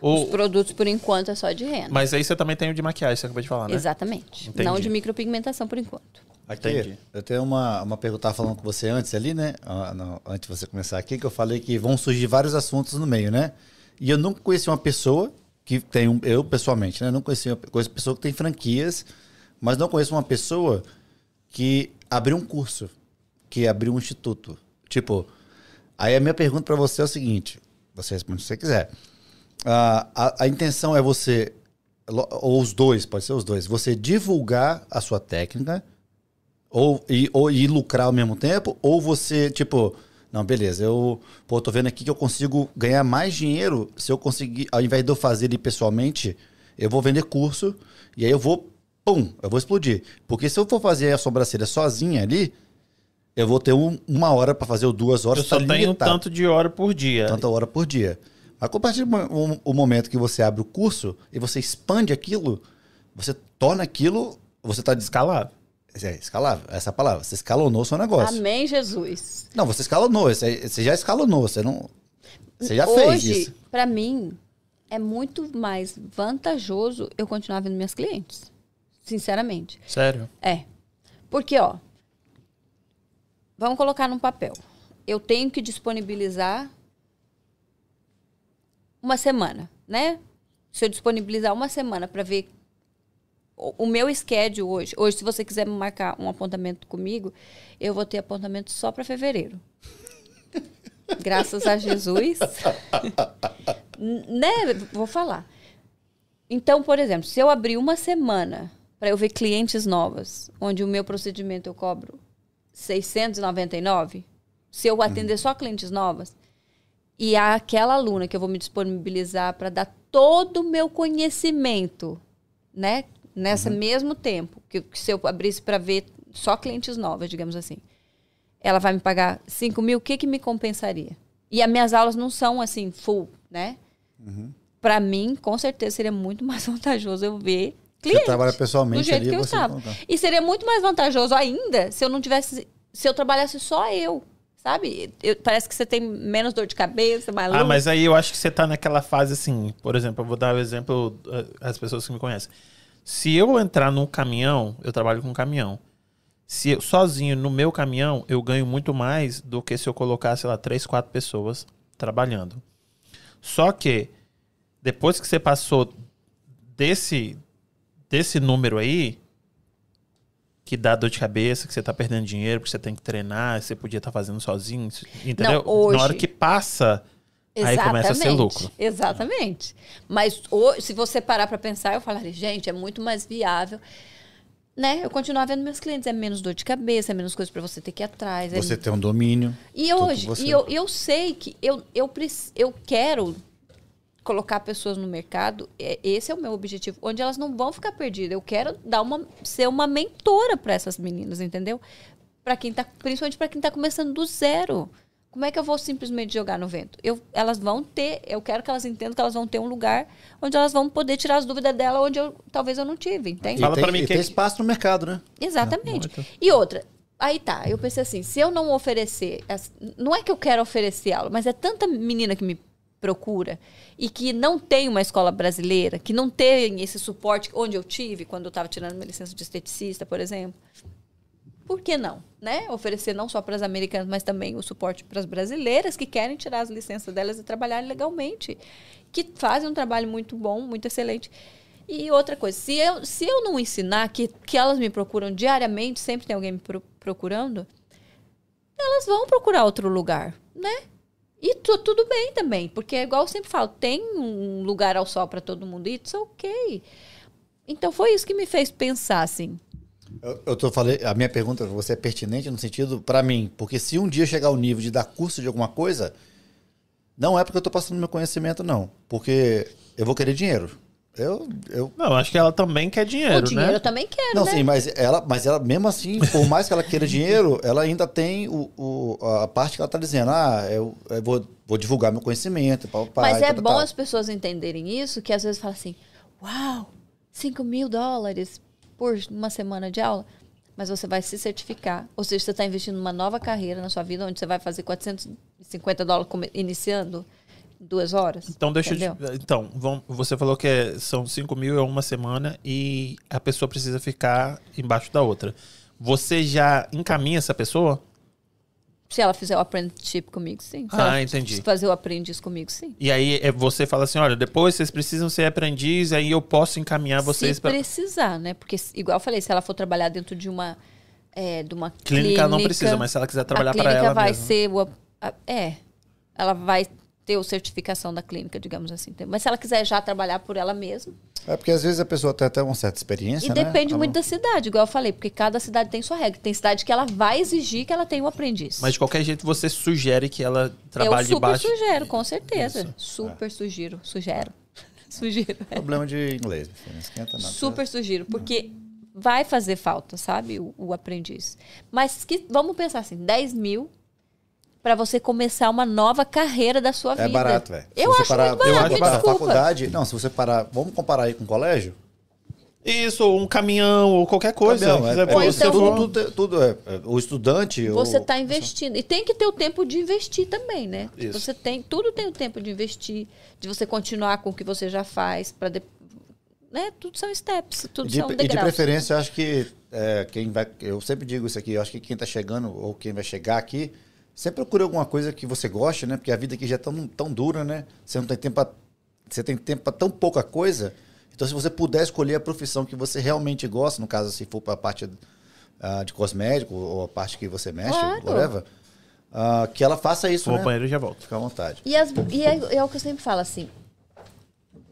Ou, Os produtos, por enquanto, é só de rena. Mas aí você também tem o de maquiagem, você acabou de falar, né? Exatamente. Entendi. Não de micropigmentação, por enquanto. Aqui, Entendi. eu tenho uma, uma pergunta, tava falando com você antes ali, né? Ah, não, antes de você começar aqui, que eu falei que vão surgir vários assuntos no meio, né? E eu nunca conheci uma pessoa que tem um, eu pessoalmente, né? Não conheci conheço pessoa que tem franquias, mas não conheço uma pessoa que abriu um curso, que abriu um instituto. Tipo, aí a minha pergunta para você é o seguinte: você responde se você quiser. Ah, a, a intenção é você, ou os dois, pode ser os dois, você divulgar a sua técnica ou e, ou e lucrar ao mesmo tempo, ou você, tipo, não, beleza, eu pô, tô vendo aqui que eu consigo ganhar mais dinheiro se eu conseguir, ao invés de eu fazer ele pessoalmente, eu vou vender curso e aí eu vou, pum, eu vou explodir. Porque se eu for fazer a sobrancelha sozinha ali, eu vou ter um- uma hora para fazer ou duas horas. Eu só tá tenho limitado. tanto de hora por dia. tanta hora por dia. Mas a partir do o momento que você abre o curso e você expande aquilo, você torna aquilo, você está Escalável. É, escalável, essa é palavra. Você escalonou o seu negócio. Amém, Jesus. Não, você escalonou, você, você já escalonou, você não. Você já fez Hoje, isso. pra mim, é muito mais vantajoso eu continuar vendo minhas clientes. Sinceramente. Sério. É. Porque, ó, vamos colocar num papel. Eu tenho que disponibilizar uma semana, né? Se eu disponibilizar uma semana para ver o meu schedule hoje. Hoje, se você quiser marcar um apontamento comigo, eu vou ter apontamento só para fevereiro. Graças a Jesus. Né? Vou falar. Então, por exemplo, se eu abrir uma semana para eu ver clientes novas, onde o meu procedimento eu cobro 699, se eu atender só clientes novas, e aquela aluna que eu vou me disponibilizar para dar todo o meu conhecimento, né? Nesse mesmo tempo, que, que se eu abrisse para ver só clientes novas, digamos assim, ela vai me pagar 5 mil, o que, que me compensaria? E as minhas aulas não são assim, full, né? Para mim, com certeza, seria muito mais vantajoso eu ver cliente. trabalha do pessoalmente jeito ali, que eu você estava. encontra. E seria muito mais vantajoso ainda se eu não tivesse. Se eu trabalhasse só eu. Sabe? Eu- parece que você tem menos dor de cabeça, mais Ah, mas aí eu acho que você tá naquela fase assim, por exemplo, eu vou dar o exemplo eh, às pessoas que me conhecem. Se eu entrar num caminhão, eu trabalho com caminhão. Se eu sozinho no meu caminhão, eu ganho muito mais do que se eu colocar, sei lá, três, quatro pessoas trabalhando. Só que depois que você passou desse desse número aí, que dá dor de cabeça, que você tá perdendo dinheiro, porque você tem que treinar, você podia estar fazendo sozinho, entendeu? hoje- Na hora que passa, aí começa a ser lucro. Exatamente. Mas hoje, se você parar para pensar, eu falaria, gente, é muito mais viável. Né? Eu continuar vendo meus clientes. É menos dor de cabeça, é menos coisa para você ter que ir atrás. é Você tem um domínio. E hoje, você. e eu, eu sei que eu, eu, preci- eu quero colocar pessoas no mercado, é- esse é o meu objetivo, onde elas não vão ficar perdidas. Eu quero dar uma, ser uma mentora para essas meninas, entendeu? Para quem tá, principalmente para quem tá começando do zero. Como é que eu vou simplesmente jogar no vento? Eu, elas vão ter, eu quero que elas entendam que elas vão ter um lugar onde elas vão poder tirar as dúvidas dela onde eu, talvez eu não tive, entende? Fala e tem, pra mim que- tem espaço no mercado, né? Exatamente. muito. E outra, aí tá, eu pensei assim, se eu não oferecer, não é que eu quero oferecer aula, mas é tanta menina que me procura e que não tem uma escola brasileira, que não tem esse suporte onde eu tive quando eu estava tirando minha licença de esteticista, por exemplo. Por que não, né? Oferecer não só para as americanas, mas também o suporte para as brasileiras que querem tirar as licenças delas e trabalhar legalmente, que fazem um trabalho muito bom, muito excelente. E outra coisa, se eu, se eu não ensinar que, que elas me procuram diariamente, sempre tem alguém me pro- procurando, elas vão procurar outro lugar, né? E tu- tudo bem também, porque é igual eu sempre falo, tem um lugar ao sol para todo mundo, e it's ok. Então foi isso que me fez pensar assim. Eu, eu tô falei, a minha pergunta pra você é pertinente no sentido, pra mim, porque se um dia chegar ao nível de dar curso de alguma coisa, não é porque eu tô passando meu conhecimento, não. Porque eu vou querer dinheiro. Eu, eu Não, acho que ela também quer dinheiro, o dinheiro né? eu também quero, Não, né? sim, mas ela, mas ela, mesmo assim, por mais que ela queira dinheiro, ela ainda tem o, o- a parte que ela tá dizendo, ah, eu, eu vou, vou divulgar meu conhecimento, pá, pá, Mas e é tal, bom tal. as pessoas entenderem isso, que às vezes fala assim, uau, 5 mil dólares por uma semana de aula. Mas você vai se certificar. Ou seja, você está investindo numa nova carreira na sua vida, onde você vai fazer 450 dólares iniciando duas horas. Então, deixa eu te... Então, vamos- você falou que é- são 5 mil é uma semana e a pessoa precisa ficar embaixo da outra. Você já encaminha essa pessoa? Se ela fizer o apprenticeship comigo, sim. Se Ah, entendi. fazer o aprendiz comigo, sim. E aí é, você fala assim, olha, depois vocês precisam ser aprendiz, aí eu posso encaminhar vocês se para precisar, né? Porque, igual eu falei, se ela for trabalhar dentro de uma, é, de uma clínica, não precisa, mas se ela quiser trabalhar a para clínica ela vai mesma. ser o, a- é ela vai ter a certificação da clínica digamos assim mas se ela quiser já trabalhar por ela mesma É porque às vezes a pessoa tem até uma certa experiência, e né? depende Tá muito da cidade igual eu falei porque cada cidade tem sua regra tem cidade que ela vai exigir que ela tenha um aprendiz Mas de qualquer jeito você sugere que ela eu trabalhe super debaixo. sugiro com certeza Isso. super sugiro sugero Sugiro. Problema de inglês, filho, não esquenta nada. Super sugiro, porque vai fazer falta, sabe? O, o aprendiz. Mas que, vamos pensar assim: 10 mil para você começar uma nova carreira da sua É vida. barato, velho. Eu acho parar, muito barato, eu me parar a desculpa. faculdade, não, se você parar, vamos comparar aí com o colégio? Isso, ou um caminhão, ou qualquer coisa. Caminhão, é, é, Ou então- for- tudo, tudo é, é, o estudante... Você ou- está investindo. E tem que ter o tempo de investir também, né? Isso. Você tem, tudo tem o tempo de investir, de você continuar com o que você já faz, para né? Tudo são steps, tudo E de, são e de degraus. preferência, eu acho que é, quem vai. Eu sempre digo isso aqui, eu acho que quem tá chegando ou quem vai chegar aqui, sempre procure alguma coisa que você goste, né? Porque a vida aqui já é tão, tão dura, né? Você não tem tempo pra, Você tem tempo para tão pouca coisa. Então, se você puder escolher a profissão que você realmente gosta, no caso, se for para a parte ah, de cosmético ou a parte que você mexe, Claro. whatever, ah, que ela faça isso, Vou ao né? banheiro e já volto. Fica à vontade. E, as- e é, é o que eu sempre falo assim.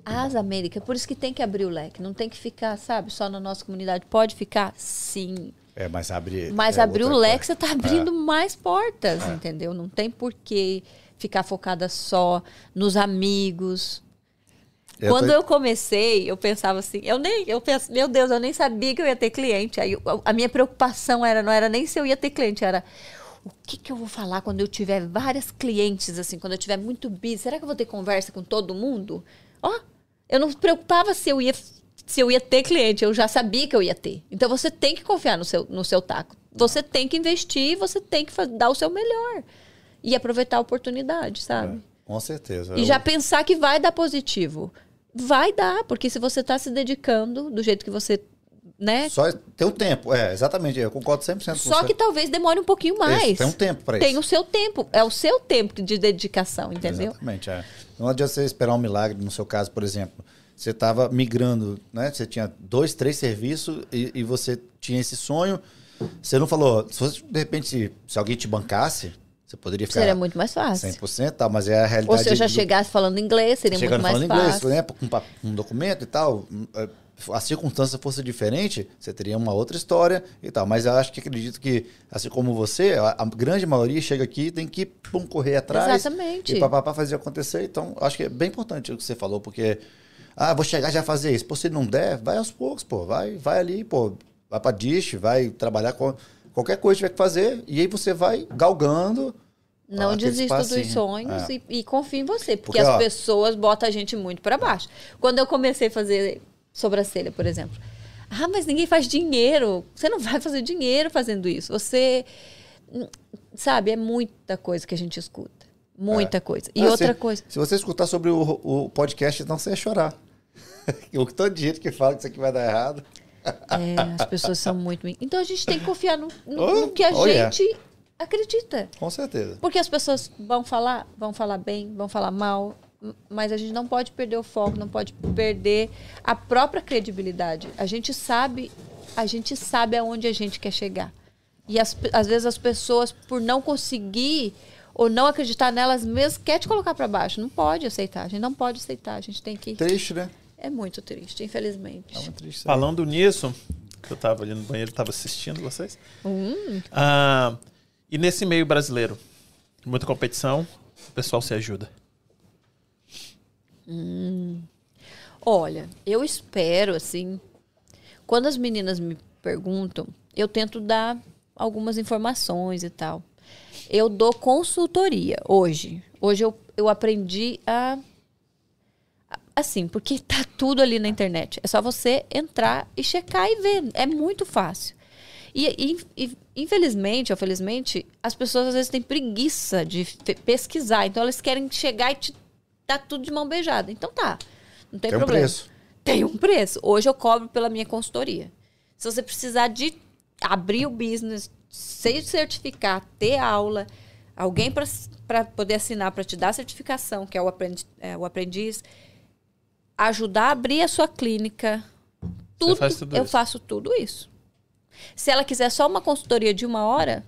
As Américas, por isso que tem que abrir o leque. Não tem que ficar, sabe, só na nossa comunidade. Pode ficar? Sim. É, mas abre. Mas é abrir o leque, coisa. você está abrindo mais portas, entendeu? Não tem por que ficar focada só nos amigos. Eu Quando tô- eu comecei, eu pensava assim, eu nem, eu penso, meu Deus, eu nem sabia que eu ia ter cliente. Aí a minha preocupação era, não era nem se eu ia ter cliente, era o que, que eu vou falar quando eu tiver várias clientes, assim, quando eu tiver muito busy, será que eu vou ter conversa com todo mundo? Ó, eu não me preocupava se eu ia se eu ia ter cliente, eu já sabia que eu ia ter. Então você tem que confiar no seu, no seu taco. Você tem que investir, você tem que dar o seu melhor. E aproveitar a oportunidade, sabe? Com certeza. E Eu- já pensar que vai dar positivo. Vai dar, porque se você está se dedicando do jeito que você, né? Só tem um tempo, é, exatamente. Eu concordo 100% com Só você. que talvez demore um pouquinho Isso, mais. tem um tempo para Tem isso. o seu tempo, é o seu tempo de dedicação, entendeu? Exatamente, é. Não adianta você esperar um milagre, no seu caso, por exemplo. Você estava migrando, né? Você tinha dois, três serviços e, e você tinha esse sonho. Você não falou, se fosse, de repente, se, se alguém te bancasse, você poderia ficar Seria muito mais fácil. 100%, tal, mas é a realidade. Ou se eu já do- chegasse falando inglês, seria chegando muito mais falando inglês, fácil. por exemplo, com um documento e tal, eh, a circunstância fosse diferente, você teria uma outra história e tal. Mas eu acho que acredito que, assim como você, a, a grande maioria chega aqui e tem que pum, correr atrás. Exatamente. E papapá fazer acontecer. Então, acho que é bem importante o que você falou, porque, ah, vou chegar já fazer isso. Pô, se não der, vai aos poucos, pô. Vai, vai ali, pô. Vai pra dish, vai trabalhar com qualquer coisa que tiver que fazer. E aí você vai galgando. Não aquele desista dos sonhos É. e, e confie em você. Porque, Porque, as ó, pessoas botam a gente muito para baixo. Quando eu comecei a fazer sobrancelha, por exemplo. Ah, mas ninguém faz dinheiro. Você não vai fazer dinheiro fazendo isso. Você. Sabe, é muita coisa que a gente escuta. Muita coisa. E Ah, outra se, coisa. Se você escutar sobre o, o podcast, então você ia chorar. o tanto de gente que fala que isso aqui vai dar errado. É, as pessoas são muito. Então a gente tem que confiar no, no- Oh, no que a oh, yeah. gente acredita. Com certeza. Porque as pessoas vão falar, vão falar bem, vão falar mal, mas a gente não pode perder o foco, não pode perder a própria credibilidade. A gente sabe, a gente sabe aonde a gente quer chegar. E as às vezes as pessoas, por não conseguir ou não acreditar nelas mesmas, quer te colocar para baixo. Não pode aceitar. A gente não pode aceitar. A gente tem que. Triste, né? É muito triste, infelizmente. É muito triste. Falando nisso, que eu tava ali no banheiro, tava assistindo vocês. Hum. Ah, e nesse meio brasileiro, muita competição, o pessoal se ajuda. Olha, eu espero, assim, quando as meninas me perguntam, eu tento dar algumas informações e tal. Eu dou consultoria hoje. Hoje eu, eu aprendi a. Assim, porque tá tudo ali na internet. É só você entrar e checar e ver. É muito fácil. E, e- infelizmente, ou felizmente, as pessoas às vezes têm preguiça de pesquisar. Então elas querem chegar e te dar tudo de mão beijada. Então tá. Não tem, Tem um problema. preço. Tem um preço. Hoje eu cobro pela minha consultoria. Se você precisar de abrir o business, se certificar, ter aula, alguém para poder assinar, para te dar a certificação, que é o, aprendi, é, o aprendiz, ajudar a abrir a sua clínica, tudo, tudo eu isso. faço tudo isso. Se ela quiser só uma consultoria de uma hora,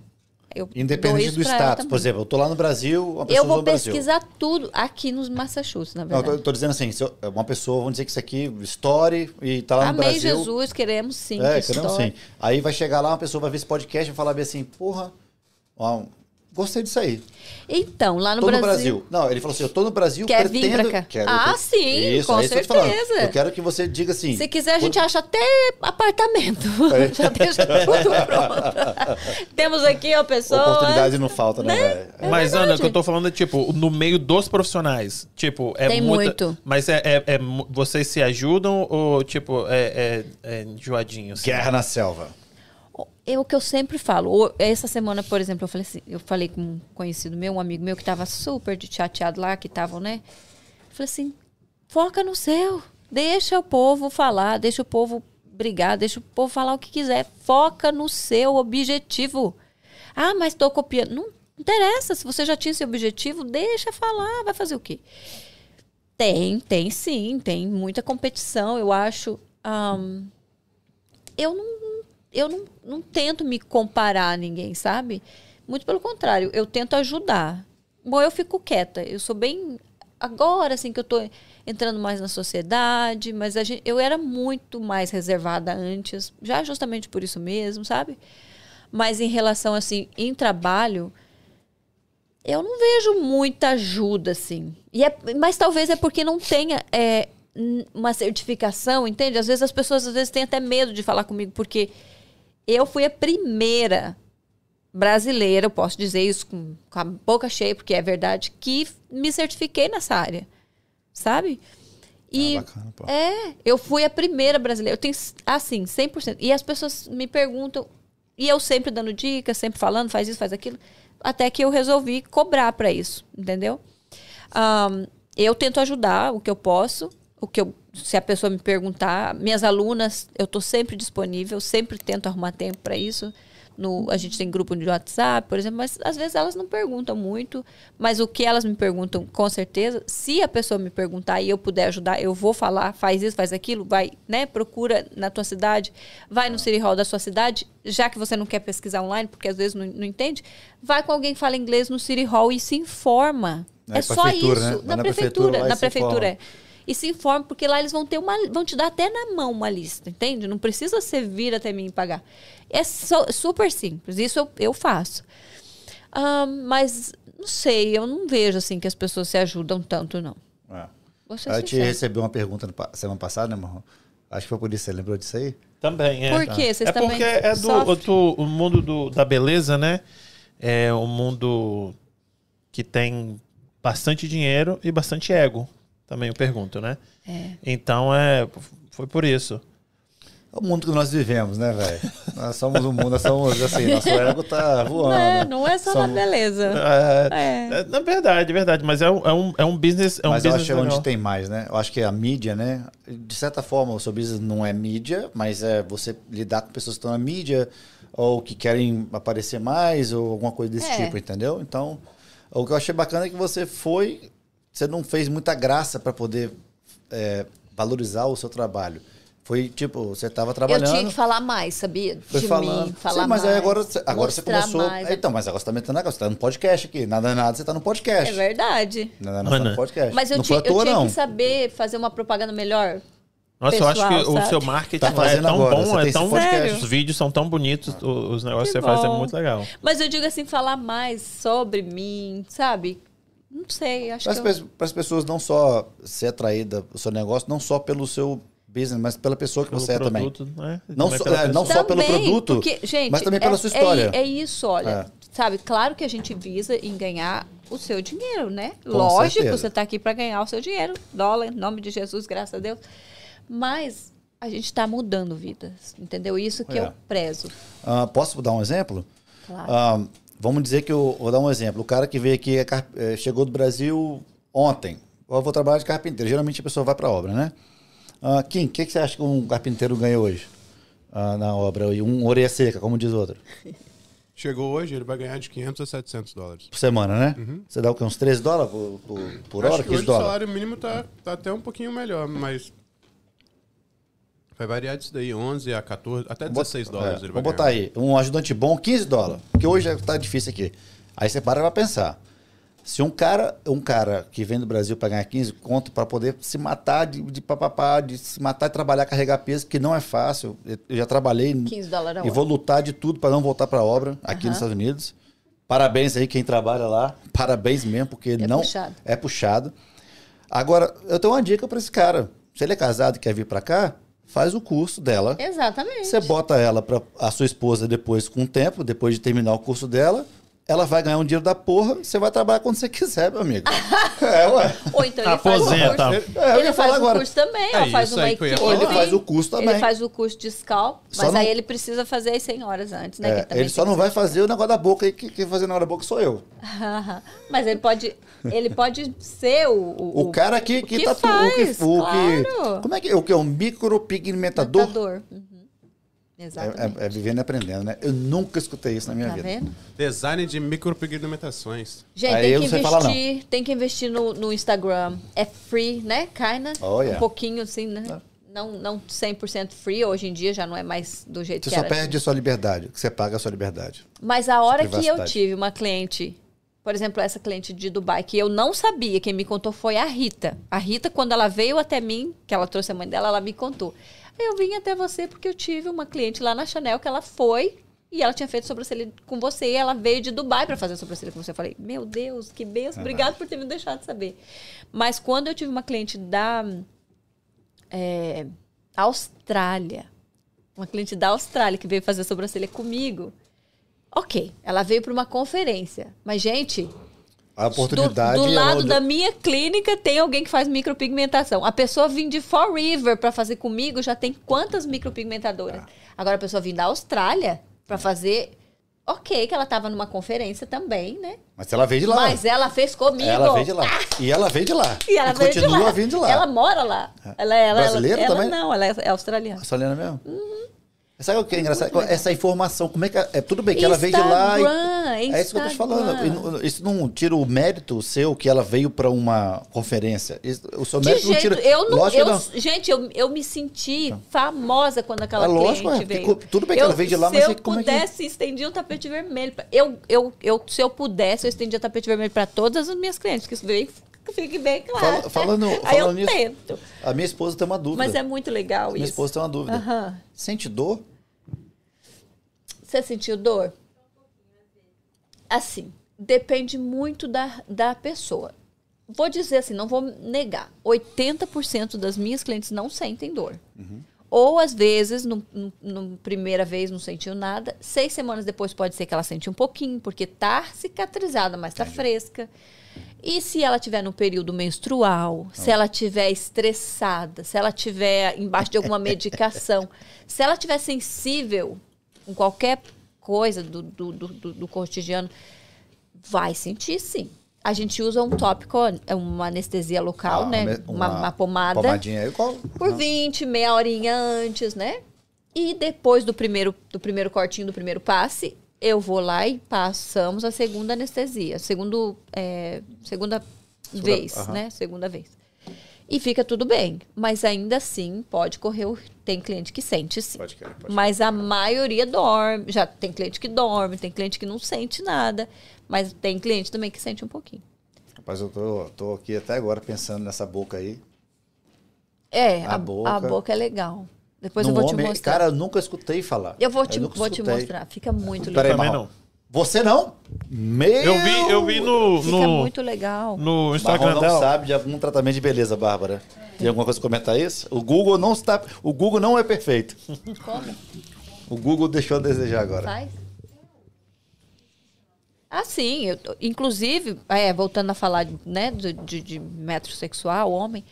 eu Independente isso do status. Por exemplo, eu tô lá no Brasil, uma pessoa Eu vou no Brasil. pesquisar tudo aqui nos Massachusetts, na Não, eu verdade. tô, eu tô dizendo assim, eu- uma pessoa, vamos dizer que isso aqui, story, e tá lá no Amei Brasil. Jesus, queremos sim. É, que queremos história. sim. Aí vai chegar lá, uma pessoa vai ver esse podcast e vai falar bem assim, porra, gostei disso aí. Então, lá no tô Brasil. no Brasil. Não, ele falou assim, eu tô no Brasil, Quer vir pretendo... pra cá? Quero, Ah, eu- sim, Isso, com é isso que eu certeza. Eu quero que você diga assim... Se quiser, a gente quando- acha até apartamento. Já deixa tudo pronto. Temos aqui, ó, pessoa. Oportunidade não falta, né, velho? É Mas, Ana, o que eu tô falando é, tipo, no meio dos profissionais. Tipo, é Tem muita- muito. Mas é, é- é vocês se ajudam ou, tipo, é, é, é enjoadinho? assim? Guerra na selva. É o que eu sempre falo. Essa semana, por exemplo, eu falei assim, eu falei com um conhecido meu, um amigo meu que tava super chateado lá, que estavam, né? Eu falei assim, foca no seu. Deixa o povo falar, deixa o povo brigar, deixa o povo falar o que quiser. Foca no seu objetivo. Ah, mas tô copiando. Não interessa. Se você já tinha esse objetivo, deixa falar. Vai fazer o quê? Tem, tem sim, tem muita competição, eu acho. Ahn, eu não, eu não, não tento me comparar a ninguém, sabe? Muito pelo contrário, eu tento ajudar. Bom, eu fico quieta, eu sou bem. Agora, assim, que eu tô entrando mais na sociedade, mas a gente, eu era muito mais reservada antes, já justamente por isso mesmo, sabe? Mas em relação, assim, em trabalho, eu não vejo muita ajuda, assim. E é, mas talvez é porque não tenha é, uma certificação, entende? Às vezes as pessoas às vezes têm até medo de falar comigo, porque eu fui a primeira brasileira, eu posso dizer isso com, com a boca cheia, porque é verdade, que me certifiquei nessa área. Sabe? E Ah, bacana, pô. é, eu fui a primeira brasileira. Eu tenho, assim, 100%. E as pessoas me perguntam, e eu sempre dando dicas, sempre falando, faz isso, faz aquilo, até que eu resolvi cobrar para isso, entendeu? Ahn, eu tento ajudar o que eu posso, o que eu, se a pessoa me perguntar, minhas alunas, eu estou sempre disponível, sempre tento arrumar tempo para isso. No, a gente tem grupo de WhatsApp, por exemplo, mas às vezes elas não perguntam muito, mas o que elas me perguntam, com certeza, se a pessoa me perguntar e eu puder ajudar, eu vou falar, faz isso, faz aquilo, vai, né, procura na tua cidade, vai no City Hall da sua cidade, já que você não quer pesquisar online, porque às vezes não, não entende, vai com alguém que fala inglês no City Hall e se informa. Na é só isso. né? Na, na prefeitura, prefeitura na prefeitura, é. E se informe, porque lá eles vão ter uma. vão te dar até na mão uma lista, entende? Não precisa você vir até mim e pagar. É so- super simples. Isso eu, eu faço. Ah, mas não sei, eu não vejo assim que as pessoas se ajudam tanto, não. É. Gente sincera. recebeu uma pergunta semana passada, né, Marrom? Acho que foi por isso, você lembrou disso aí? Também, é. Por quê? Vocês é também porque é do outro- o mundo do- da beleza, né? É um mundo que tem bastante dinheiro e bastante ego. Também eu pergunto, né? É. Então é. Foi por isso. É o mundo que nós vivemos, né, velho? nós somos um mundo, nós somos assim, nosso ego tá voando. Não é, não é só na Somos- beleza. É, É. é, na verdade, é verdade. Mas é um, é um, é um business. É um Mas eu business acho que é legal. onde tem mais, né? Eu acho que a mídia, né? De certa forma, o seu business não é mídia, mas é você lidar com pessoas que estão na mídia ou que querem aparecer mais ou alguma coisa desse É. tipo, entendeu? Então, o que eu achei bacana é que você foi, você não fez muita graça para poder é, valorizar o seu trabalho. Foi tipo, você estava Eu trabalhando. tinha que falar mais, sabia? Foi de falando. mim, falar Sim, mas mais. aí agora, você- agora você começou. mais. É, Então, mas agora você tá metendo negócio. Você tá no podcast aqui. Nada, nada, você tá no podcast. É verdade. Nada, nada, você tá Ana. no podcast. Mas eu, não toa, eu tinha não. que saber fazer uma propaganda melhor. Nossa, eu acho que pessoal, o sabe? seu marketing Tá é fazendo tão agora, bom, é tão. podcast. Os vídeos são tão bonitos, os negócios que Que você faz é bom. muito legal. Mas eu digo assim, falar mais sobre mim, sabe? Não sei, acho Para que. as, eu- as pessoas não só ser atraída o seu negócio, não só pelo seu business, mas pela pessoa que Pelo você é também. produto, né? Não Também só- pela é, não só pelo produto, porque, gente, mas também pela é- sua é- história. É, isso, olha. É. Sabe, claro que a gente visa em ganhar o seu dinheiro, né? Com Lógico, certeza. você está aqui para ganhar o seu dinheiro. Dólar, em nome de Jesus, graças a Deus. Mas a gente está mudando vidas, entendeu? Isso que É. eu prezo. Ah, posso dar um exemplo? Claro. Ah, vamos dizer que eu vou dar um exemplo. O cara que veio aqui é eh, chegou do Brasil ontem. Eu vou trabalhar de carpinteiro. Geralmente a pessoa vai para obra, né? Ah, Kim, o que, que você acha que um carpinteiro ganha hoje ah, na obra? E um orelha seca, como diz outro. Chegou hoje, ele vai ganhar de 500 a 700 dólares. Por semana, né? Você dá o quê? Uns 13 dólares por, por, por Acho hora? que 15 hoje o dólares? salário mínimo tá, tá até um pouquinho melhor, mas vai variar disso daí, 11 a 14, até 16 dólares É, ele vai Vamos botar aí, um ajudante bom, 15 dólares. Porque hoje tá difícil aqui. Aí você para pra pensar. Se um cara, um cara que vem do Brasil para ganhar 15 conto para poder se matar de, de papapá, de se matar e trabalhar, carregar peso, que não é fácil. Eu já trabalhei 15 dólares a e vou lutar de tudo para não voltar para a obra aqui Aham. nos Estados Unidos. Parabéns aí quem trabalha lá. Parabéns mesmo, porque É não puxado. é puxado. Agora, eu tenho uma dica pra esse cara. Se ele é casado e quer vir pra cá, faz o curso dela. Exatamente. Você bota ela para a sua esposa depois com o tempo, depois de terminar o curso dela, ela vai ganhar um dinheiro da porra, você vai trabalhar quando você quiser, meu amigo. é, ué. Ou então ele faz o Aposenta. curso. É, ele faz falar o agora. curso também, É ó, faz uma equipe. Ou ele faz o curso também. Ele faz o curso de scalp, Só mas não- aí ele precisa fazer as 100 horas antes, né? É, ele só não vai fazer o negócio da boca aí, que quem fazer o negócio da boca sou eu. Mas ele pode, ele pode ser o... O, O cara que, que, que tá faz, o que, o que- claro. Como é que o que é um micropigmentador? Matador. Exatamente. É, é, é vivendo e aprendendo, né? Eu nunca escutei isso na minha tá vida. vendo? Design de micropigmentações. Gente, Aí tem eu que não sei falar, não. investir, tem que investir no, no Instagram. É free, né? Kinda. Oh, yeah. Um pouquinho assim, né? Não, não 100% free, hoje em dia já não é mais do jeito Você que só era. perde a sua liberdade, que você paga a sua liberdade. Mas a hora que eu tive uma cliente, por exemplo, essa cliente de Dubai, que eu não sabia, quem me contou foi a Rita. A Rita, quando ela veio até mim, que ela trouxe a mãe dela, ela me contou. Eu vim até você porque eu tive uma cliente lá na Chanel que ela foi e ela tinha feito sobrancelha com você e ela veio de Dubai para fazer sobrancelha com você. Eu falei, meu Deus, que benção, obrigado por ter me deixado saber. Mas quando eu tive uma cliente da é, Austrália, uma cliente da Austrália que veio fazer sobrancelha comigo, ok, ela veio para uma conferência, mas gente, A oportunidade do, do ela- lado da minha clínica tem alguém que faz micropigmentação. A pessoa vim de Fall River para fazer comigo já tem quantas micropigmentadoras? Agora a pessoa vim da Austrália para fazer, ok, que ela estava numa conferência também, né? Mas ela veio de lá. Mas ela fez comigo. Ela veio de lá. E ela veio de lá. E ela veio de continua lá. vindo de lá. Ela mora lá. Ela, ela, Brasileira ela, também? Não, ela é, é australiana. Australiana mesmo? Sabe o que é engraçado? Essa informação, como é que. É, tudo bem que ela veio de lá. e- Instagram, é isso que eu tô te falando. Não- Isso não tira o mérito seu que ela veio para uma conferência. Isso- O seu De mérito não jeito, tira. eu não, Lógico eu, não. gente, eu, eu me senti famosa quando aquela É lógico, cliente é, veio. ficou- tudo bem que ela veio de lá, se mas eu e como é que- pudesse, estendia um tapete vermelho. pra- Eu, eu, eu, se eu pudesse, eu estendia tapete vermelho para todas as minhas clientes, que isso que fique bem claro. Fala- falando- Aí eu falando nisso, tento. A minha esposa tem uma dúvida. Mas é muito legal Minha isso. esposa tem uma dúvida. Aham. Sente dor? Você sentiu dor? Assim, depende muito da, da pessoa. Vou dizer assim, não vou negar. 80% das minhas clientes não sentem dor. Ou às vezes, no, no- no primeira vez não sentiu nada. Seis semanas depois pode ser que ela sente um pouquinho, porque tá cicatrizada, mas tá fresca. E se ela tiver no período menstrual, se ela tiver estressada, se ela tiver embaixo de alguma medicação, se ela tiver sensível com qualquer coisa do, do, do, do- cotidiano, vai sentir sim. A gente usa um tópico, é uma anestesia local, Ah, né? Uma, uma pomada Pomadinha por 20, meia horinha antes, né? E depois do primeiro, do primeiro cortinho, do primeiro passe, eu vou lá e passamos a segunda anestesia. Segundo, é, segunda vez, aham. né? Segunda vez. E fica tudo bem. Mas ainda assim, pode correr. o- Tem cliente que sente, sim. Pode crer, pode Mas a maioria dorme. Já tem cliente que dorme, tem cliente que não sente nada. Mas tem cliente também que sente um pouquinho. Rapaz, eu tô, tô aqui até agora pensando nessa boca aí. É, A a, boca. a boca é legal. Depois No eu vou homem, te mostrar. Cara, eu nunca escutei falar. Eu vou te, nunca vou te mostrar. Fica muito legal. Peraí, não. Você não? Meu! Eu vi, eu vi no, Fica no, muito legal. no Marrom Instagram não dela. sabe de algum tratamento de beleza, Bárbara. Tem alguma coisa pra comentar isso? O Google não está. O Google não é perfeito. Como? O Google deixou a desejar agora. Faz? Ah, sim. Eu, inclusive, é, voltando a falar né, de, de, de metrosexual, homem.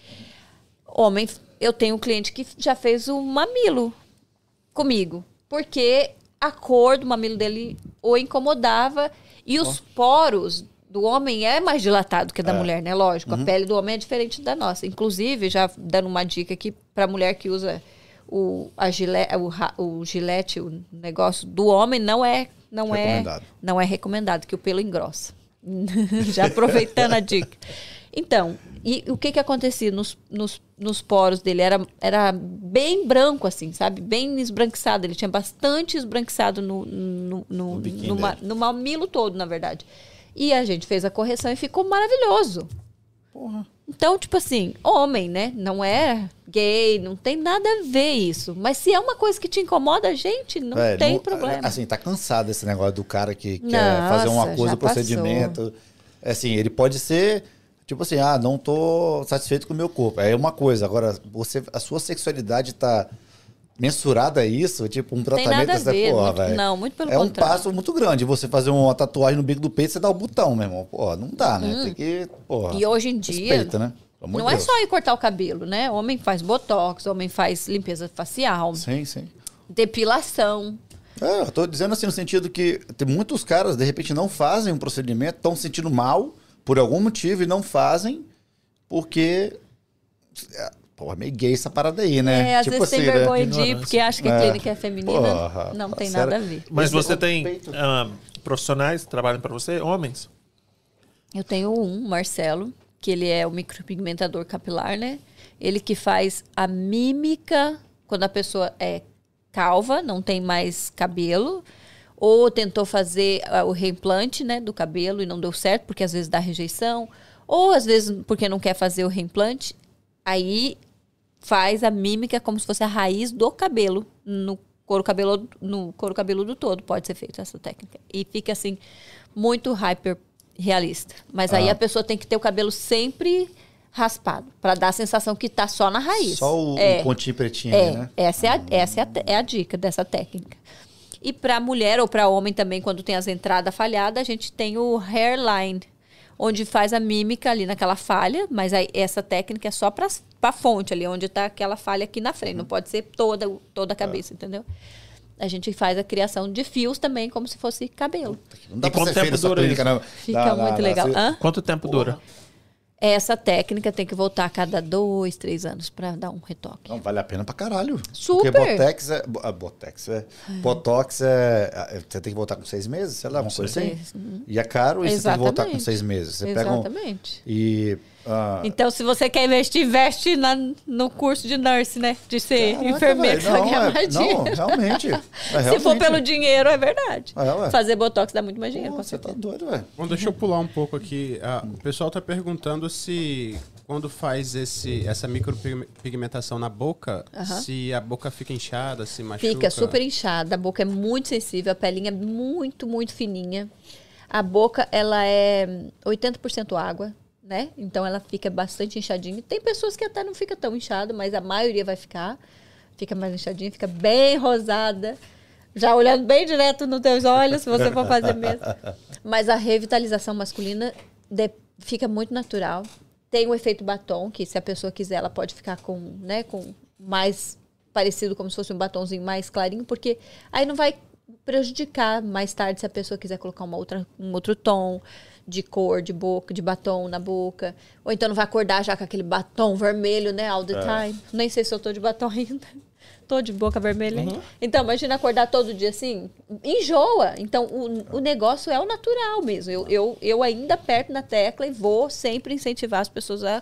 Homem, eu tenho um cliente que já fez um mamilo comigo. Porque a cor do mamilo dele o incomodava. E os poros do homem é mais dilatado que a da mulher, né? Lógico, a pele do homem é diferente da nossa. Inclusive, já dando uma dica aqui para mulher que usa o, a gilete, o, o gilete, o negócio do homem, não é não é não é recomendado que o pelo engrossa. já aproveitando a dica. Então, e o que que acontecia nos, nos, nos poros dele? Era, era bem branco, assim, sabe? Bem esbranquiçado. Ele tinha bastante esbranquiçado no, no, no, No no, no mamilo todo, na verdade. E a gente fez a correção e ficou maravilhoso. Porra. Então, tipo assim, homem, né? Não é gay, não tem nada a ver isso. Mas se é uma coisa que te incomoda, gente, não Velho, tem não- problema. Assim, tá cansado esse negócio do cara que quer Nossa, fazer uma coisa, um passou. procedimento. Assim, ele pode ser, tipo assim, ah, não tô satisfeito com o meu corpo. É uma coisa. Agora, você, a sua sexualidade tá mensurada a isso, tipo, um tratamento dessa ver. porra, velho. não, muito pelo É um contrário. passo muito grande. Você fazer uma tatuagem no bico do peito, você dá o botão, meu irmão. Pô, não dá, né? Tem que, porra. Hum. E hoje em dia, Respeita, né? Amor não é Deus. só ir cortar o cabelo, né? Homem faz botox, homem faz limpeza facial, Sim, sim. depilação. É, eu tô dizendo assim no sentido que tem muitos caras, de repente, não fazem um procedimento, estão se sentindo mal por algum motivo e não fazem porque. é, Porra, meio gay essa parada aí, né? É, às vezes tem né? vergonha de ir, porque acha que a É. clínica é feminina. Porra, não tem sério. nada a ver. Mas você do tem ah, profissionais que trabalham para você, homens? Eu tenho um, Marcelo, que ele é o micropigmentador capilar, né? Ele que faz a mímica quando a pessoa é calva, não tem mais cabelo, ou tentou fazer ah, o reimplante, né, do cabelo e não deu certo, porque às vezes dá rejeição, ou às vezes porque não quer fazer o reimplante, aí faz a mímica como se fosse a raiz do cabelo no couro cabeludo, no couro cabeludo todo pode ser feita essa técnica e fica assim muito hyper realista. Mas aí Ah. a pessoa tem que ter o cabelo sempre raspado para dar a sensação que tá só na raiz. Só o, é, o pontinho pretinho, é, né? essa é a, essa é a, é a dica dessa técnica. E para mulher ou para homem também, quando tem as entradas falhadas, a gente tem o hairline, onde faz a mímica ali naquela falha, mas aí essa técnica é só para a fonte ali, onde está aquela falha aqui na frente, não pode ser toda, toda a cabeça, entendeu? A gente faz a criação de fios também, como se fosse cabelo. Não dá E pra quanto tempo dura clínica, isso? não. Fica muito legal. Você- Hã? Quanto tempo dura? Essa técnica tem que voltar a cada dois, três anos para dar um retoque. Não, vale a pena pra caralho. Super. Porque Botex é. ah, Botex é. Botox é. é, Você tem que voltar com seis meses, sei lá, uma coisa assim. Uhum. E é caro e você tem que voltar com Exatamente. seis meses. Você pega um. Exatamente. E. ah, Então, se você quer investir, investe na, no curso de nurse, né? De ser caraca, enfermeiro, não, é- mais não, dinheiro. realmente. é Se for realmente. pelo dinheiro, é verdade. É. Fazer botox dá muito mais dinheiro, Pô, com Você tá doido, velho. Bom, deixa eu pular um pouco aqui. Ah, o pessoal tá perguntando se quando faz esse, essa micropigmentação na boca, Aham. se a boca fica inchada, se machuca. Fica super inchada, a boca é muito sensível, a pelinha é muito, muito fininha. A boca, ela é 80% água, né? Então ela fica bastante inchadinha. Tem pessoas que até não fica tão inchada, mas a maioria vai ficar. Fica mais inchadinha, fica bem rosada. Já olhando bem direto nos teus olhos, se você for fazer mesmo. Mas a revitalização masculina de- fica muito natural. Tem o efeito batom, que se a pessoa quiser, ela pode ficar com, né, com mais parecido como se fosse um batonzinho mais clarinho, porque aí não vai prejudicar mais tarde se a pessoa quiser colocar uma outra, um outro tom de cor, de boca, de batom na boca. Ou então não vai acordar já com aquele batom vermelho, né, all the time. Nem sei se eu tô de batom ainda. Tô de boca vermelha. hein? Então, imagina acordar todo dia assim, enjoa. Então, o, o negócio é o natural mesmo. Eu, eu, eu ainda aperto na tecla e vou sempre incentivar as pessoas a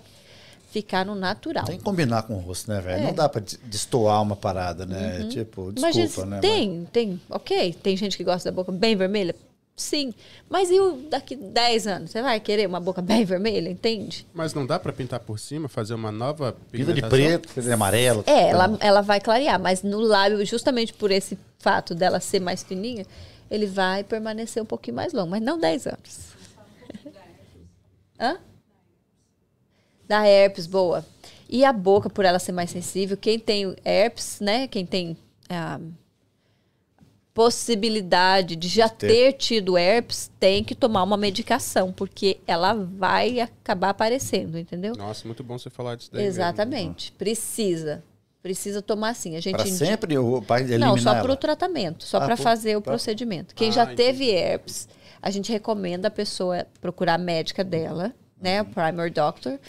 ficar no natural. Tem que combinar com o rosto, né, velho? É. Não dá pra des- destoar uma parada, né? Tipo, Mas desculpa, né? tem, tem, ok. Tem gente que gosta da boca bem vermelha? Sim. Mas e o daqui 10 anos? Você vai querer uma boca bem vermelha, entende? Mas não dá pra pintar por cima, fazer uma nova Pinta de preto, de amarelo. É, ela, ela vai clarear, mas no lábio, justamente por esse fato dela ser mais fininha, ele vai permanecer um pouquinho mais longo, mas não 10 anos. Hã? Da herpes, boa. E a boca, por ela ser mais sensível, quem tem herpes, né? Quem tem a possibilidade de já Ter. ter tido herpes, tem que tomar uma medicação, porque ela vai acabar aparecendo, entendeu? Nossa, muito bom você falar disso daí. mesmo. Exatamente. Precisa. Precisa tomar sim. A gente Pra indica- sempre o pai eliminar Não, só para o tratamento, só Ah, para fazer o pra- procedimento. Quem Ah, já entendi. teve herpes, a gente recomenda a pessoa procurar a médica dela, né, Uhum. o primary doctor,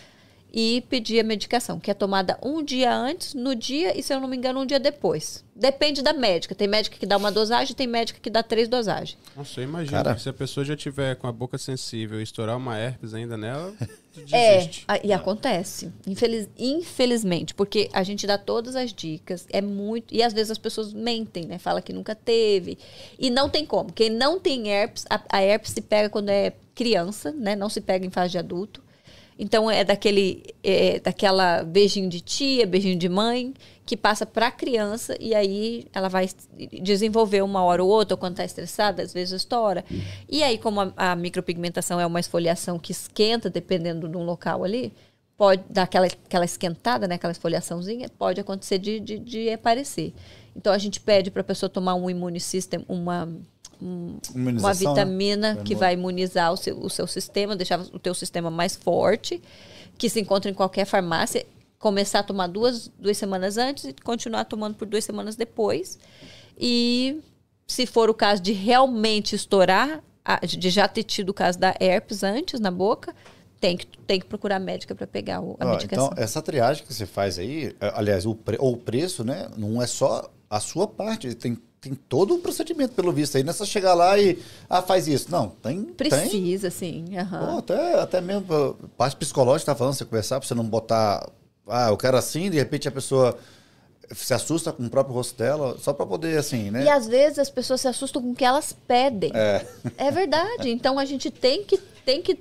e pedir a medicação, que é tomada um dia antes, no dia e, se eu não me engano, um dia depois. Depende da médica. Tem médica que dá uma dosagem, tem médica que dá três dosagens. Nossa, eu imagino Cara. que se a pessoa já tiver com a boca sensível e estourar uma herpes ainda nela, É, desiste. a- e acontece. Infeliz- infelizmente, porque a gente dá todas as dicas, é muito. E às vezes as pessoas mentem, né? Fala que nunca teve. E não tem como. Quem não tem herpes, a, a herpes se pega quando é criança, né? Não se pega em fase de adulto. Então é daquele, é, daquela beijinho de tia, beijinho de mãe, que passa para a criança e aí ela vai desenvolver uma hora ou outra, ou quando está estressada, às vezes estoura. E aí, como a, a micropigmentação é uma esfoliação que esquenta, dependendo de um local ali, pode dar aquela, aquela esquentada, né, aquela esfoliaçãozinha, pode acontecer de, de, de aparecer. Então a gente pede para a pessoa tomar um imunisystem, uma um, uma né? vitamina Vai que vai imunizar o seu, o seu sistema, deixar o teu sistema mais forte, que se encontra em qualquer farmácia, começar a tomar duas, duas semanas antes e continuar tomando por duas semanas depois. E se for o caso de realmente estourar, de já ter tido o caso da herpes antes na boca, tem que, tem que procurar médica para pegar o- a Ó, medicação. então, essa triagem que você faz aí, aliás, o, pre- ou o preço, né? Não é só a sua parte, tem, tem todo o procedimento, pelo visto aí. Não é só chegar lá e, ah, faz isso. Não, tem. tem Precisa, sim. aham. Pô, até, até mesmo parte psicológica, tá falando, você conversar, pra você não botar, ah, eu quero assim, de repente a pessoa se assusta com o próprio rosto dela, só pra poder, assim, né? E às vezes as pessoas se assustam com o que elas pedem. É. É verdade. Então a gente tem que, tem que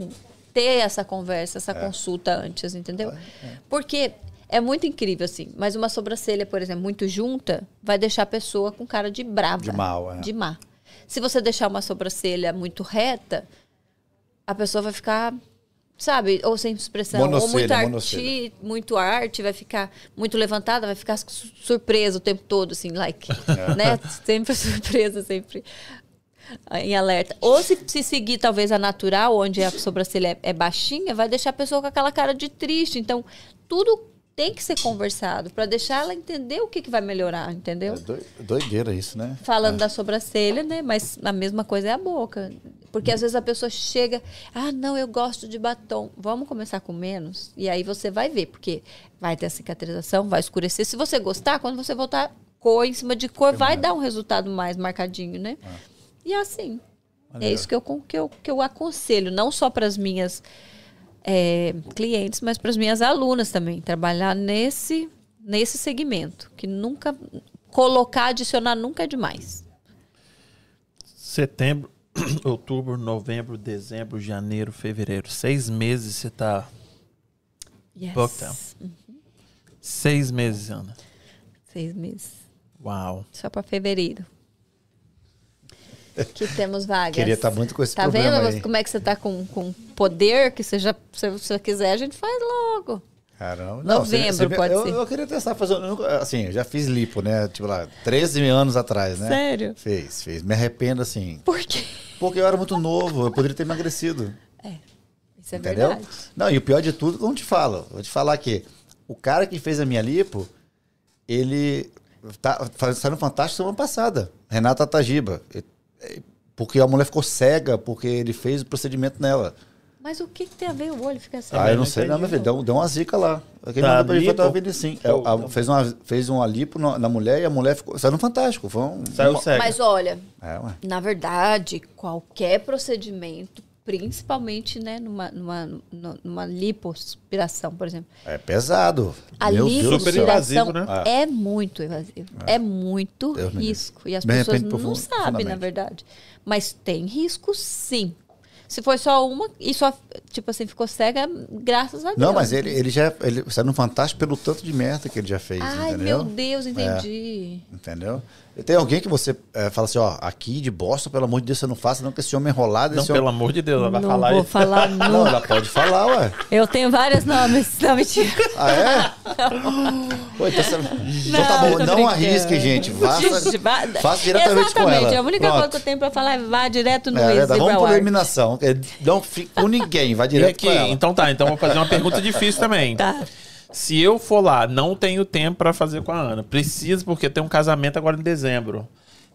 ter essa conversa, É. essa consulta antes, entendeu? Porque é muito incrível, assim. Mas uma sobrancelha, por exemplo, muito junta, vai deixar a pessoa com cara de brava. De mal, é. De má. Se você deixar uma sobrancelha muito reta, a pessoa vai ficar, sabe, ou sem expressão, ou Monocelha, muito arte, muito arte, vai ficar muito levantada, vai ficar su- surpresa o tempo todo, assim, like, né? Sempre surpresa, sempre em alerta. Ou se, se seguir talvez a natural, onde a sobrancelha é, é baixinha, vai deixar a pessoa com aquela cara de triste. Então, tudo tem que ser conversado para deixar ela entender o que, que vai melhorar, entendeu? É doi- doideira isso, né? Falando da sobrancelha, né? Mas a mesma coisa é a boca. Porque às vezes a pessoa chega, ah, não, eu gosto de batom. Vamos começar com menos? E aí você vai ver, porque vai ter a cicatrização, vai escurecer. Se você gostar, quando você voltar cor em cima de cor, vai dar um resultado mais marcadinho, né? E é assim. É isso que eu, que eu, que eu aconselho, não só para as minhas é, clientes, mas para as minhas alunas também. Trabalhar nesse, nesse segmento. Que nunca. Colocar, adicionar nunca é demais. Setembro, outubro, novembro, dezembro, janeiro, fevereiro. Seis meses você tá. Yes. Down. Seis meses, Ana. Seis meses. Uau. Só para fevereiro. Que temos vagas. Queria estar muito com esse Tá problema vendo aí. como é que você tá com, com poder? Que você já, se você quiser, a gente faz logo. Caramba. Novembro, pode eu, ser. Eu queria testar fazer. Assim, eu já fiz lipo, né? Tipo lá, 13 anos atrás, né? Sério? Fez, fez. Me arrependo, assim. Por quê? Porque eu era muito novo, eu poderia ter emagrecido. Isso é entendeu? verdade. Não, e o pior de tudo, eu não te falo. Vou te falar que o cara que fez a minha lipo, ele tá saiu no Fantástico semana passada. Renata Tajiba. E- e- Porque a mulher ficou cega porque ele fez o procedimento nela. Mas o que, que tem a ver o olho ficar assim? Ah, eu não não sei, não, meu filho. Deu, deu uma zica lá. Quem Da mandou pra mim foi vendo sim. É, a- fez, uma, fez uma lipo na, na mulher e a mulher ficou. Saiu no Fantástico. Foi um. Saiu uma- cego. Mas olha, É, na verdade, qualquer procedimento, principalmente né, numa, numa, numa- lipoaspiração, por exemplo. É pesado. A Meu invasivo, né? é muito invasivo. É, muito Deus risco. E as Me pessoas arrependo não sabem, na verdade. Mas tem risco, sim. Se foi só uma e só, tipo assim, ficou cega, graças a Deus. Não, mas ele, ele já ele saiu no Fantástico pelo tanto de merda que ele já fez, Ai, entendeu? meu Deus, entendi. Entendeu? Tem alguém que você é, fala assim, ó, aqui de Boston, pelo amor de Deus, você não faça, não, que esse homem é enrolado. Não, esse pelo homem... amor de Deus, ela vai não falar vou isso. falar Não, nunca. ela pode falar, ué. Eu tenho vários nomes. Não, mentira. Ah, é? Pô, então, você... então tá Não, bom, não arrisque, gente. Faça, Vá- faça diretamente com Exatamente. ela. A única coisa Pronto. que eu tenho pra falar é vá direto no É, Easy vamos por eliminação. é, Não fique com ninguém, vai E direto aqui, com ela. então tá, então vou fazer uma pergunta difícil também. Tá. Se eu for lá, não tenho tempo pra fazer com a Ana. Preciso porque tem um casamento agora em dezembro.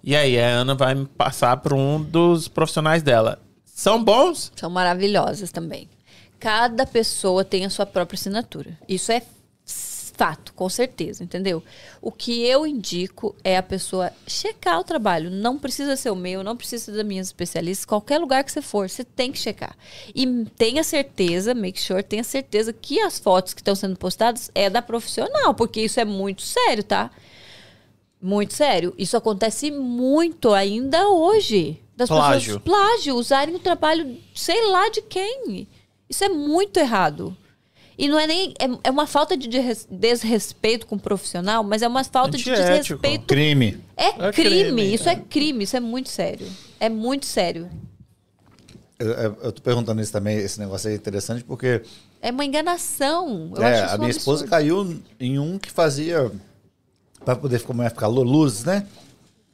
E aí, a Ana vai me passar para um dos profissionais dela. São bons? São maravilhosas também. Cada pessoa tem a sua própria assinatura. Isso é fato, com certeza, entendeu? O que eu indico é a pessoa checar o trabalho. Não precisa ser o meu, não precisa ser das minhas especialistas. Qualquer lugar que você for, você tem que checar. E tenha certeza, make sure, tenha certeza que as fotos que estão sendo postadas é da profissional, porque isso é muito sério, tá? Muito sério. Isso acontece muito ainda hoje. Das Plágio. pessoas plágio, usarem o trabalho, sei lá de quem. Isso é muito errado. E não é nem. É, é uma falta de des- desrespeito com o profissional, mas é uma falta de desrespeito. Crime. É, É crime, crime, isso é crime, isso é muito sério. É muito sério. Eu, eu, eu tô perguntando isso também, esse negócio aí é interessante, porque É uma enganação. Eu é, acho isso a minha esposa caiu em um que fazia. Pra poder ficar, como é, ficar lu- luzes, né?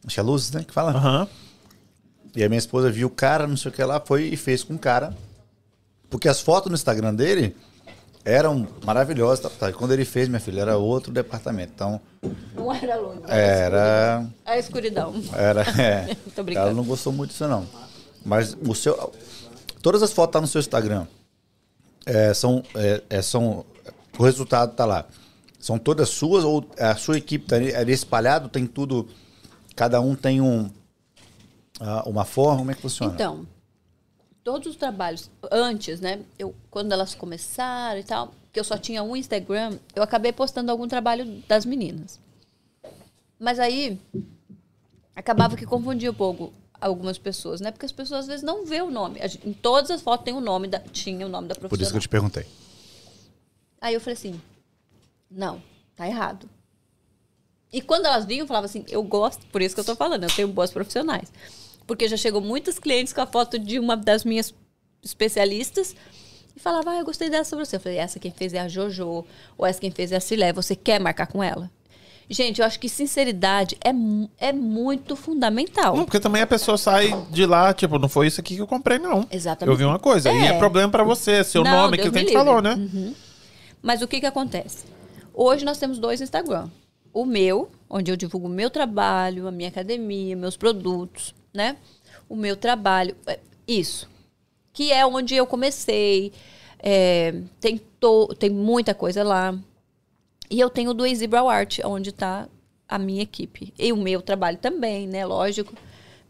Acho que é luzes, né? Que fala. Aham. E a minha esposa viu o cara, não sei o que lá, foi e fez com o cara. Porque as fotos no Instagram dele eram maravilhosas. Tá, tá. Quando ele fez, minha filha, era outro departamento. Então, Não era longe. era. A escuridão. Era. É. Tô brincando. Ela não gostou muito disso, não. Mas o seu. Todas as fotos tá no seu Instagram. É, são, é, é, são. O resultado tá lá. São todas suas ou a sua equipe tá ali, ali espalhado? Tem tudo. Cada um tem um. ah, uma forma? Como é que funciona? Então, todos os trabalhos antes, né? Eu, quando elas começaram e tal, que eu só tinha um Instagram, eu acabei postando algum trabalho das meninas. Mas aí acabava que confundia um pouco algumas pessoas, né? Porque as pessoas às vezes não vê o nome. Em todas as fotos tem o nome da tinha o nome da profissional. Por isso que eu te perguntei. Aí eu falei assim: não, tá errado. E quando elas vinham, eu falava assim: eu gosto, por isso que eu tô falando, eu tenho boas profissionais. Porque já chegou muitos clientes com a foto de uma das minhas especialistas e falava: ah, eu gostei dessa pra você. Eu falei: essa quem fez é a JoJo, ou essa quem fez é a Cilé, você quer marcar com ela? Gente, eu acho que sinceridade é, é muito fundamental. Não, porque também a pessoa sai de lá, tipo, não foi isso aqui que eu comprei, não. Exatamente. Eu vi uma coisa. E É. é problema pra você, seu Não, nome, Deus que a gente falou, né? Uhum. Mas o que que acontece? Hoje nós temos dois Instagram. O meu, onde eu divulgo o meu trabalho, a minha academia, meus produtos, né? O meu trabalho, é, isso. Que é onde eu comecei. é, tem, to- tem muita coisa lá. E eu tenho o do Easy Brow Art, onde está a minha equipe. E o meu trabalho também, né? Lógico.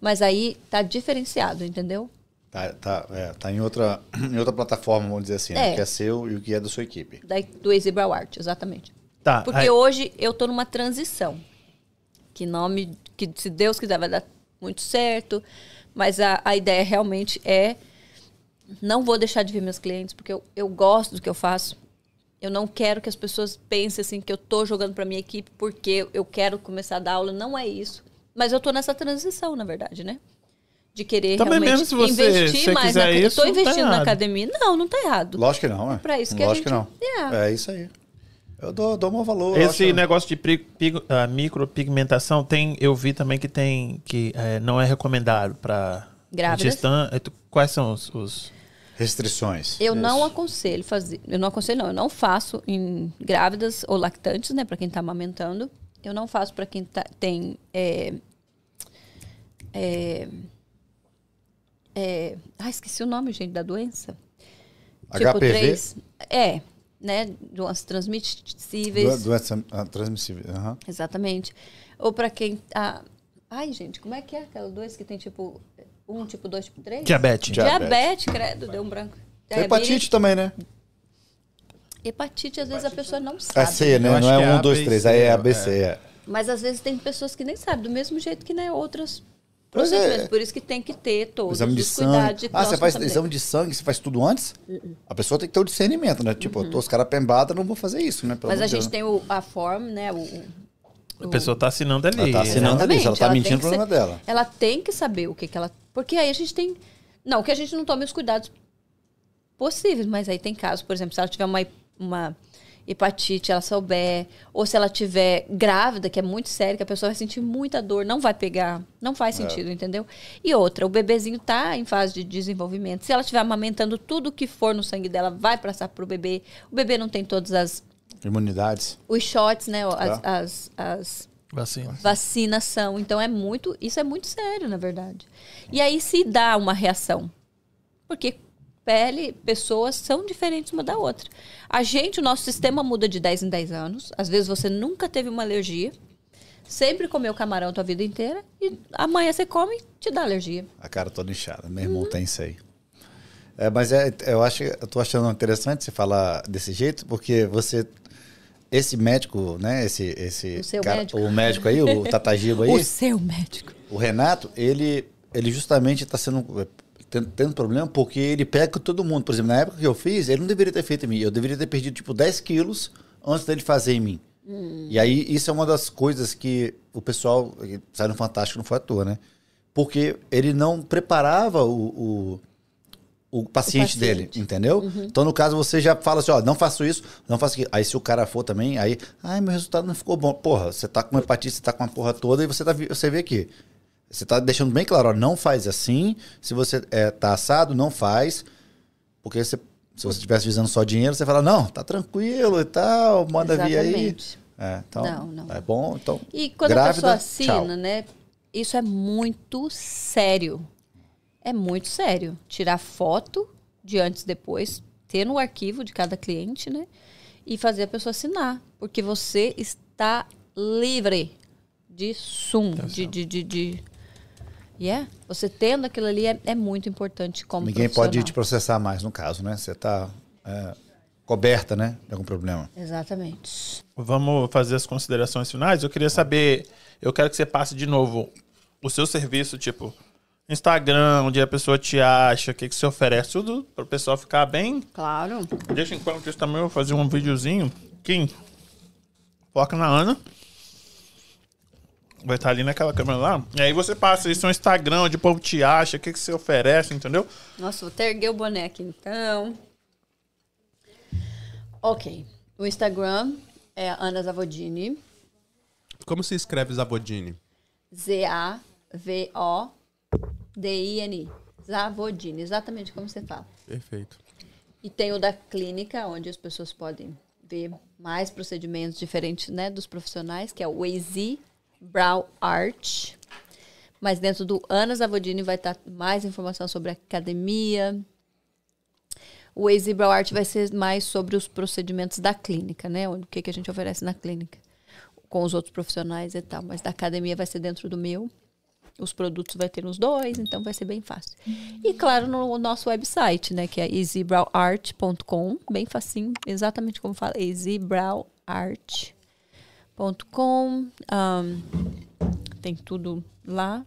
Mas aí tá diferenciado, entendeu? Tá, tá, é, tá em, outra, em outra plataforma, vamos dizer assim, né? É. que é seu e o que é da sua equipe. Da, do Easy Brow Art, exatamente. Tá. Porque aí- hoje eu tô numa transição. Que nome, que se Deus quiser vai dar muito certo. Mas a, a ideia realmente é não vou deixar de ver meus clientes, porque eu, eu gosto do que eu faço. Eu não quero que as pessoas pensem assim que eu tô jogando para minha equipe porque eu quero começar a dar aula. Não é isso. Mas eu tô nessa transição, na verdade, né? De querer Também realmente mesmo se você- investir se mais na isso, Eu tô não tá investindo na errado. academia. Não, não tá errado. Lógico que não, é. pra isso que a Lógico gente- que não. É. É isso aí. Eu dou, dou um valor. Esse acho- negócio de pig- ah, micropigmentação tem, eu vi também que tem que eh, não é recomendado para Grávidas? Quais são os, os- Restrições. Eu não Isso. aconselho fazer. Eu não aconselho, não. Eu não faço em grávidas ou lactantes, né? Pra quem tá amamentando. Eu não faço pra quem tá- tem. É, é, é, ah, esqueci o nome, gente, da doença. HPV? três- É, né? Doenças transmissíveis. Do- Doença ah, transmissível. aham. Exatamente. Ou pra quem. Ah, ai, gente, como é que é aquela doença que tem tipo. Um, tipo dois, tipo três? diabetes? Diabetes. Diabetes, credo, deu um branco. Tem hepatite também, né? Hepatite, às vezes a pessoa não É sabe. C, né? Não é que é um, dois, ABC, três. Aí é é. ABC. É. Mas às vezes tem pessoas que nem sabem, do mesmo jeito que né, outras É. procedimentos. Por isso que tem que ter todos Exame de os cuidados sangue. de Ah, você faz responsabilidade. exame de sangue, você faz tudo antes? A pessoa tem que ter o discernimento, né? Tipo, eu tô os caras pembados, não vou fazer isso, né? Pelo Mas a de gente Deus, tem o, a form, né? O, o- A pessoa tá assinando ali. Ela tá assinando Exatamente, ali, se ela tá ela mentindo, o problema é ser- dela. Ela tem que saber o que, que ela. Porque aí a gente tem. Não, que a gente não tome os cuidados possíveis, mas aí tem casos, por exemplo, se ela tiver uma, uma hepatite, ela souber, ou se ela tiver grávida, que é muito sério, que a pessoa vai sentir muita dor, não vai pegar, não faz É. sentido, entendeu? E outra, o bebezinho tá em fase de desenvolvimento. Se ela estiver amamentando tudo que for no sangue dela, vai passar pro bebê. O bebê não tem todas as Imunidades. os shots, né, as, Tá. as, as Vacina. vacinação. Então é muito, isso é muito sério, na verdade. E aí se dá uma reação. Porque pele, pessoas são diferentes uma da outra. A gente, o nosso sistema muda de 10 em 10 anos. Às vezes você nunca teve uma alergia. Sempre comeu camarão a tua vida inteira e amanhã você come e te dá alergia. A cara toda inchada. Meu irmão tem isso aí. É, mas é, eu acho, eu tô achando interessante você falar desse jeito, porque você esse médico, né, esse esse O seu cara, médico. o médico aí, o Tatagiba aí, O seu médico. o Renato, ele ele justamente está sendo tendo, tendo problema porque ele pega todo mundo. Por exemplo, na época que eu fiz, ele não deveria ter feito em mim. Eu deveria ter perdido, tipo, 10 quilos antes dele fazer em mim. E aí, isso é uma das coisas que o pessoal sai no Fantástico não foi à toa, né? Porque ele não preparava o, o, o paciente, paciente. dele, entendeu? Então, no caso, você já fala assim, ó, não faço isso, não faço aquilo. Aí, se o cara for também, aí, ai, meu resultado não ficou bom. Porra, você tá com hepatite, você tá com uma porra toda e você, tá, você vê aqui. Você tá deixando bem claro, ó, não faz assim. Se você é, tá assado, não faz. Porque você- se você estivesse visando só dinheiro, você fala, não, tá tranquilo e tal, manda vir aí. Exatamente. É, então, Não, não. é bom. Então, E quando grávida, a pessoa tchau. assina, né? Isso é muito sério. É muito sério. Tirar foto de antes e depois, ter no arquivo de cada cliente, né? E fazer a pessoa assinar. Porque você está livre de sum, de, de, de, de... Yeah. Você tendo aquilo ali é, é muito importante como Ninguém pode te processar mais, no caso, né? Você tá é, coberta, né? De algum problema. Exatamente. Vamos fazer as considerações finais. Eu queria saber, eu quero que você passe de novo o seu serviço, tipo, Instagram, onde a pessoa te acha, o que, que você oferece, tudo para o pessoal ficar bem. Claro. Deixa enquanto isso também eu vou fazer um videozinho. Kim, foca na Ana. Vai estar ali naquela câmera lá. E aí você passa isso no Instagram, onde o povo te acha, o que, que você oferece, entendeu? Nossa, vou erguer o aqui então. Ok. O Instagram é Ana Zavodini. Como se escreve Zavodini? Z-A-V-O-D-I-N-I. Zavodini, exatamente como você fala. Perfeito. E tem o da clínica, onde as pessoas podem ver mais procedimentos diferentes né, dos profissionais, que é o AZ Brow Art. Mas dentro do Ana Zavodini vai estar mais informação sobre academia. O AZ Brow Art vai ser mais sobre os procedimentos da clínica, né? O que, que a gente oferece na clínica. Com os outros profissionais e tal. Mas da academia vai ser dentro do meu. Os produtos vai ter nos dois, então vai ser bem fácil. E claro, no nosso website, né, que é easybrowart.com, bem facinho, exatamente como fala, easybrowart.com. Ahn, tem tudo lá.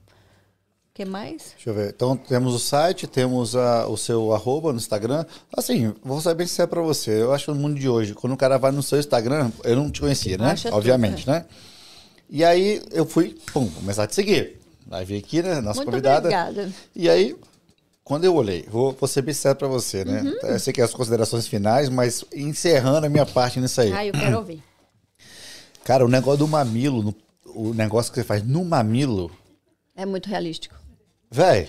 O que mais? Deixa eu ver. Então, temos o site, temos a- o seu arroba no Instagram. Assim, vou ser bem sincero pra você. Eu acho que no mundo de hoje, quando o cara vai no seu Instagram, eu não te conhecia, né? Acha tudo, Obviamente, né? E aí, eu fui, pum, começar a te seguir. Aí vi aqui, né? Nossa Muito convidada. obrigada. E aí, quando eu olhei, vou, vou ser bem sincero pra você, né? Uhum. Eu sei que é as considerações finais, mas encerrando a minha parte nisso aí. Ah, eu quero ouvir. Cara, o negócio do mamilo, no- o negócio que você faz no mamilo, É muito realístico. velho.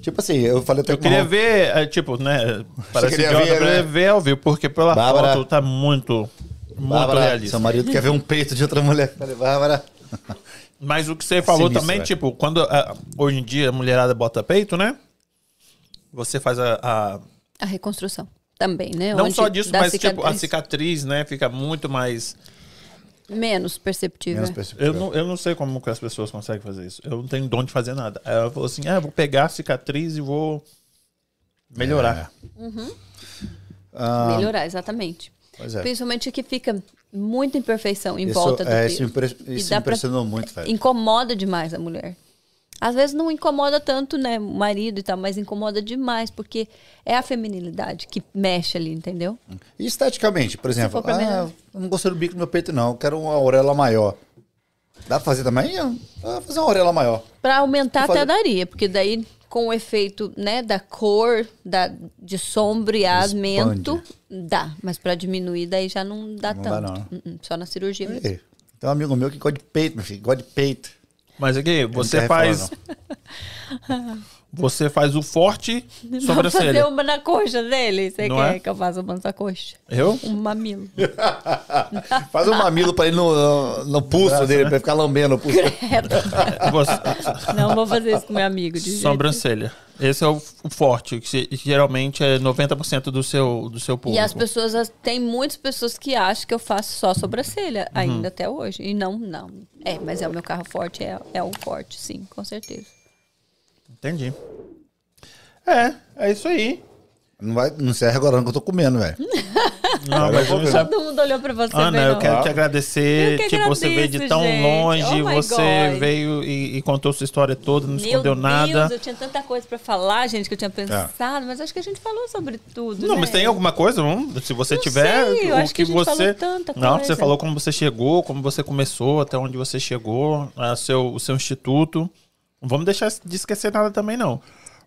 Tipo assim, eu falei até Eu queria uma- ver, é, tipo, né? Parece ver, eu queria né? ver ao vivo, porque pela Bárbara. foto tá muito, muito Bárbara, realista. seu marido quer ver um peito de outra mulher. Falei, Bárbara. Mas o que você falou Sinistro, também, velho. tipo, quando ah, hoje em dia a mulherada bota peito, né? Você faz a. a- A reconstrução também, né? não Onde só disso, mas tipo, a cicatriz. cicatriz, né? Fica muito mais. Menos perceptível. Menos perceptível. Eu não, eu não sei como que as pessoas conseguem fazer isso. Eu não tenho dom de fazer nada. Aí ela falou assim: ah, eu vou pegar a cicatriz e vou melhorar. Ah, Melhorar, exatamente. Pois é. Principalmente que fica muita imperfeição em Isso, volta do é, isso, impre- isso dá pra- impressionou muito, velho. Incomoda demais a mulher. Às vezes não incomoda tanto, né, o marido e tal, mas incomoda demais, porque é a feminilidade que mexe ali, entendeu? E esteticamente, por exemplo, pra ah, não. eu não gostei do bico do meu peito, não. Eu quero uma orelha maior. Dá pra fazer também? Ah, vou fazer uma orelha maior. Pra aumentar até daria, porque daí com o efeito, né, da cor, da, de sombreamento, dá. Mas pra diminuir daí já não dá Não tanto. dá, não. Uh-uh, Só na cirurgia mesmo. Tem um amigo meu que gosta de peito, meu filho. Gosta de peito. Mas aqui, você faz. Você faz o forte Vamos sobrancelha. fazer uma na coxa dele. Você Não quer é? que eu faça uma na coxa? Eu? Um mamilo. Faz um mamilo pra ir no, no, no pulso dele, pra ele ficar lambendo o pulso. Você- Não vou fazer isso com meu amigo. De jeito Sobrancelha. Esse é o, forte, que geralmente é 90% do seu, do seu E público. as pessoas, as- tem muitas pessoas que acham que eu faço só sobrancelha, Uhum. ainda até hoje. E não, não. É, mas é o meu carro forte, é, é o forte, sim, com certeza. Entendi. É, é isso aí. Não, vai, não encerra agora não, que eu tô comendo, velho. Não, mas eu. Todo mundo olhou pra você. Ana, eu quero te agradecer. Eu que tipo, você veio de agradeço, tão gente. longe, Oh você God. veio e, e contou sua história toda, não Meu escondeu Deus, nada. eu tinha tanta coisa pra falar, gente, que eu tinha pensado, mas acho que a gente falou sobre tudo. Não, né? mas tem alguma coisa? Se você Não tiver, sei, eu o acho que a gente você. falou tanta não, coisa. você falou como você chegou, como você começou, até onde você chegou, a seu, o seu instituto. Não vamos deixar de esquecer nada também, não.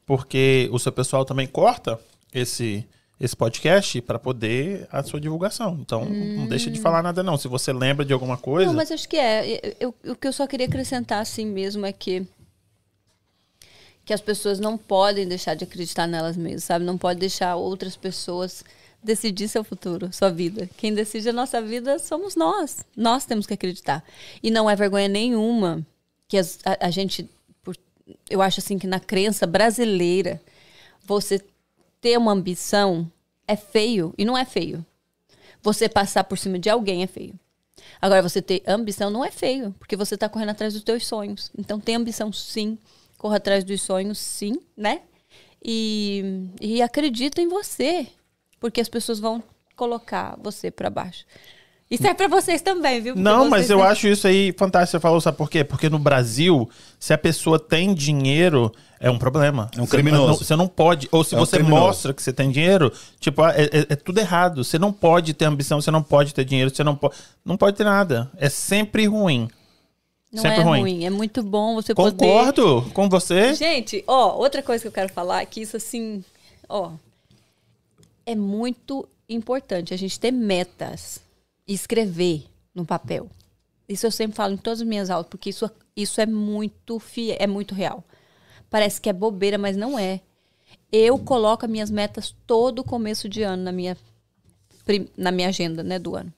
Porque o seu pessoal também corta esse, esse podcast para poder a sua divulgação. Então, não deixa de falar nada, não. Se você lembra de alguma coisa. Hum. Não, mas acho que é. Eu- eu- o que eu só queria acrescentar assim mesmo é que que as pessoas não podem deixar de acreditar nelas mesmas, sabe? Não pode deixar outras pessoas decidir seu futuro, sua vida. Quem decide a nossa vida somos nós. Nós temos que acreditar. E não é vergonha nenhuma que as- a, a gente, eu acho assim que na crença brasileira, você ter uma ambição é feio e não é feio. Você passar por cima de alguém é feio. Agora, você ter ambição não é feio, porque você está correndo atrás dos teus sonhos. Então, tem ambição sim, corra atrás dos sonhos sim, né? E, e acredita em você, porque as pessoas vão colocar você para baixo. Isso é para vocês também, viu? Porque Não, mas eu têm- acho isso aí fantástico. Você falou, sabe por quê? Porque no Brasil, se a pessoa tem dinheiro, é um problema. É um Você criminoso. não- Você não pode. Ou se É um você criminoso. mostra que você tem dinheiro, tipo, é, é- é tudo errado. Você não pode ter ambição, você não pode ter dinheiro, você não pode. Não pode ter nada. É sempre ruim. Não sempre é ruim. ruim. é muito bom você poder... Concordo com você. Gente, ó, outra coisa que eu quero falar é que isso assim, ó, é muito importante a gente ter metas escrever no papel. Isso eu sempre falo em todas as minhas aulas, porque isso, isso é muito fiel, é muito real. Parece que é bobeira, mas não é. Eu coloco as minhas metas todo começo de ano na minha, na minha agenda, né, do ano.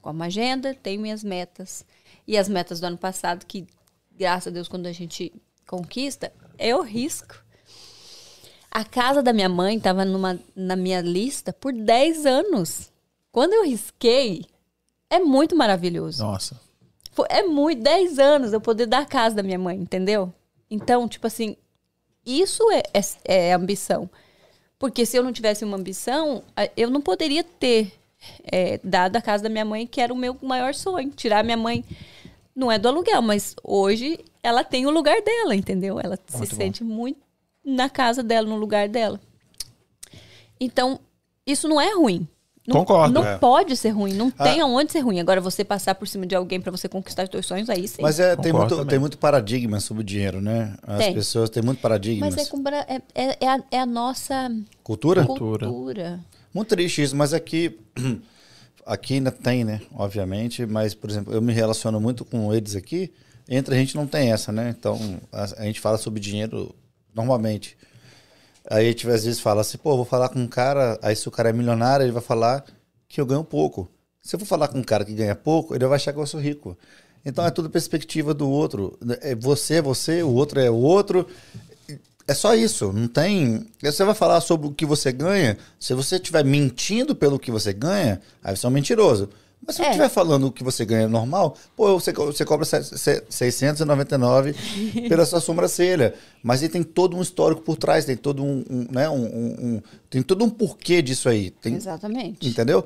Com agenda, tenho minhas metas. E as metas do ano passado, que, graças a Deus, quando a gente conquista, eu risco. A casa da minha mãe estava na minha lista por 10 anos. Quando eu risquei, é muito maravilhoso. Nossa. É muito, 10 anos eu poder dar a casa da minha mãe, entendeu? Então, tipo assim, isso é, é, é ambição. Porque se eu não tivesse uma ambição, a- eu não poderia ter é, dado a casa da minha mãe, que era o meu maior sonho. Tirar minha mãe, não é do aluguel, mas hoje ela tem o lugar dela, entendeu? Ela se Muito bom. sente muito na casa dela, no lugar dela. Então, isso não é ruim. Não, Concordo. Não É. pode ser ruim, não Ah. tem aonde ser ruim. Agora, você passar por cima de alguém pra você conquistar os seus sonhos, aí sim. Mas é, tem, muito, também. tem muito paradigma sobre o dinheiro, né? As Tem. pessoas têm muito paradigmas. Mas é, com é, é, é a, é a nossa Cultura? Cultura. cultura. Muito triste isso, mas aqui, aqui ainda tem, né? Obviamente, mas, por exemplo, eu me relaciono muito com eles aqui, entre a gente não tem essa, né? Então, a, a gente fala sobre dinheiro normalmente. A gente às vezes fala assim, pô, vou falar com um cara, aí se o cara é milionário, ele vai falar que eu ganho pouco. Se eu for falar com um cara que ganha pouco, ele vai achar que eu sou rico. Então é tudo perspectiva do outro. É você é você, o outro é o outro. É só isso, não tem. Você vai falar sobre o que você ganha. Se você estiver mentindo pelo que você ganha, aí você é um mentiroso. Mas se você É. estiver falando o que você ganha normal, pô, você, você cobra se- se- 699 pela sua sobrancelha. Mas aí tem todo um histórico por trás, tem todo um, um, né, um, um- tem todo um porquê disso aí. Tem, Exatamente. Entendeu?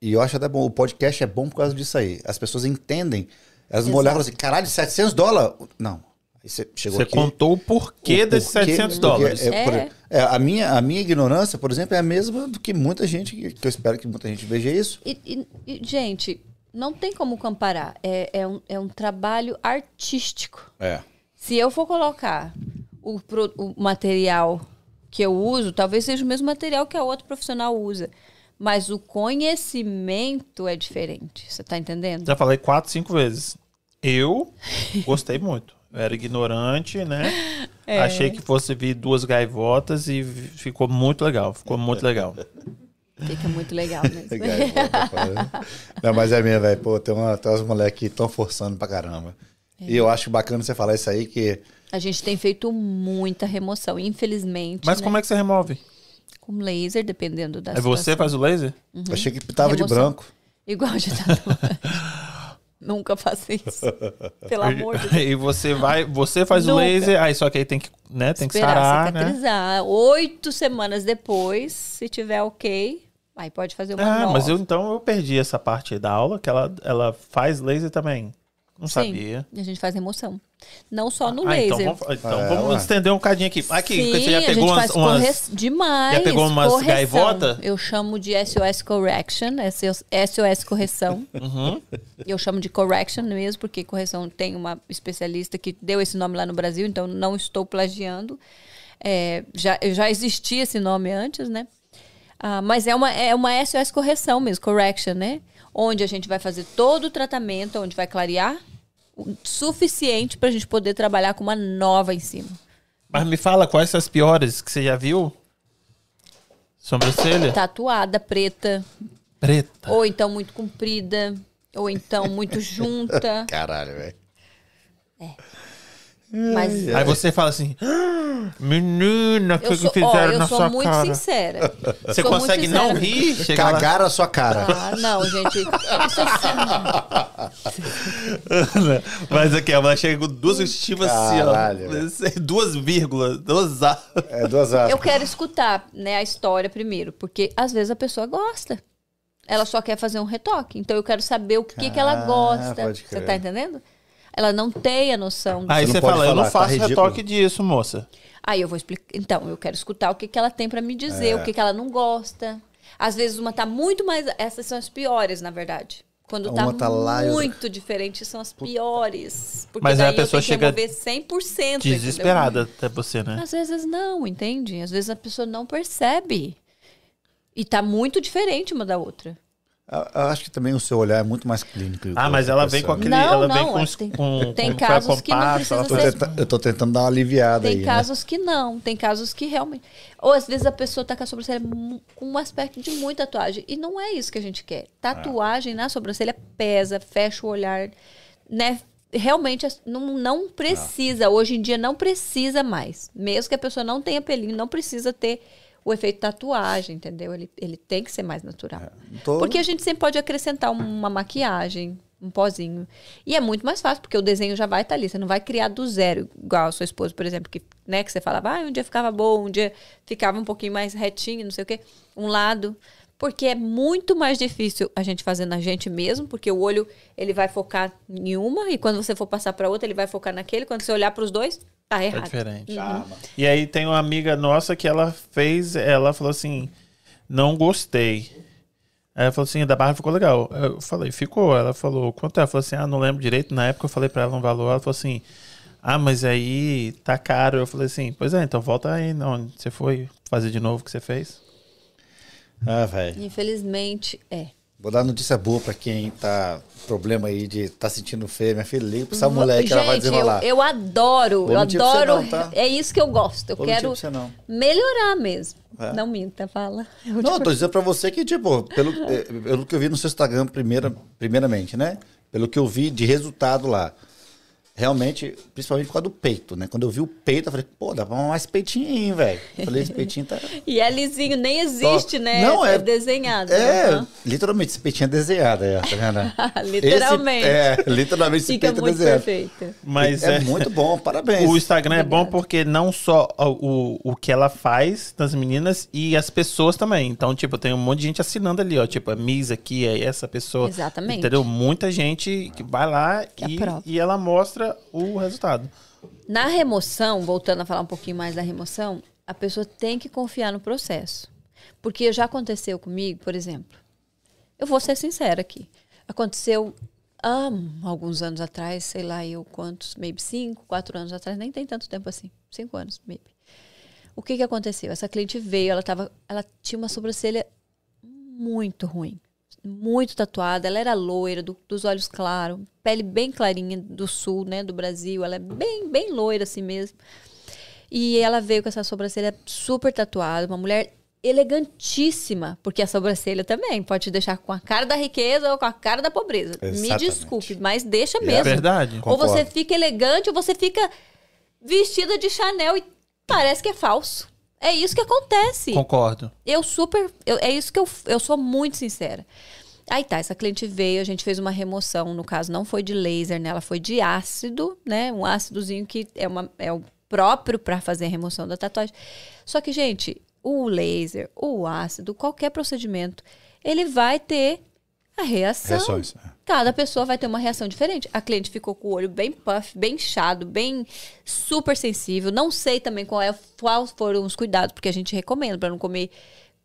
E eu acho até bom. O podcast é bom por causa disso aí. As pessoas entendem. Elas vão olhar e assim: caralho, 700 dólares? Não. Você chegou Você aqui. contou o porquê o desses porquê- 700 porque dólares. É, por- É. é, a, minha, a minha ignorância, por exemplo, é a mesma do que muita gente, que, eu espero que muita gente veja isso. E, e- e, gente, não tem como comparar. É, é, um, é um trabalho artístico. É. Se eu for colocar o, pro- o material que eu uso, talvez seja o mesmo material que a outro profissional usa. Mas o conhecimento é diferente. Você tá entendendo? Já falei quatro, cinco vezes. Eu gostei muito. Eu era ignorante, né? É. Achei que fosse vir duas gaivotas e ficou muito legal. Ficou muito legal. Fica muito legal mesmo. Não, mas é mesmo, velho. Pô, tem, uma, tem umas moleques que estão forçando pra caramba. E eu acho bacana você falar isso aí, que A gente tem feito muita remoção, infelizmente. Mas né? como é que você remove? Com laser, dependendo da É você situação. faz o laser? Uhum. achei que tava de branco. Igual de tatuagem. Nunca faça isso. Pelo amor de Deus. E você vai, você faz o Nunca. laser, aí só que aí tem que, né, tem que Esperar sarar, né? Oito semanas depois, se tiver ok, Aí pode fazer uma Ah, nova. mas eu então eu perdi essa parte da aula, que ela, ela faz laser também. Não Sim, sabia. a gente faz remoção. Não só no Ah, laser. então vamos, então É, vamos estender um cadinho aqui. Aqui, Sim, você já a pegou gente umas, faz umas- demais. já pegou umas correção. gaivota? Eu chamo de SOS Correction, SOS Correção. Uhum. Eu chamo de Correction mesmo, porque correção tem uma especialista que deu esse nome lá no Brasil, então não estou plagiando. É, já, já existia esse nome antes, né? Ah, mas é uma, é uma SOS Correção mesmo, Correction, né? Onde a gente vai fazer todo o tratamento, onde vai clarear suficiente para a gente poder trabalhar com uma nova em cima. Mas me fala quais são as piores que você já viu? Sobrancelha? Tatuada, preta, Preta. ou então muito comprida, ou então muito junta. Caralho, velho. Mas Aí você fala assim, "Ah, menina, o que, eu que sou, ó, fizeram eu na sou sua muito cara? sincera. Você Sou muito consegue não sincera. rir? Chegar lá- Cagaram a sua cara. Ah, não, gente. Mas aqui, ela chega com duas estimas assim, Caralho, ó. Duas vírgulas, duas A. É duas aspas. Eu quero escutar, né, a história primeiro, porque às vezes a pessoa gosta. Ela só quer fazer um retoque. Então eu quero saber o que, que ela Ah, gosta. pode Você crer. tá entendendo? Ela não tem a noção. Aí Você você, fala, eu falar, não tá faço ridículo. retoque disso, moça. Aí eu vou explicar. Então, eu quero escutar o que, que ela tem pra me dizer, É. o que, que ela não gosta. Às vezes uma tá muito mais. Essas são as piores, na verdade. Quando tá, Uma tá lá e outra- muito diferente, são as piores. Porque Mas aí a daí eu pessoa tenho chega que remover 100%. entendeu? Desesperada até você, né? Às vezes não, entende? Às vezes a pessoa não percebe. E tá muito diferente uma da outra. Eu, acho que também o seu olhar é muito mais clínico. Ah, mas ela vem com aquele. Não, ela vem não, com, é, os- tem- com, tem com casos que não precisa tô, ser- tenta- eu tô tentando dar uma aliviada Tem aí. né? casos que não, tem casos que realmente. Ou às vezes a pessoa tá com a sobrancelha com um aspecto de muita tatuagem. E não é isso que a gente quer. Tatuagem na sobrancelha pesa, fecha o olhar, né? Realmente não, não precisa, hoje em dia não precisa mais. Mesmo que a pessoa não tenha pelinho, não precisa ter o efeito tatuagem, entendeu? Ele, ele tem que ser mais natural. Tô- Porque a gente sempre pode acrescentar uma maquiagem, um pozinho. E é muito mais fácil, porque o desenho já vai estar ali. Você não vai criar do zero, igual a sua esposa, por exemplo, que, né, que você falava, ah, um dia ficava bom, um dia ficava um pouquinho mais retinho, não sei o quê. Um lado. Porque é muito mais difícil a gente fazer na gente mesmo, porque o olho ele vai focar em uma, e quando você for passar para outra, ele vai focar naquele. Quando você olhar para os dois, tá É errado. diferente. E aí tem uma amiga nossa que ela fez, ela falou assim, não gostei. Aí ela falou assim, da barra ficou legal. Eu falei, ficou. Ela falou, quanto é? Ela falou assim, ah, não lembro direito. Na época eu falei pra ela um valor, ela falou assim, ah, mas aí tá caro. Eu falei assim, pois é, então volta aí onde você foi fazer de novo o que você fez. Ah, velho. Infelizmente, é. Vou dar notícia boa pra quem tá problema aí de tá sentindo feio. Minha filha, liga pra essa mulher que ela vai desenrolar. Eu, eu adoro, Vou eu adoro. não, tá? É isso que eu gosto. Eu Vou quero melhorar mesmo. É. Não minta, fala. Eu Não, eu te- tô dizendo pra você que, tipo, pelo, eh, pelo que eu vi no seu Instagram, primeira, primeiramente, né? Pelo que eu vi de resultado lá. Realmente, principalmente por causa do peito, né? Quando eu vi o peito, eu falei, pô, dá pra mamar esse peitinho aí, velho. Falei, esse peitinho tá. E é lisinho, nem existe, né? Não, é- desenhado. É, Aham. literalmente, esse peitinho é desenhado, é, tá vendo? Literalmente. Esse- é, literalmente esse Fica peito é muito desenhado. perfeito. Mas é, é, muito bom, parabéns. O Instagram é bom porque não só o, o, o que ela faz das meninas e as pessoas também. Então, tipo, tem um monte de gente assinando ali, ó. Tipo, a Miss aqui é essa pessoa. Exatamente. Entendeu? Muita gente que vai lá Que e, e ela mostra o resultado. Na remoção, voltando a falar um pouquinho mais da remoção, a pessoa tem que confiar no processo. Porque já aconteceu comigo, por exemplo. Eu vou ser sincera aqui. Aconteceu há alguns anos atrás, sei lá eu quantos, maybe cinco, quatro anos atrás, nem tem tanto tempo assim, cinco anos, maybe. O que que aconteceu? Essa cliente veio, ela tava, ela tinha uma sobrancelha muito ruim, muito tatuada. Ela era loira, do- dos olhos claros, pele bem clarinha do sul, né, do Brasil. Ela é bem, bem loira assim mesmo. E ela veio com essa sobrancelha super tatuada, uma mulher elegantíssima, porque a sobrancelha também pode te deixar com a cara da riqueza ou com a cara da pobreza. Me Exatamente. desculpe, mas deixa É mesmo. verdade. Ou você fica elegante ou você fica vestida de Chanel e parece que é falso. É isso que acontece. Concordo. Eu super. eu- é isso que eu, eu sou muito sincera. Aí tá, essa cliente veio, a gente fez uma remoção, no caso não foi de laser, né? Ela foi de ácido, né? Um ácidozinho que é, uma, é o próprio para fazer a remoção da tatuagem. Só que, gente, o laser, o ácido, qualquer procedimento, ele vai ter a reação. Reações. Cada pessoa vai ter uma reação diferente. A cliente ficou com o olho bem puff, bem inchado, bem super sensível. Não sei também qual é, quais foram os cuidados, porque a gente recomenda para não comer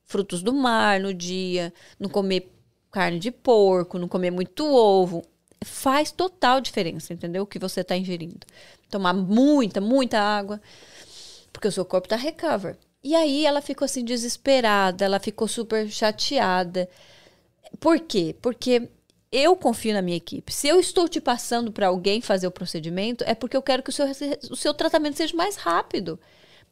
frutos do mar no dia, não comer carne de porco, não comer muito ovo. Faz total diferença, entendeu? O que você está ingerindo. Tomar muita, muita água, porque o seu corpo está recover. E aí ela ficou assim desesperada, ela ficou super chateada. Por quê? Porque eu confio na minha equipe. Se eu estou te passando para alguém fazer o procedimento, é porque eu quero que o seu, o seu tratamento seja mais rápido.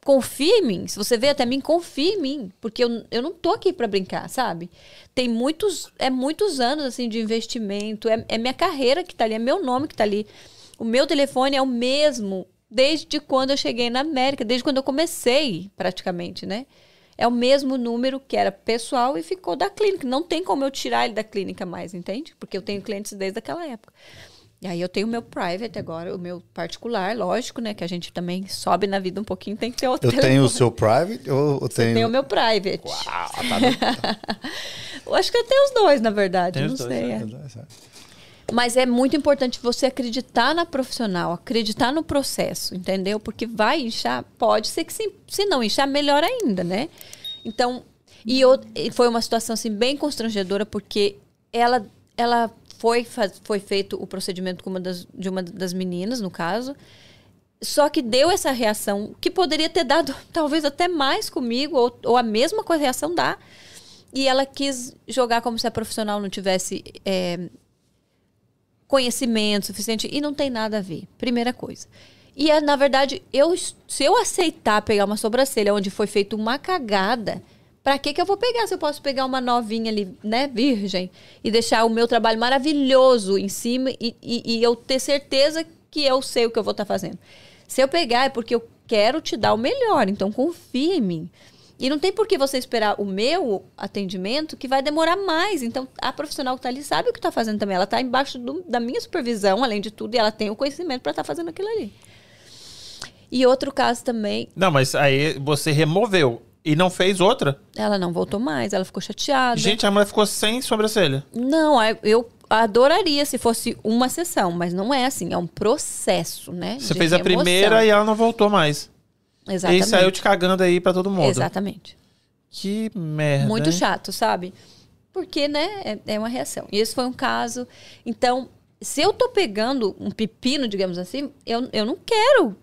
Confie em mim. Se você veio até mim, confie em mim. Porque eu, eu não tô aqui para brincar, sabe? Tem muitos, é muitos anos assim de investimento. É, é minha carreira que tá ali, é meu nome que tá ali. O meu telefone é o mesmo desde quando eu cheguei na América, desde quando eu comecei, praticamente, né? É o mesmo número que era pessoal e ficou da clínica. Não tem como eu tirar ele da clínica mais, entende? Porque eu tenho clientes desde aquela época. E aí eu tenho o meu private agora, o meu particular, lógico, né? Que a gente também sobe na vida um pouquinho, tem que ter outro Eu tenho telefone. o seu private ou eu tenho. Tem o meu private. Ah, tá eu acho que eu tenho os dois, na verdade. Tem não os dois, sei. né? é. Mas é muito importante você acreditar na profissional, acreditar no processo, entendeu? Porque vai inchar, pode ser que sim. Se não inchar, melhor ainda, né? Então, e, eu, foi uma situação assim bem constrangedora, porque ela, ela foi, foi feito o procedimento com uma das, de uma das meninas, no caso. Só que deu essa reação que poderia ter dado talvez até mais comigo, ou, ou a mesma coisa reação dá. E ela quis jogar como se a profissional não tivesse é, conhecimento suficiente e não tem nada a ver. Primeira coisa. E é, na verdade, eu se eu aceitar pegar uma sobrancelha onde foi feita uma cagada, pra que que eu vou pegar se eu posso pegar uma novinha ali, né, virgem, e deixar o meu trabalho maravilhoso em cima e, e, e eu ter certeza que eu sei o que eu vou estar fazendo. Se eu pegar é porque eu quero te dar o melhor, então confia em mim. E não tem por que você esperar o meu atendimento, que vai demorar mais. Então, a profissional que está ali sabe o que está fazendo também. Ela está embaixo do- da minha supervisão, além de tudo, e ela tem o conhecimento para estar fazendo aquilo ali. E outro caso também, Não, mas aí você removeu e não fez outra? ela não voltou mais, ela ficou chateada. Gente, a mulher ficou sem sobrancelha. Não, eu adoraria se fosse uma sessão, mas não é assim, é um processo, né? Você fez a primeira e ela não voltou mais. Exatamente. E saiu te cagando aí pra todo mundo. Exatamente. Que merda. Muito hein? chato, sabe? Porque, né, é, é uma reação. E esse foi um caso. Então, se eu tô pegando um pepino, digamos assim, eu, eu não quero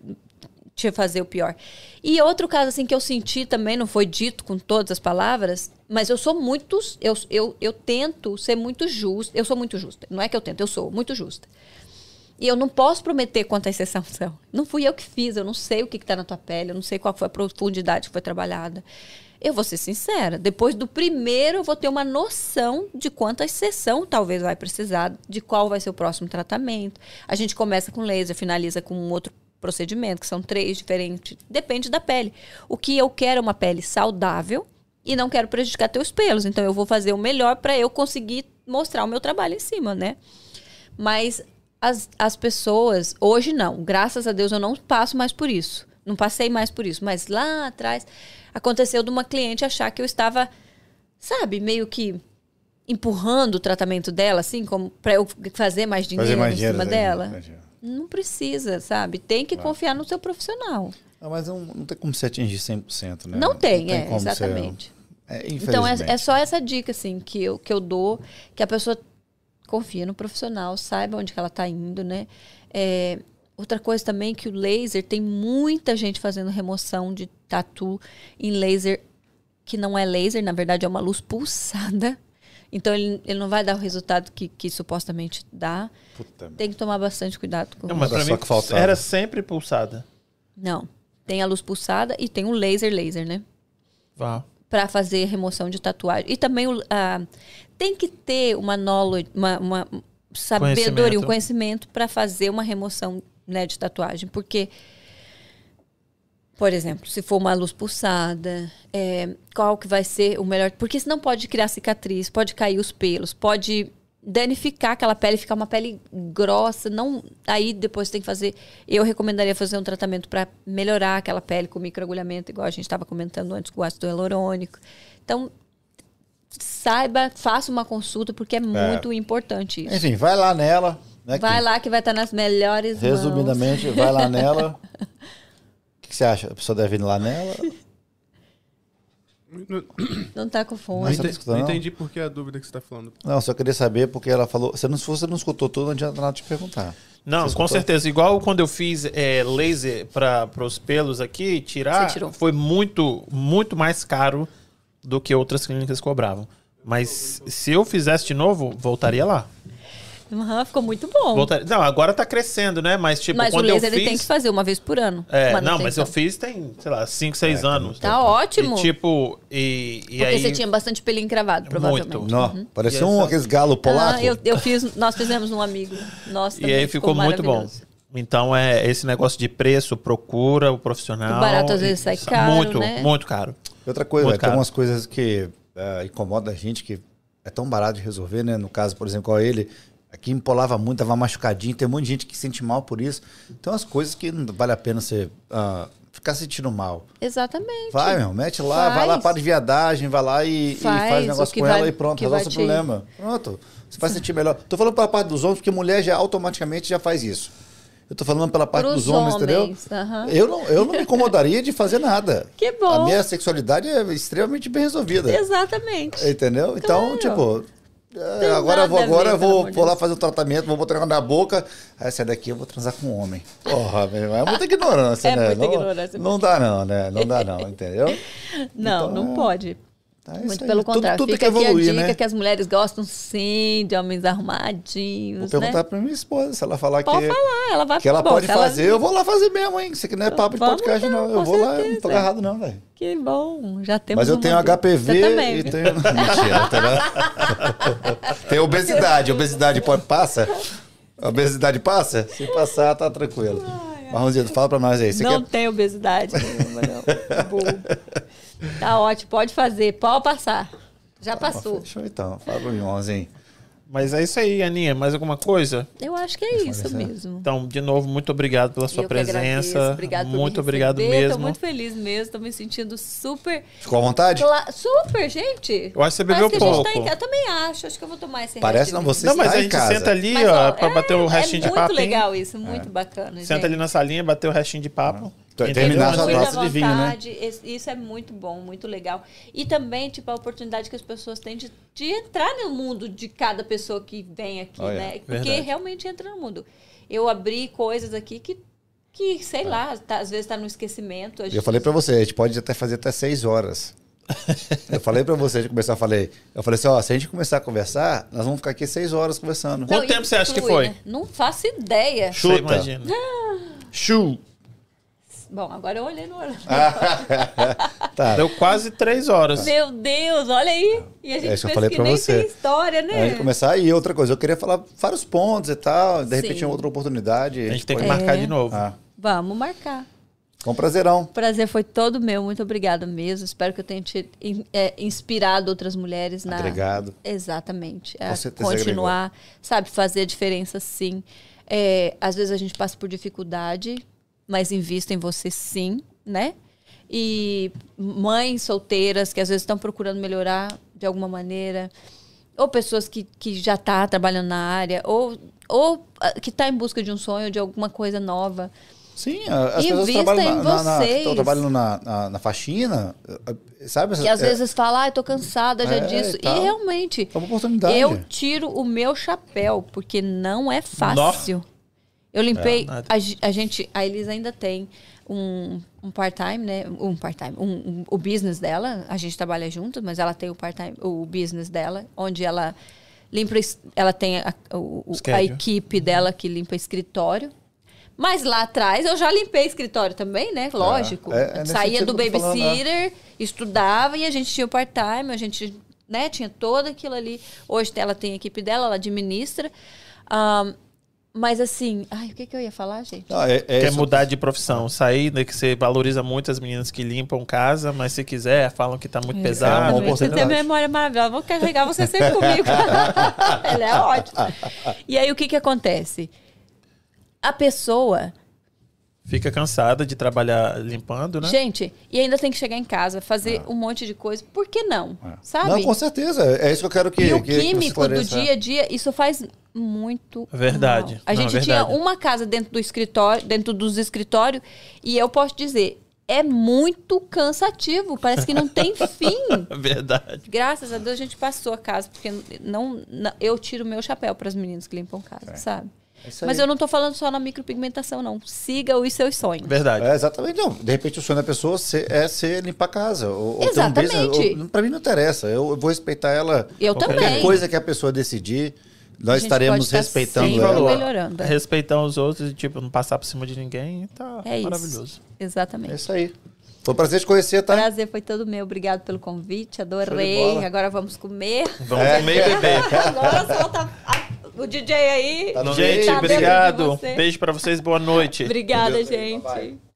te fazer o pior. E outro caso, assim, que eu senti também, não foi dito com todas as palavras, mas eu sou muito. Eu, eu, eu tento ser muito justa. Eu sou muito justa. Não é que eu tento, eu sou muito justa. E eu não posso prometer quantas sessões são. Não fui eu que fiz, eu não sei o que está na tua pele, eu não sei qual foi a profundidade que foi trabalhada. Eu vou ser sincera, depois do primeiro eu vou ter uma noção de quantas sessões talvez vai precisar, de qual vai ser o próximo tratamento. A gente começa com laser, finaliza com um outro procedimento, que são três diferentes, depende da pele. O que eu quero é uma pele saudável e não quero prejudicar teus pelos, então eu vou fazer o melhor para eu conseguir mostrar o meu trabalho em cima, né? Mas as, as pessoas, hoje não, graças a Deus eu não passo mais por isso. Não passei mais por isso. Mas lá atrás aconteceu de uma cliente achar que eu estava, sabe, meio que empurrando o tratamento dela, assim, como para eu fazer mais dinheiro Fazer mais em dinheiro. cima né? dela. Não precisa, sabe? Tem que confiar no seu profissional. Não, mas não, não tem como você atingir 100%, né? Não tem, é, como você- exatamente. É, Então, é, é só essa dica, assim, que eu, que eu dou, que a pessoa confia no profissional, saiba onde que ela está indo, né? É, outra coisa também que o laser, tem muita gente fazendo remoção de tatu em laser que não é laser, na verdade é uma luz pulsada. Então, ele, ele não vai dar o resultado que, que supostamente dá. Puta. Tem que tomar bastante cuidado com Não, mas Era pra mim que faltava. era sempre pulsada. Não. Tem a luz pulsada e tem o laser laser, né? Vá. para fazer remoção de tatuagem. E também o- a- tem que ter uma knowledge, uma, uma sabedoria, um conhecimento para fazer uma remoção né, de tatuagem. Porque, por exemplo, se for uma luz pulsada, é, qual que vai ser o melhor? Porque senão pode criar cicatriz, pode cair os pelos, pode danificar aquela pele, ficar uma pele grossa, não aí depois tem que fazer, eu recomendaria fazer um tratamento para melhorar aquela pele com microagulhamento, igual a gente estava comentando antes com o ácido hialurônico. Então, saiba, faça uma consulta porque é muito importante isso. Enfim, vai lá nela. Né, Vai que- lá que vai estar nas melhores mãos. Resumidamente, vai lá nela. O que, que você acha? A pessoa deve ir lá nela? Não, tá com fome. não escutou, não não? entendi por que a dúvida que você está falando. Não, só queria saber porque ela falou. Se não, se você não escutou tudo, não adianta nada te perguntar. Não, com certeza. Igual quando eu fiz é, laser para os pelos aqui, tirar, foi muito, muito mais caro do que outras clínicas cobravam. Mas se eu fizesse de novo, voltaria lá. Aham, ficou muito bom. Voltaria- Não, agora tá crescendo, né? Mas tipo, mas o quando laser eu ele tem que fiz. fazer uma vez por ano. É, não, mas eu fiz tem, sei lá, 5, 6 anos. Tá ótimo. E tipo, e, e Porque aí. você tinha bastante pelinho encravado, provavelmente. Muito. Não, parecia E um aqueles galo polaco. Ah, eu, eu fiz, nós fizemos um amigo. Nossa, E aí ficou, muito bom. Então é esse negócio de preço, procura o profissional. O barato às e- vezes sai caro, Muito, né? muito caro. E Outra coisa, Muito tem caro. umas coisas que é, incomodam a gente, que é tão barato de resolver, né? No caso, por exemplo, com ele, aqui empolava muito, tava machucadinho, tem um monte de gente que sente mal por isso. Então, as coisas que não vale a pena você ah, ficar sentindo mal. Exatamente. Vai, meu, mete lá, vai lá Faz. para de viadagem, vai lá e e faz, Faz o negócio que com vai- ela e pronto, resolve o te- problema. Pronto. Você vai sentir melhor. Tô falando pela parte dos homens, porque mulher já automaticamente já faz isso. Eu tô falando pela parte Pros dos homens, entendeu? homens, aham. Eu não, eu não me incomodaria de fazer nada. Que bom. A minha sexualidade é extremamente bem resolvida. Exatamente. Entendeu? Então, Claro. tipo, é, Tem agora eu vou, agora ver, vou, vou lá fazer o tratamento, vou botar na boca. Aí sai daqui eu vou transar com um homem. Porra, meu é muita ignorância, É né? muita não, ignorância Não dá não, né? Não dá não, entendeu? Não, Então, não é. pode. Tá, Muito aí. pelo Tudo- contrário. Tudo, Fica tem que evoluir, aqui a dica né? que as mulheres gostam sim de homens arrumadinhos, Vou perguntar né? pra minha esposa, se ela falar Pode que, falar, ela vai que ela bom, pode se ela- fazer, eu vou lá fazer mesmo, hein? Isso aqui não é papo de Vamos podcast, então, não. Eu vou lá, eu não tô certeza. errado não, velho. Que bom, já temos Mas eu tenho. HPV também, e tenho. Mentira, tem obesidade. Obesidade pode passa? A obesidade passa? Se passar, tá tranquilo. Marronzito, fala pra nós aí. Você Não quer... tem obesidade nenhuma, não. Burro. Tá ótimo, pode fazer, pode passar. Já passou. Fechou então. Pra mim, Marronzinho. Mas é isso aí, Aninha. Mais alguma coisa? Eu acho que é isso Parecer. mesmo. Então, de novo, muito obrigado pela sua Eu presença. Obrigado por muito me obrigado receber. mesmo. Tô muito feliz mesmo, tô me sentindo super. Ficou à vontade? Cla- Super, gente. Eu acho que você bebeu que a gente tá pouco. em. Eu também acho. Acho que eu vou tomar esse Parece não, você Não, mas está a gente casa. senta ali, Mas, ó, ó, pra é- bater o restinho é de papo. muito hein? legal isso, muito bacana. Senta gente. ali na salinha, bater o restinho de papo. Terminar essa taça de vinho, né? Isso é muito bom, muito legal. E também, tipo, a oportunidade que as pessoas têm de, de entrar no mundo de cada pessoa que vem aqui, Olha, né? Porque verdade. realmente entra no mundo. Eu abri coisas aqui que, que É. sei lá, tá- às vezes tá no esquecimento. a Eu gente- falei pra você, a gente pode até fazer até seis horas. Eu falei pra você de começar, eu falei, eu falei assim, ó, se a gente começar a conversar, nós vamos ficar aqui seis horas conversando. Quanto tempo você acha que foi? né? Não faço ideia. Você Chuta. imagina. Chu! Bom, agora eu olhei no olho. Tá. Deu quase três horas. Meu Deus, olha aí. E a gente É isso que eu pensa falei que pra nem você. tem história, A né? gente começar e outra coisa, eu queria falar vários pontos e tal, de repente em outra oportunidade. A gente tem que pode- marcar É. de novo. Ah, Vamos marcar. com um prazerão. O prazer foi todo meu. Muito obrigada mesmo. Espero que eu tenha te é, inspirado outras mulheres na. Agregado. Exatamente. A certeza continuar, sabe, fazer a diferença sim. É, às vezes a gente passa por dificuldade, mas invista em você sim, né? E mães solteiras que às vezes estão procurando melhorar de alguma maneira, ou pessoas que, que já tá trabalhando na área, ou, ou ah, que está em busca de um sonho, de alguma coisa nova. Sim, as pessoas Invista trabalham em na, na, na, vocês. estão trabalhando na, na, na faxina, eh, sabe? Que às É- vezes fala, ai, tô cansada já É, disso. e E, realmente, É uma oportunidade. eu tiro o meu chapéu, porque não é fácil. Eu limpei, É, a, a gente, a Elisa ainda tem um, um part-time, né? Um part-time, um, um- o business dela, a gente trabalha junto, mas ela tem o part-time, o business dela, onde ela limpa, ela tem a, o- a equipe dela que limpa escritório. Mas lá atrás eu já limpei escritório também, né? Lógico. É, é Saía do né? babysitter, estudava e a gente tinha o part-time, a gente né, tinha todo aquilo ali. Hoje ela tem a equipe dela, ela administra. Ahn, Mas assim, ai, o que, que eu ia falar, gente? Não, é, é Quer isso. mudar de profissão, sair, né, que você valoriza muito as meninas que limpam casa, mas se quiser, falam que tá muito uma pesado. Exatamente. Você tem memória maravilhosa. Vou carregar você sempre comigo. Ela é ótima. E aí, o que que acontece? A pessoa... Fica cansada de trabalhar limpando, né? Gente, e ainda tem que chegar em casa, fazer um monte de coisa. Por que não? Sabe? Não, com certeza. É isso que eu quero que. e o que- que químico do esclareça. dia a dia, isso faz muito Verdade. mal. A Não, gente é tinha verdade. uma casa dentro do escritório, dentro dos escritórios, e eu posso dizer, é muito cansativo, parece que não tem fim. Verdade. Graças a Deus a gente passou a casa, porque não, não- eu tiro o meu chapéu para as meninas que limpam casa, sabe? É isso aí. Mas eu não tô falando só na micropigmentação, não. Siga os seus sonhos. Verdade. É, exatamente. Não, de repente o sonho da pessoa é ser limpar a casa. Ou, ou ter um Exatamente. business. Ou- pra mim não interessa. Eu, eu vou respeitar ela. Eu Qualquer também. coisa que a pessoa decidir, nós estaremos estar respeitando ela. melhorando. Respeitar os outros e, tipo, não passar por cima de ninguém, tá É isso. maravilhoso. É Exatamente. isso aí. Foi um prazer te conhecer, tá? Prazer foi todo meu. Obrigado pelo convite. Adorei. Agora vamos comer. Vamos comer e beber. Agora solta a- o DJ aí. Tá Gente, meio. Tá obrigado. você. Beijo pra vocês, boa noite. Obrigada, gente. bye-bye.